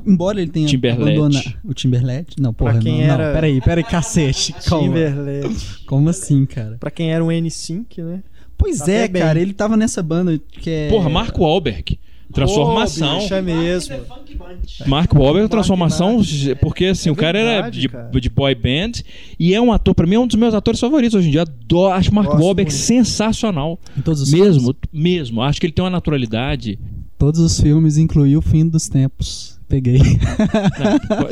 embora ele tenha Timberlake. abandonado... O Timberlake? Não, porra, quem não, era- não, peraí, peraí, cacete. Calma. Timberlake. Como assim, cara? Pra quem era um N5, né? Pois Tá é, bem. cara, ele tava nessa banda que é... Porra, Mark Wahlberg. Transformação. Pô, bicho, é mesmo. Mark Wahlberg, transformação, Mark. porque assim, É o cara era de, cara. de boy band e é um ator, pra mim, é um dos meus atores favoritos hoje em dia. Adoro, acho Mark Gosto Wahlberg muito. sensacional. Em todos os Mesmo, mesmo. Acho que ele tem uma naturalidade. Todos os filmes, incluiu o Fim dos Tempos. Peguei.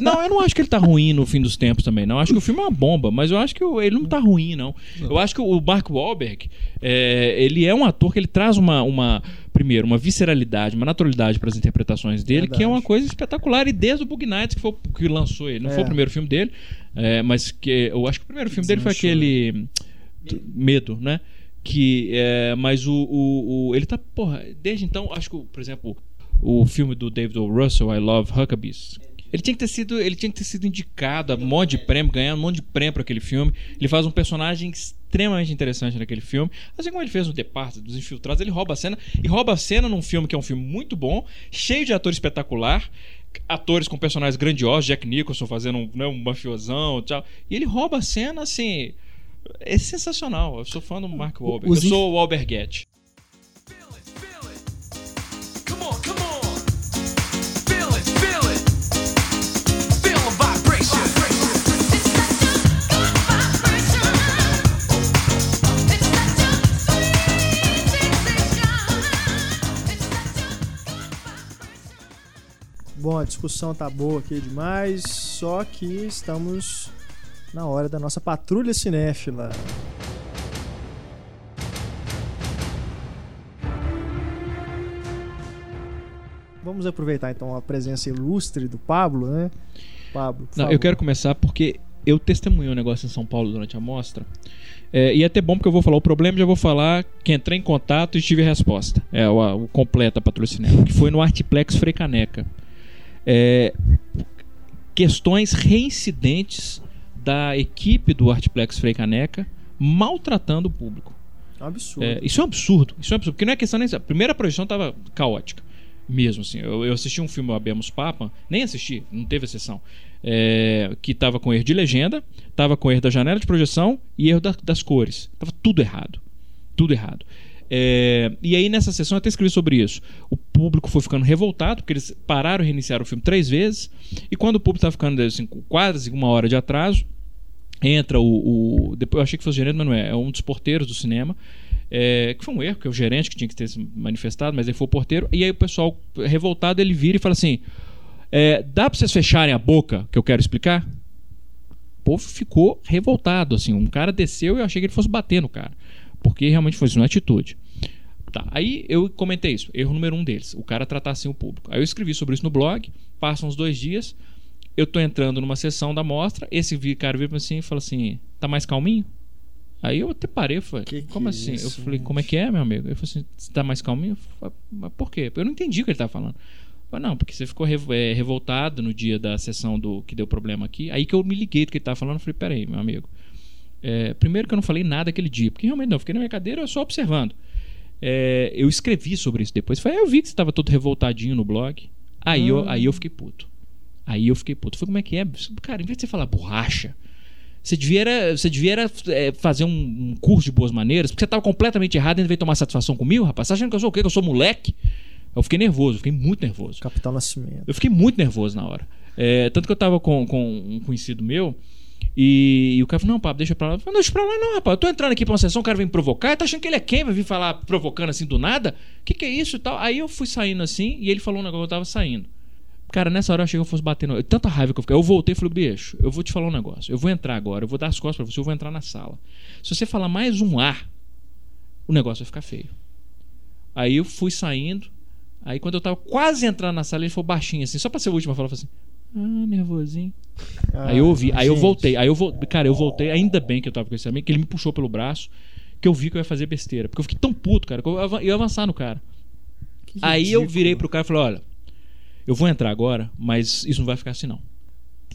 Não, eu não acho que ele tá ruim no fim dos tempos também, não. Acho que o filme é uma bomba, mas eu acho que o- ele não tá ruim, não. Eu acho que o Mark Wahlberg, é, ele é um ator que ele traz uma, uma primeiro, uma visceralidade, uma naturalidade para as interpretações dele, que é uma Verdade. coisa espetacular. E desde o Bug Nights, que foi que lançou ele, não foi É. o primeiro filme dele, é, mas que eu acho que o primeiro filme dele foi aquele t- Medo, né? Que, é, mas o, o, o- ele tá, porra, desde então, acho que, por exemplo, o filme do David O. Russell, I Love Huckabees. Ele tinha que ter sido, ele tinha que ter sido indicado a um monte de prêmio, ganhar um monte de prêmio para aquele filme. Ele faz um personagem extremamente interessante naquele filme. Assim como ele fez no The Parted, dos Infiltrados, ele rouba a cena e rouba a cena num filme que é um filme muito bom, cheio de ator espetacular, atores com personagens grandiosos, Jack Nicholson fazendo um, né, um mafiosão, e tal. E ele rouba a cena assim, é sensacional. Eu sou fã do Mark Wahlberg. os Eu sou o Wahlbergette. Bom, a discussão tá boa aqui demais, só que estamos na hora da nossa patrulha cinéfila. Vamos aproveitar então a presença ilustre do Pablo, né? Pablo, Não, favor. eu quero começar porque eu testemunhei um negócio em São Paulo durante a mostra. É, e é até bom porque eu vou falar o problema, já vou falar que entrei em contato e tive resposta. É o, a- o completo a patrocinador, que foi no Artiplex Frecaneca. É, questões reincidentes da equipe do Artiplex Frecaneca maltratando o público. É absurdo. É, isso é um absurdo. Isso é um absurdo. Porque não é questão nem. A primeira projeção estava caótica. Mesmo assim. Eu, eu assisti um filme, Abemos Papa, nem assisti, não teve a sessão. é, que tava com erro de legenda, tava com erro da janela de projeção e erro da- das cores. Tava tudo errado. Tudo errado. É, e aí nessa sessão eu até escrevi sobre isso. O público foi ficando revoltado, porque eles pararam e reiniciaram o filme três vezes. E quando o público estava ficando assim, com quase uma hora de atraso, entra o, o- depois eu achei que fosse o gerente, mas não é, é um dos porteiros do cinema. é, que foi um erro, que é o gerente que tinha que ter se manifestado, mas ele foi o porteiro. E aí o pessoal revoltado ele vira e fala assim: é, dá pra vocês fecharem a boca que eu quero explicar? O povo ficou revoltado, assim. Um cara desceu e eu achei que ele fosse bater no cara. Porque realmente foi uma atitude. Tá, aí eu comentei isso, erro número um deles, o cara tratar assim o público. Aí eu escrevi sobre isso no blog, passam uns dois dias, eu tô entrando numa sessão da mostra, esse cara veio pra mim assim e falou assim, tá mais calminho? Aí eu até parei, eu falei, Que que como é assim? isso, eu falei, como é que é, meu amigo? Ele falou assim, você tá mais calminho? Eu falei, mas por quê? Eu não entendi o que ele tava falando. Eu falei, não, porque você ficou eh, revoltado no dia da sessão do que deu problema aqui. Aí que eu me liguei do que ele tava falando, eu falei, peraí, meu amigo. É, primeiro que eu não falei nada aquele dia, porque realmente não, eu fiquei na minha cadeira só observando. É, eu escrevi sobre isso depois. Falei, "Ah, eu vi que você estava todo revoltadinho no blog. Aí, eu, aí eu fiquei puto. Aí eu fiquei puto. Falei, como é que é? Cara, em vez de você falar borracha, você devia, era, você devia era, é, fazer um, um curso de boas maneiras, porque você estava completamente errado e ainda veio tomar satisfação comigo, rapaz. Você achando que eu sou o quê? Que eu sou moleque? Eu fiquei nervoso, eu fiquei muito nervoso. Capitão Nascimento. Eu fiquei muito nervoso na hora. É, tanto que eu tava com, com um conhecido meu e, e o cara falou: Não, papo, deixa pra lá. Eu falei: Não, deixa pra lá, não, rapaz. Eu tô entrando aqui pra uma sessão, o cara vem me provocar. Tá achando que ele é quem? Vai vir falar provocando assim do nada? Que, que é isso e tal? Aí eu fui saindo assim e ele falou um negócio, eu tava saindo. Cara, nessa hora eu achei que eu fosse bater no. Tanta raiva que eu fiquei. Eu voltei e falei, bicho, eu vou te falar um negócio. Eu vou entrar agora, eu vou dar as costas pra você, eu vou entrar na sala. Se você falar mais um ar, o negócio vai ficar feio. Aí eu fui saindo. Aí quando eu tava quase entrando na sala, ele falou baixinho assim, só pra ser o último falou assim. Ah, nervosinho. aí eu ouvi, aí eu voltei, aí eu vou, cara, eu voltei, ainda bem que eu tava com esse amigo, que ele me puxou pelo braço, que eu vi que eu ia fazer besteira, porque eu fiquei tão puto, cara, que eu ia- avançar no cara. Que Aí eu ridículo. virei pro cara e falei, olha, eu vou entrar agora, mas isso não vai ficar assim não.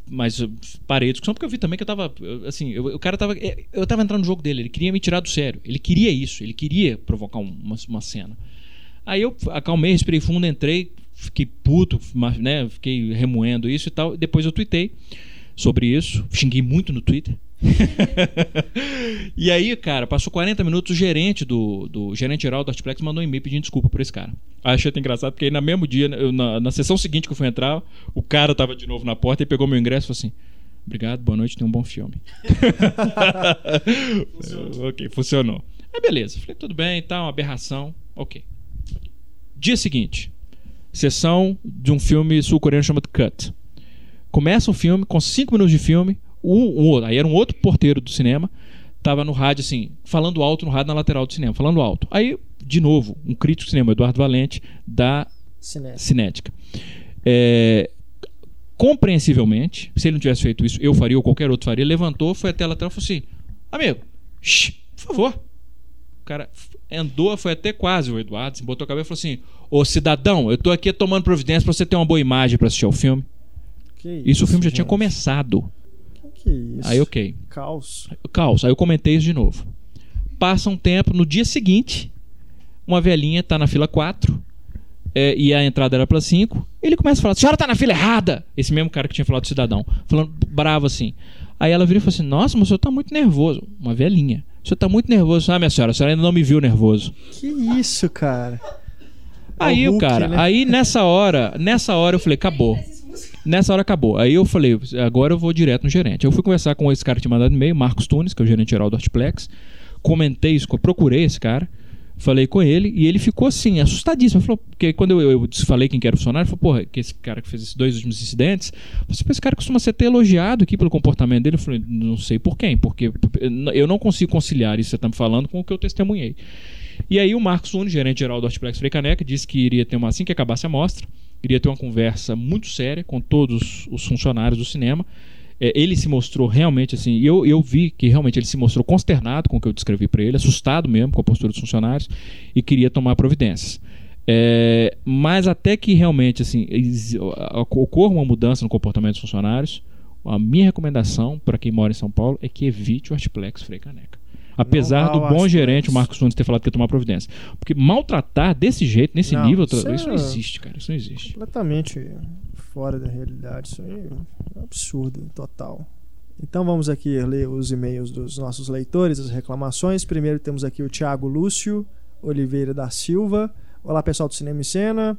Mas eu parei a discussão porque eu vi também que eu tava. eu- Assim, eu- o cara tava. Eu tava entrando no jogo dele, ele queria me tirar do sério. Ele queria isso, ele queria provocar um- uma, uma cena. Aí eu acalmei, respirei fundo, entrei, fiquei puto, mas, né? Fiquei remoendo isso e tal. Depois eu tuitei sobre isso, xinguei muito no Twitter. e aí, cara, passou 40 minutos, o gerente do, do gerente geral do Artplex mandou um e-mail pedindo desculpa por esse cara. Aí achei até engraçado, porque aí no mesmo dia, eu- na, na sessão seguinte que eu fui entrar, o cara tava de novo na porta e pegou meu ingresso e falou assim: Obrigado, boa noite, tem um bom filme. ok, funcionou. Aí beleza, falei, tudo bem, tá, uma aberração. Ok. Dia seguinte, sessão de um filme sul-coreano chamado Cut. Começa o filme, com 5 minutos de filme, um, um aí era um outro porteiro do cinema, tava no rádio assim, falando alto no rádio na lateral do cinema, falando alto. Aí, de novo, um crítico de cinema, Eduardo Valente, da Cinética. Cinética. É, compreensivelmente, se ele não tivesse feito isso, eu faria ou qualquer outro faria, levantou, foi até a lateral e falou assim: Amigo, shh, por favor. O cara andou, foi até quase o Eduardo, se botou a cabeça e falou assim: Ô cidadão, eu tô aqui tomando providência pra você ter uma boa imagem pra assistir ao filme. Que Isso o filme já tinha começado. Que isso? Aí, ok. Caos. Caos. Aí eu comentei isso de novo. Passa um tempo, no dia seguinte, uma velhinha tá na fila 4 é, e a entrada era pra 5. Ele começa a falar: a senhora tá na fila errada! Esse mesmo cara que tinha falado do cidadão, falando bravo assim. Aí ela vira e fala assim: Nossa, mas o senhor tá muito nervoso. Uma velhinha. O senhor tá muito nervoso. Ah, minha senhora, a senhora ainda não me viu nervoso. Que isso, cara? Aí o Hulk, cara, né? aí nessa hora, nessa hora eu falei, acabou. Nessa hora acabou. Aí eu falei, agora eu vou direto no gerente. Eu fui conversar com esse cara que tinha mandado e-mail, Marcos Tunes, que é o gerente geral do Artplex. Comentei isso, procurei esse cara, falei com ele e ele ficou assim, assustadíssimo. Falou, porque quando eu, eu falei quem que era o funcionário, falou, porra, que esse cara que fez esses dois últimos incidentes, você esse cara costuma ser até elogiado aqui pelo comportamento dele. Eu falei, não sei por quem, porque eu não consigo conciliar isso que você está me falando com o que eu testemunhei. E aí o Marcos Nunes, gerente geral do Artplex Frei Caneca, disse que iria ter uma, assim que acabasse a mostra, iria ter uma conversa muito séria com todos os funcionários do cinema. É, ele se mostrou realmente assim, eu, eu vi que realmente ele se mostrou consternado com o que eu descrevi para ele, assustado mesmo com a postura dos funcionários e queria tomar providências. É, mas até que realmente assim ocorra uma mudança no comportamento dos funcionários, a minha recomendação para quem mora em São Paulo é que evite o Artplex Frei Caneca. Apesar do bom gerente, o Marcos Nunes, ter falado que ia tomar providência. Porque maltratar desse jeito, nesse Não, nível, isso isso, é- não existe, cara. Isso não existe. Completamente fora da realidade. Isso aí é um absurdo, total. Então vamos aqui ler os e-mails dos nossos leitores, as reclamações. Primeiro temos aqui o Thiago Lúcio Oliveira da Silva. Olá pessoal do Cinema e Cena.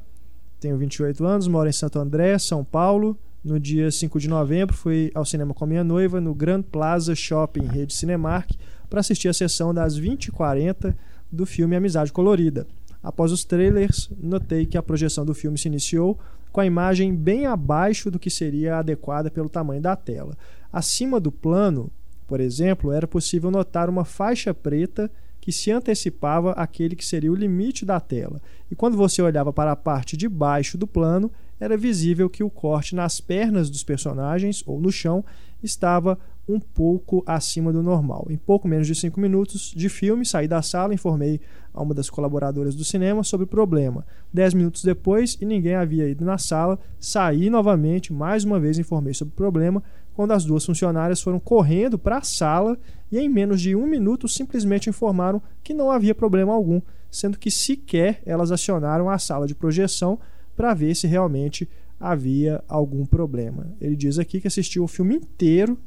Tenho 28 anos, moro em Santo André, São Paulo. No dia 5 de novembro fui ao cinema com a minha noiva no Grand Plaza Shopping Rede Cinemark para assistir a sessão das 20h40 do filme Amizade Colorida. Após os trailers, notei que a projeção do filme se iniciou com a imagem bem abaixo do que seria adequada pelo tamanho da tela. Acima do plano, por exemplo, era possível notar uma faixa preta que se antecipava àquele que seria o limite da tela. E quando você olhava para a parte de baixo do plano, era visível que o corte nas pernas dos personagens ou no chão estava um pouco acima do normal. Em pouco menos de cinco minutos de filme, saí da sala, informei a uma das colaboradoras do cinema sobre o problema. Dez minutos depois, e ninguém havia ido na sala, saí novamente, mais uma vez informei sobre o problema, quando as duas funcionárias foram correndo para a sala e em menos de um minuto simplesmente informaram que não havia problema algum, sendo que sequer elas acionaram a sala de projeção para ver se realmente havia algum problema. Ele diz aqui que assistiu o filme inteiro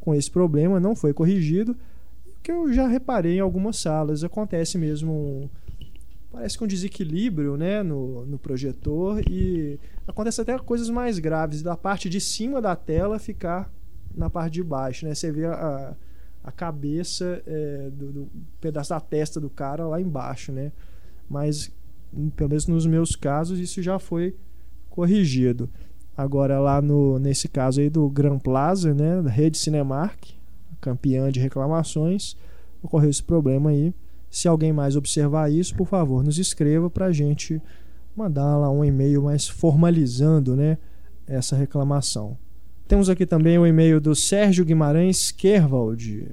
com esse problema, não foi corrigido, que eu já reparei em algumas salas. Acontece mesmo, um- parece que um desequilíbrio né, no, no projetor e acontece até coisas mais graves, da parte de cima da tela ficar na parte de baixo. Né? Você vê a, a cabeça é, do, do pedaço da testa do cara lá embaixo. Né? Mas, pelo menos nos meus casos, isso já foi corrigido. Agora lá no nesse caso aí do Gran Plaza, né, da rede Cinemark, campeã de reclamações, ocorreu esse problema aí. Se alguém mais observar isso, por favor, nos escreva para a gente mandar lá um e-mail mais formalizando, né, essa reclamação. Temos aqui também o e-mail do Sérgio Guimarães Kerwald.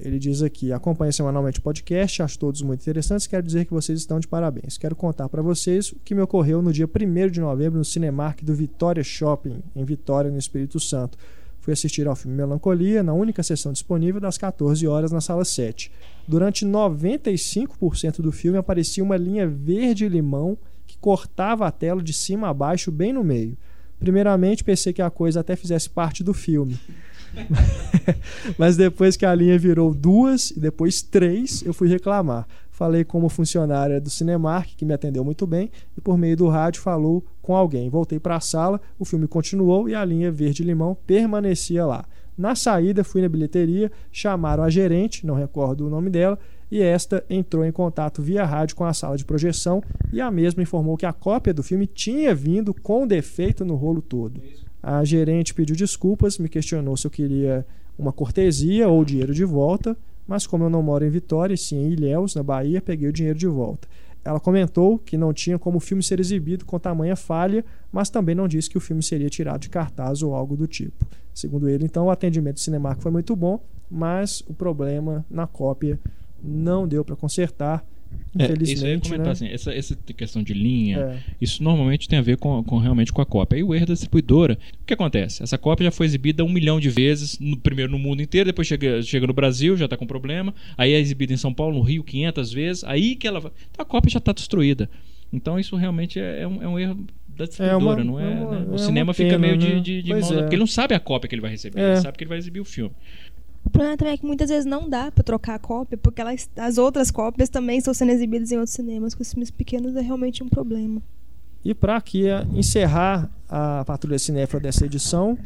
Ele diz aqui: acompanha semanalmente o podcast, acho todos muito interessantes. Quero dizer que vocês estão de parabéns. Quero contar para vocês o que me ocorreu no dia 1 de novembro no Cinemark do Vitória Shopping, em Vitória, no Espírito Santo. Fui assistir ao filme Melancolia, na única sessão disponível, das 14 horas na sala 7. Durante 95% do filme aparecia uma linha verde-limão que cortava a tela de cima a baixo, bem no meio. Primeiramente, pensei que a coisa até fizesse parte do filme. Mas depois que a linha virou duas e depois três, eu fui reclamar. Falei com uma funcionária do Cinemark, que me atendeu muito bem, e por meio do rádio falou com alguém. Voltei para a sala, o filme continuou e a linha verde-limão permanecia lá. Na saída, fui na bilheteria, chamaram a gerente, não recordo o nome dela, e esta entrou em contato via rádio com a sala de projeção e a mesma informou que a cópia do filme tinha vindo com defeito no rolo todo. A gerente pediu desculpas, me questionou se eu queria uma cortesia ou dinheiro de volta, mas como eu não moro em Vitória, e sim em Ilhéus, na Bahia, peguei o dinheiro de volta. Ela comentou que não tinha como o filme ser exibido com tamanha falha, mas também não disse que o filme seria tirado de cartaz ou algo do tipo. Segundo ele, então, o atendimento do Cinemark foi muito bom, mas o problema na cópia não deu para consertar. É, isso aí eu ia Infelizmente, comentar né? assim, essa, essa questão de linha, É. isso normalmente tem a ver com, com realmente com a cópia. Aí o erro da distribuidora, o que acontece? Essa cópia já foi exibida um milhão de vezes, no, primeiro no mundo inteiro, depois chega, chega no Brasil, já está com problema, aí é exibida em São Paulo, no Rio, 500 vezes, aí que ela vai... Então a cópia já está destruída. Então isso realmente é, é um, é um erro da distribuidora, não é? é uma- né? é O uma cinema fica pena, meio de, né? de, de Pois mão, é. porque ele não sabe a cópia que ele vai receber, É. ele sabe que ele vai exibir o filme. O problema também é que muitas vezes não dá pra trocar a cópia, porque elas, as outras cópias também estão sendo exibidas em outros cinemas. Com os filmes pequenos é realmente um problema. E para aqui eh, encerrar a Patrulha Cinéfila dessa edição,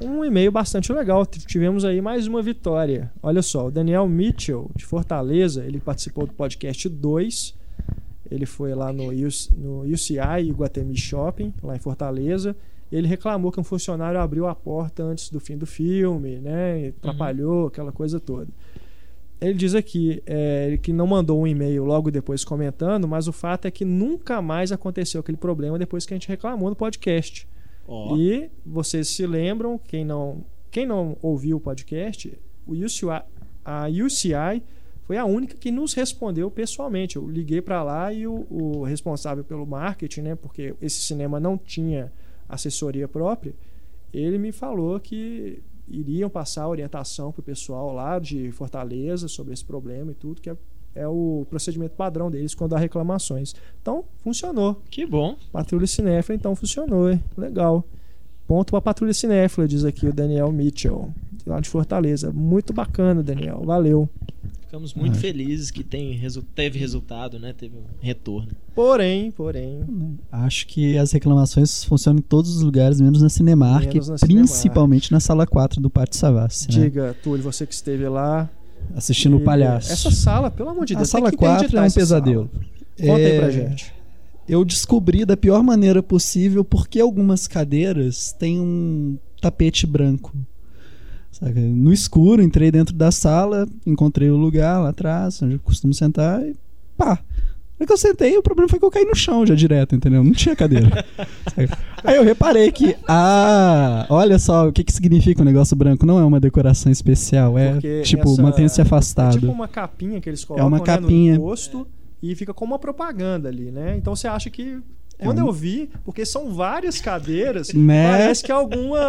um e-mail bastante legal. Tivemos aí mais uma vitória. Olha só, o Daniel Mitchell, de Fortaleza, ele participou do podcast 2. Ele foi lá no, US no UCI Iguatemi Shopping, lá em Fortaleza. Ele reclamou que um funcionário abriu a porta antes do fim do filme, né? e Atrapalhou, aquela coisa toda. Ele diz aqui é, que não mandou um e-mail logo depois comentando, mas o fato é que nunca mais aconteceu aquele problema depois que a gente reclamou no podcast. Ó. E vocês se lembram, quem não, quem não ouviu o podcast, o UCI, a UCI foi a única que nos respondeu pessoalmente. Eu liguei para lá e o, o responsável pelo marketing, né, porque esse cinema não tinha assessoria própria, ele me falou que iriam passar orientação para o pessoal lá de Fortaleza sobre esse problema e tudo, que é, é o procedimento padrão deles quando há reclamações. Então, funcionou. Que bom. Patrulha Cinéfila, então funcionou, hein? Legal. Ponto para Patrulha Cinéfila, diz aqui o Daniel Mitchell, lá de Fortaleza. Muito bacana, Daniel. Valeu. Ficamos muito Ah. felizes que tem, resu- teve resultado, né? Teve um retorno. Porém, porém, Acho que as reclamações funcionam em todos os lugares, menos na Cinemark, Menos na principalmente na sala 4 do Pátio Savassi. né? diga, Túlio, você que esteve lá. Assistindo o e- Palhaço. Essa sala, pelo amor de a Deus, tem sala que 4 interditar é um pesadelo. sala. Conta aí pra É, gente. Eu descobri da pior maneira possível porque algumas cadeiras têm um tapete branco. Saca? No escuro, entrei dentro da sala, encontrei o lugar lá atrás, onde eu costumo sentar e pá. Na hora que eu sentei, o problema foi que eu caí no chão já direto, entendeu? Não tinha cadeira. Aí eu reparei que, ah, olha só o que, que significa o negócio branco. Não é uma decoração especial, é Porque tipo, mantenha-se É afastado. tipo uma capinha que eles colocam uma né, capinha. no rosto e fica como uma propaganda ali, né? Então você acha que. É Quando eu vi, porque são várias cadeiras, Né? parece que é alguma,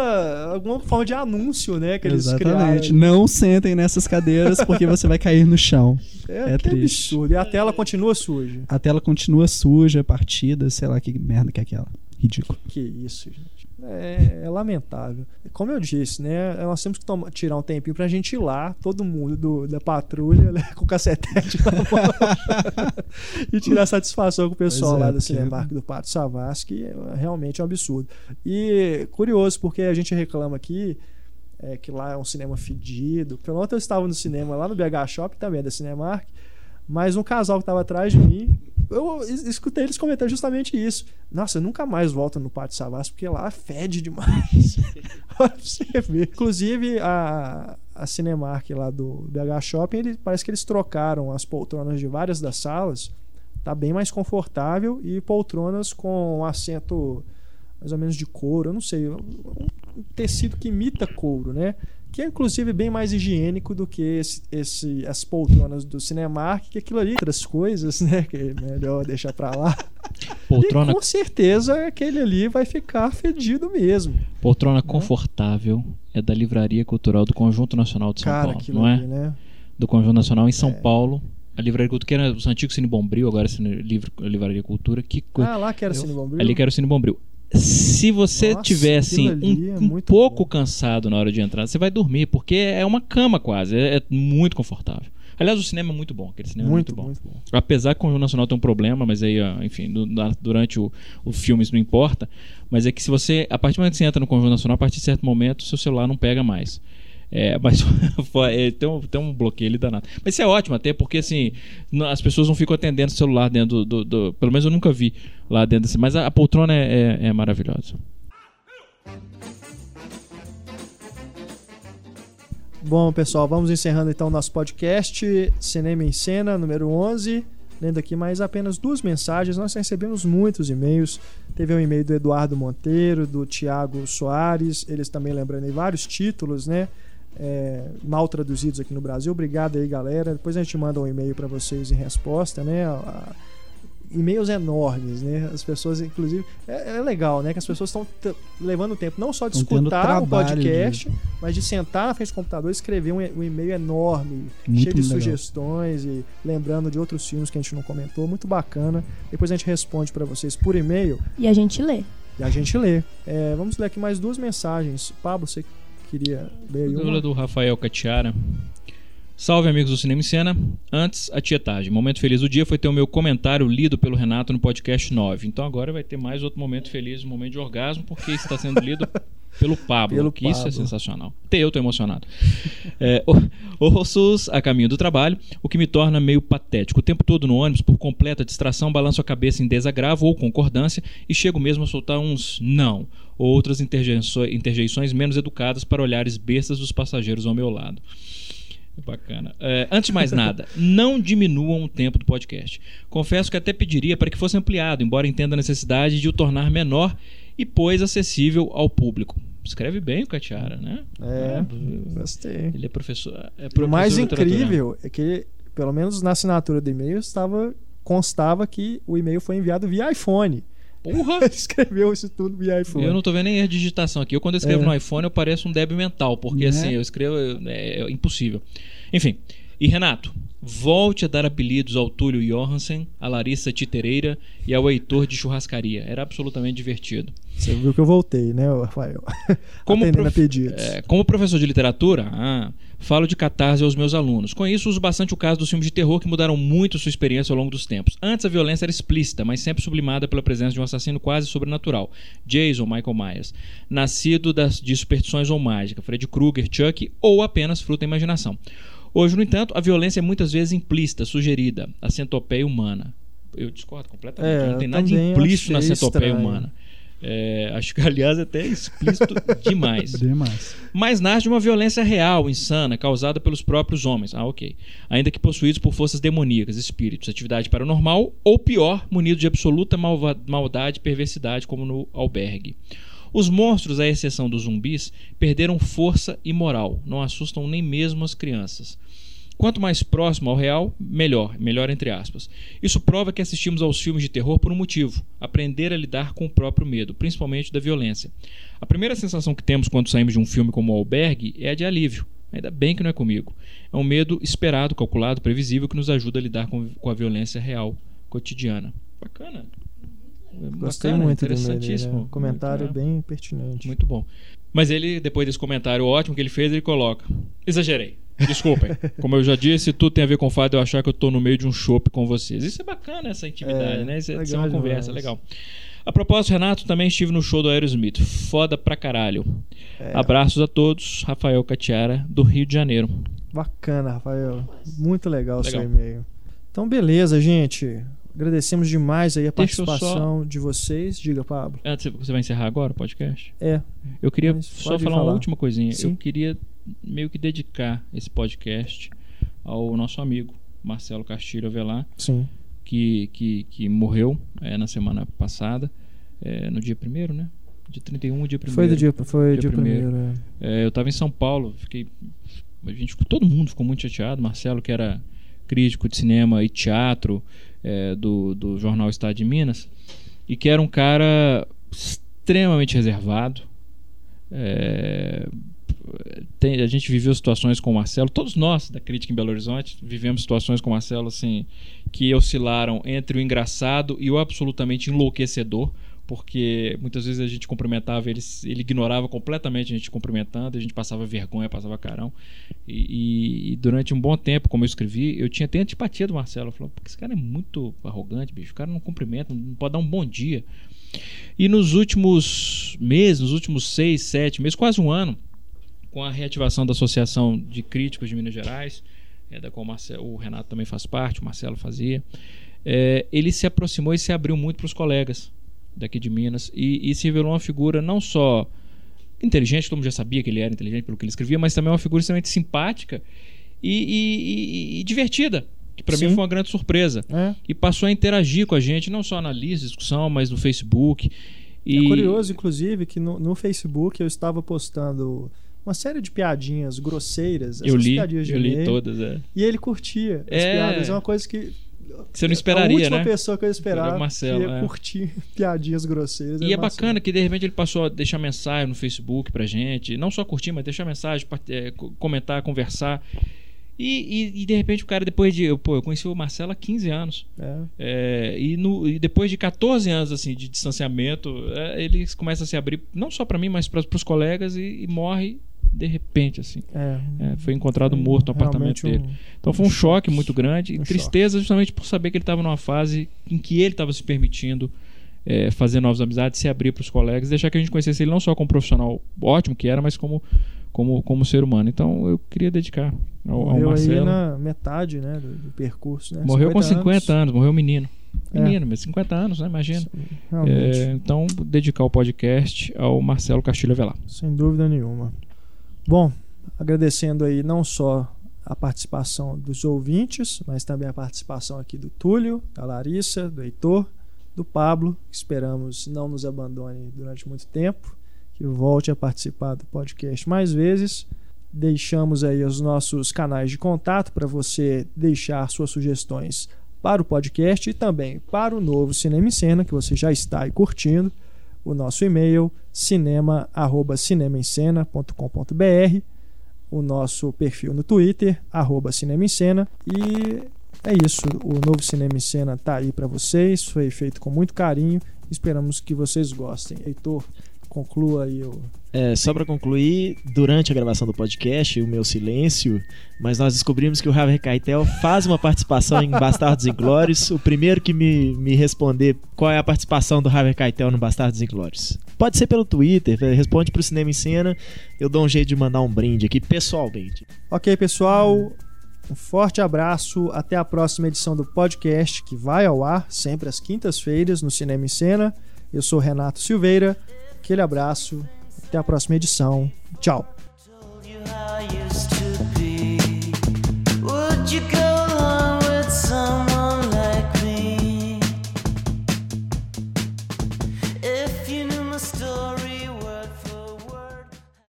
alguma forma de anúncio, né? Que eles Exatamente. criaram. Não sentem nessas cadeiras porque você vai cair no chão. É, É que triste. absurdo. E a tela continua suja. A tela continua suja, partida, sei lá que merda que é aquela. Ridículo. Que isso, gente. É, é lamentável. Como eu disse, né? Nós temos que toma- tirar um tempinho pra gente ir lá, todo mundo do- da patrulha, né, com o cacetete na mão, e tirar satisfação com o pessoal Pois é, lá do Cinemark do Pátio Savassi, que é realmente um absurdo. E curioso, porque a gente reclama aqui é, que lá é um cinema fedido. Porque ontem eu estava no cinema lá no BH Shop, também é da Cinemark, mas um casal que estava atrás de mim eu es- escutei eles comentando justamente isso. Nossa, eu nunca mais volto no Pátio Savassi porque lá fede demais. Olha pra você ver. Inclusive, a, a Cinemark lá do BH Shopping, ele, parece que eles trocaram as poltronas de várias das salas. Tá bem mais confortável e poltronas com assento mais ou menos de couro, eu não sei, um tecido que imita couro, né? Que é inclusive bem mais higiênico do que esse, esse- as poltronas do Cinemark, que aquilo ali, outras coisas, né? Que é melhor deixar pra lá. Poltrona, E com certeza aquele ali vai ficar fedido mesmo. poltrona confortável é da Livraria Cultural do Conjunto Nacional de São Cara, Paulo, não é? ali, né? Do Conjunto Nacional em São É. Paulo. A Livraria Cultura, que era o antigo Cine Bombril, agora é Cine, Livro, Livraria Cultura. Que coisa. Ah, lá que era Eu- Cine Bombril. Ali que era o Cine Bombril. Se você Nossa, tiver assim um, é um pouco bom. cansado na hora de entrar, você vai dormir, porque é uma cama quase, é, é muito confortável. Aliás, o cinema é muito bom, aquele cinema Muito, é muito bom. muito bom. Apesar que o Conjunto Nacional tem um problema, mas aí, enfim, durante o, o filme isso não importa. Mas é que se você, a partir do momento que você entra no Conjunto Nacional, a partir de certo momento, seu celular não pega mais. É, mas é, tem, um, tem um bloqueio ali danado. Mas isso é ótimo, até porque assim, as pessoas não ficam atendendo o celular dentro do, do- do- Pelo menos eu nunca vi lá dentro desse. Mas a, a poltrona é, é- é maravilhosa. Bom, pessoal, vamos encerrando então nosso podcast Cinema em Cena, número 11. Lendo aqui mais apenas duas mensagens. Nós recebemos muitos e-mails. Teve um e-mail do Eduardo Monteiro, do Tiago Soares. Eles também lembrando aí vários títulos, né? É, mal traduzidos aqui no Brasil. Obrigado aí, galera. Depois a gente manda um e-mail para vocês em resposta, né? A- a- e-mails enormes, né? As pessoas, inclusive, é, é legal, né? Que as pessoas estão levando tempo não só de tendo escutar o trabalho podcast, mas de sentar na frente do computador e escrever um, e- um e-mail enorme, Muito cheio de legal. sugestões e lembrando de outros filmes que a gente não comentou. Muito bacana. Depois a gente responde para vocês por e-mail E a gente lê. e a gente lê. É, vamos ler aqui mais duas mensagens. Pablo, você queria ler Dúvida uma? do Rafael Catiara. Salve, amigos do Cinema em Cena. Antes, a tietagem. Momento feliz do dia foi ter o meu comentário lido pelo Renato no podcast 9. Então agora vai ter mais outro momento feliz, um momento de orgasmo, porque está sendo lido pelo Pablo. Pelo que isso é Pablo. sensacional. Até eu tô emocionado. É, o- ouço-os a caminho do trabalho, o que me torna meio patético. O tempo todo no ônibus, por completa distração, balanço a cabeça em desagravo ou concordância e chego mesmo a soltar uns não ou outras interjeições, interjeições menos educadas para olhares bestas dos passageiros ao meu lado. Bacana. É, antes de mais nada, não diminuam o tempo do podcast. Confesso que até pediria para que fosse ampliado, embora entenda a necessidade de o tornar menor e, pois, acessível ao público. Escreve bem o Catiara, né? É, Ah, gostei. Ele é professor. É E o professor mais incrível é que, pelo menos na assinatura do e-mail, estava, constava que o e-mail foi enviado via iPhone. Porra! Ele escreveu isso tudo via iPhone. Eu não tô vendo nem a digitação aqui. Eu, quando eu escrevo É. no iPhone, eu pareço um débil mental, porque Né? assim, eu escrevo. É, é impossível. Enfim. E Renato, volte a dar apelidos ao Túlio Johansen, a Larissa Titereira e ao Heitor de Churrascaria. Era absolutamente divertido. Você viu que eu voltei, né, Rafael? Como, Atendendo prof- pedidos. é, como professor de literatura, ah, falo de catarse aos meus alunos. Com isso, uso bastante o caso dos filmes de terror que mudaram muito sua experiência ao longo dos tempos. Antes, a violência era explícita, mas sempre sublimada pela presença de um assassino quase sobrenatural. Jason Michael Myers. Nascido das, de superstições ou mágica, Fred Krueger, Chuck ou apenas fruto da imaginação. Hoje, no entanto, a violência é muitas vezes implícita, sugerida, a centopeia humana. Eu discordo completamente. É, não tem nada de implícito na centopeia estranho. humana. É, acho que, aliás, até é explícito demais. Demais. Mas nasce de uma violência real, insana, causada pelos próprios homens. Ah, ok. Ainda que possuídos por forças demoníacas, espíritos, atividade paranormal, ou pior, munidos de absoluta malva- maldade e perversidade, como no albergue. Os monstros, à exceção dos zumbis, perderam força e moral, não assustam nem mesmo as crianças. Quanto mais próximo ao real, melhor, melhor entre aspas. Isso prova que assistimos aos filmes de terror por um motivo: aprender a lidar com o próprio medo, principalmente da violência. A primeira sensação que temos quando saímos de um filme como o Albergue é a de alívio. Ainda bem que não é comigo. É um medo esperado, calculado, previsível que nos ajuda a lidar com, com a violência real cotidiana. Bacana. Gostei Bacana, muito do e-mail dele, interessantíssimo. né? Comentário Muito, bem pertinente. muito bom. Mas ele, depois desse comentário ótimo que ele fez, ele coloca: Exagerei. Desculpem. Como eu já disse, tudo tem a ver com o fato de eu achar que eu tô no meio de um chopp com vocês. Isso é bacana, essa intimidade, É, né? Isso é, legal isso é uma conversa, demais. legal. A propósito, Renato, também estive no show do Aerosmith. Foda pra caralho. É. Abraços a todos. Rafael Catiara, do Rio de Janeiro. Bacana, Rafael. Muito legal o seu Legal. e-mail. Então, beleza, gente. Agradecemos demais aí a Deixa eu só- participação de vocês. Diga, Pablo. Você vai encerrar agora o podcast? É. Eu queria Mas só falar, falar. uma última coisinha. Sim. Eu queria meio que dedicar esse podcast ao nosso amigo Marcelo Castilho Avelar, Sim. que, que, que morreu é, na semana passada, é, no dia primeiro, né? Dia 31 dia primeiro. Foi do dia, foi Dia dia primeiro. primeiro. é. É, eu estava em São Paulo, fiquei. A gente, todo mundo ficou muito chateado. Marcelo, que era crítico de cinema e teatro é, do, do jornal Estado de Minas, e que era um cara extremamente reservado. É, tem- a gente viveu situações com o Marcelo, todos nós da crítica em Belo Horizonte vivemos situações com o Marcelo assim que oscilaram entre o engraçado e o absolutamente enlouquecedor, porque muitas vezes a gente cumprimentava ele, ele ignorava completamente a gente cumprimentando, a gente passava vergonha, passava carão. E, e- e durante um bom tempo, como eu escrevi, eu tinha até antipatia do Marcelo. Eu falava, "Pô, esse cara é muito arrogante, bicho. O cara não cumprimenta, não pode dar um bom dia. E nos últimos meses, nos últimos seis, sete meses, quase um ano, com a reativação da Associação de Críticos de Minas Gerais, é, da qual o, Marcelo- o Renato também faz parte, o Marcelo fazia, é, ele se aproximou e se abriu muito para os colegas daqui de Minas e, e se revelou uma figura não só inteligente, todo mundo já sabia que ele era inteligente pelo que ele escrevia, mas também uma figura extremamente simpática e, e- e- divertida, que para mim foi uma grande surpresa. É. E passou a interagir com a gente, não só na lista de discussão, mas no Facebook. E É curioso, inclusive, que no, no Facebook eu estava postando uma série de piadinhas grosseiras. Eu li, eu li todas, é. E ele curtia as É. piadas. É uma coisa que. Você não a esperaria, última né? pessoa que eu esperava Era o Marcelo, que ia é. curtir piadinhas grosseiras. E era é Marcelo. bacana que de repente ele passou a deixar mensagem no Facebook pra gente, não só curtir, mas deixar mensagem, é, co- comentar, conversar. E, e- e, de repente o cara, depois de. Eu, pô, eu conheci o Marcelo há 15 anos. É. É, e, no- e depois de 14 anos assim de distanciamento, é, ele começa a se abrir, não só pra mim, mas para os colegas, e morre de repente, assim. É. É, foi encontrado morto no apartamento Realmente dele. um- Então foi um choque muito grande e Um tristeza justamente por saber que ele estava numa fase em que ele estava se permitindo é, fazer novas amizades, se abrir para os colegas, deixar que a gente conhecesse ele não só como profissional ótimo que era, mas como como, como ser humano. Então eu queria dedicar ao, ao Morreu aí Marcelo. na metade né, do, do percurso. Né? Morreu com 50 anos, morreu menino. É. Menino, mas 50 anos, né? Imagina. É, então, dedicar o podcast ao Marcelo Castilho Avelar. Sem dúvida nenhuma. Bom, agradecendo aí não só a participação dos ouvintes, mas também a participação aqui do Túlio, da Larissa, do Heitor, do Pablo, esperamos não nos abandone durante muito tempo, que volte a participar do podcast mais vezes. Deixamos aí os nossos canais de contato para você deixar suas sugestões para o podcast e também para o novo Cinema em Cena, que você já está aí curtindo. O nosso e-mail cinema@cinemaencena.com.br, o nosso perfil no Twitter arroba Cinema em Cena e é isso. O novo Cinema em Cena está aí para vocês, foi feito com muito carinho. Esperamos que vocês gostem. Heitor, conclua aí o É, só pra concluir, durante a gravação do podcast, o meu silêncio, mas nós descobrimos que o Harvey Keitel faz uma participação em Bastardos Inglórios. O primeiro que me, me responder qual é a participação do Harvey Keitel no Bastardos Inglórios. Pode ser pelo Twitter, eh, responde pro Cinema em Cena, eu dou um jeito de mandar um brinde aqui pessoalmente. Ok, pessoal. Um forte abraço. Até a próxima edição do podcast, que vai ao ar sempre às quintas-feiras no Cinema em Cena. Eu sou Renato Silveira. Aquele abraço. Até a próxima edição. Tchau.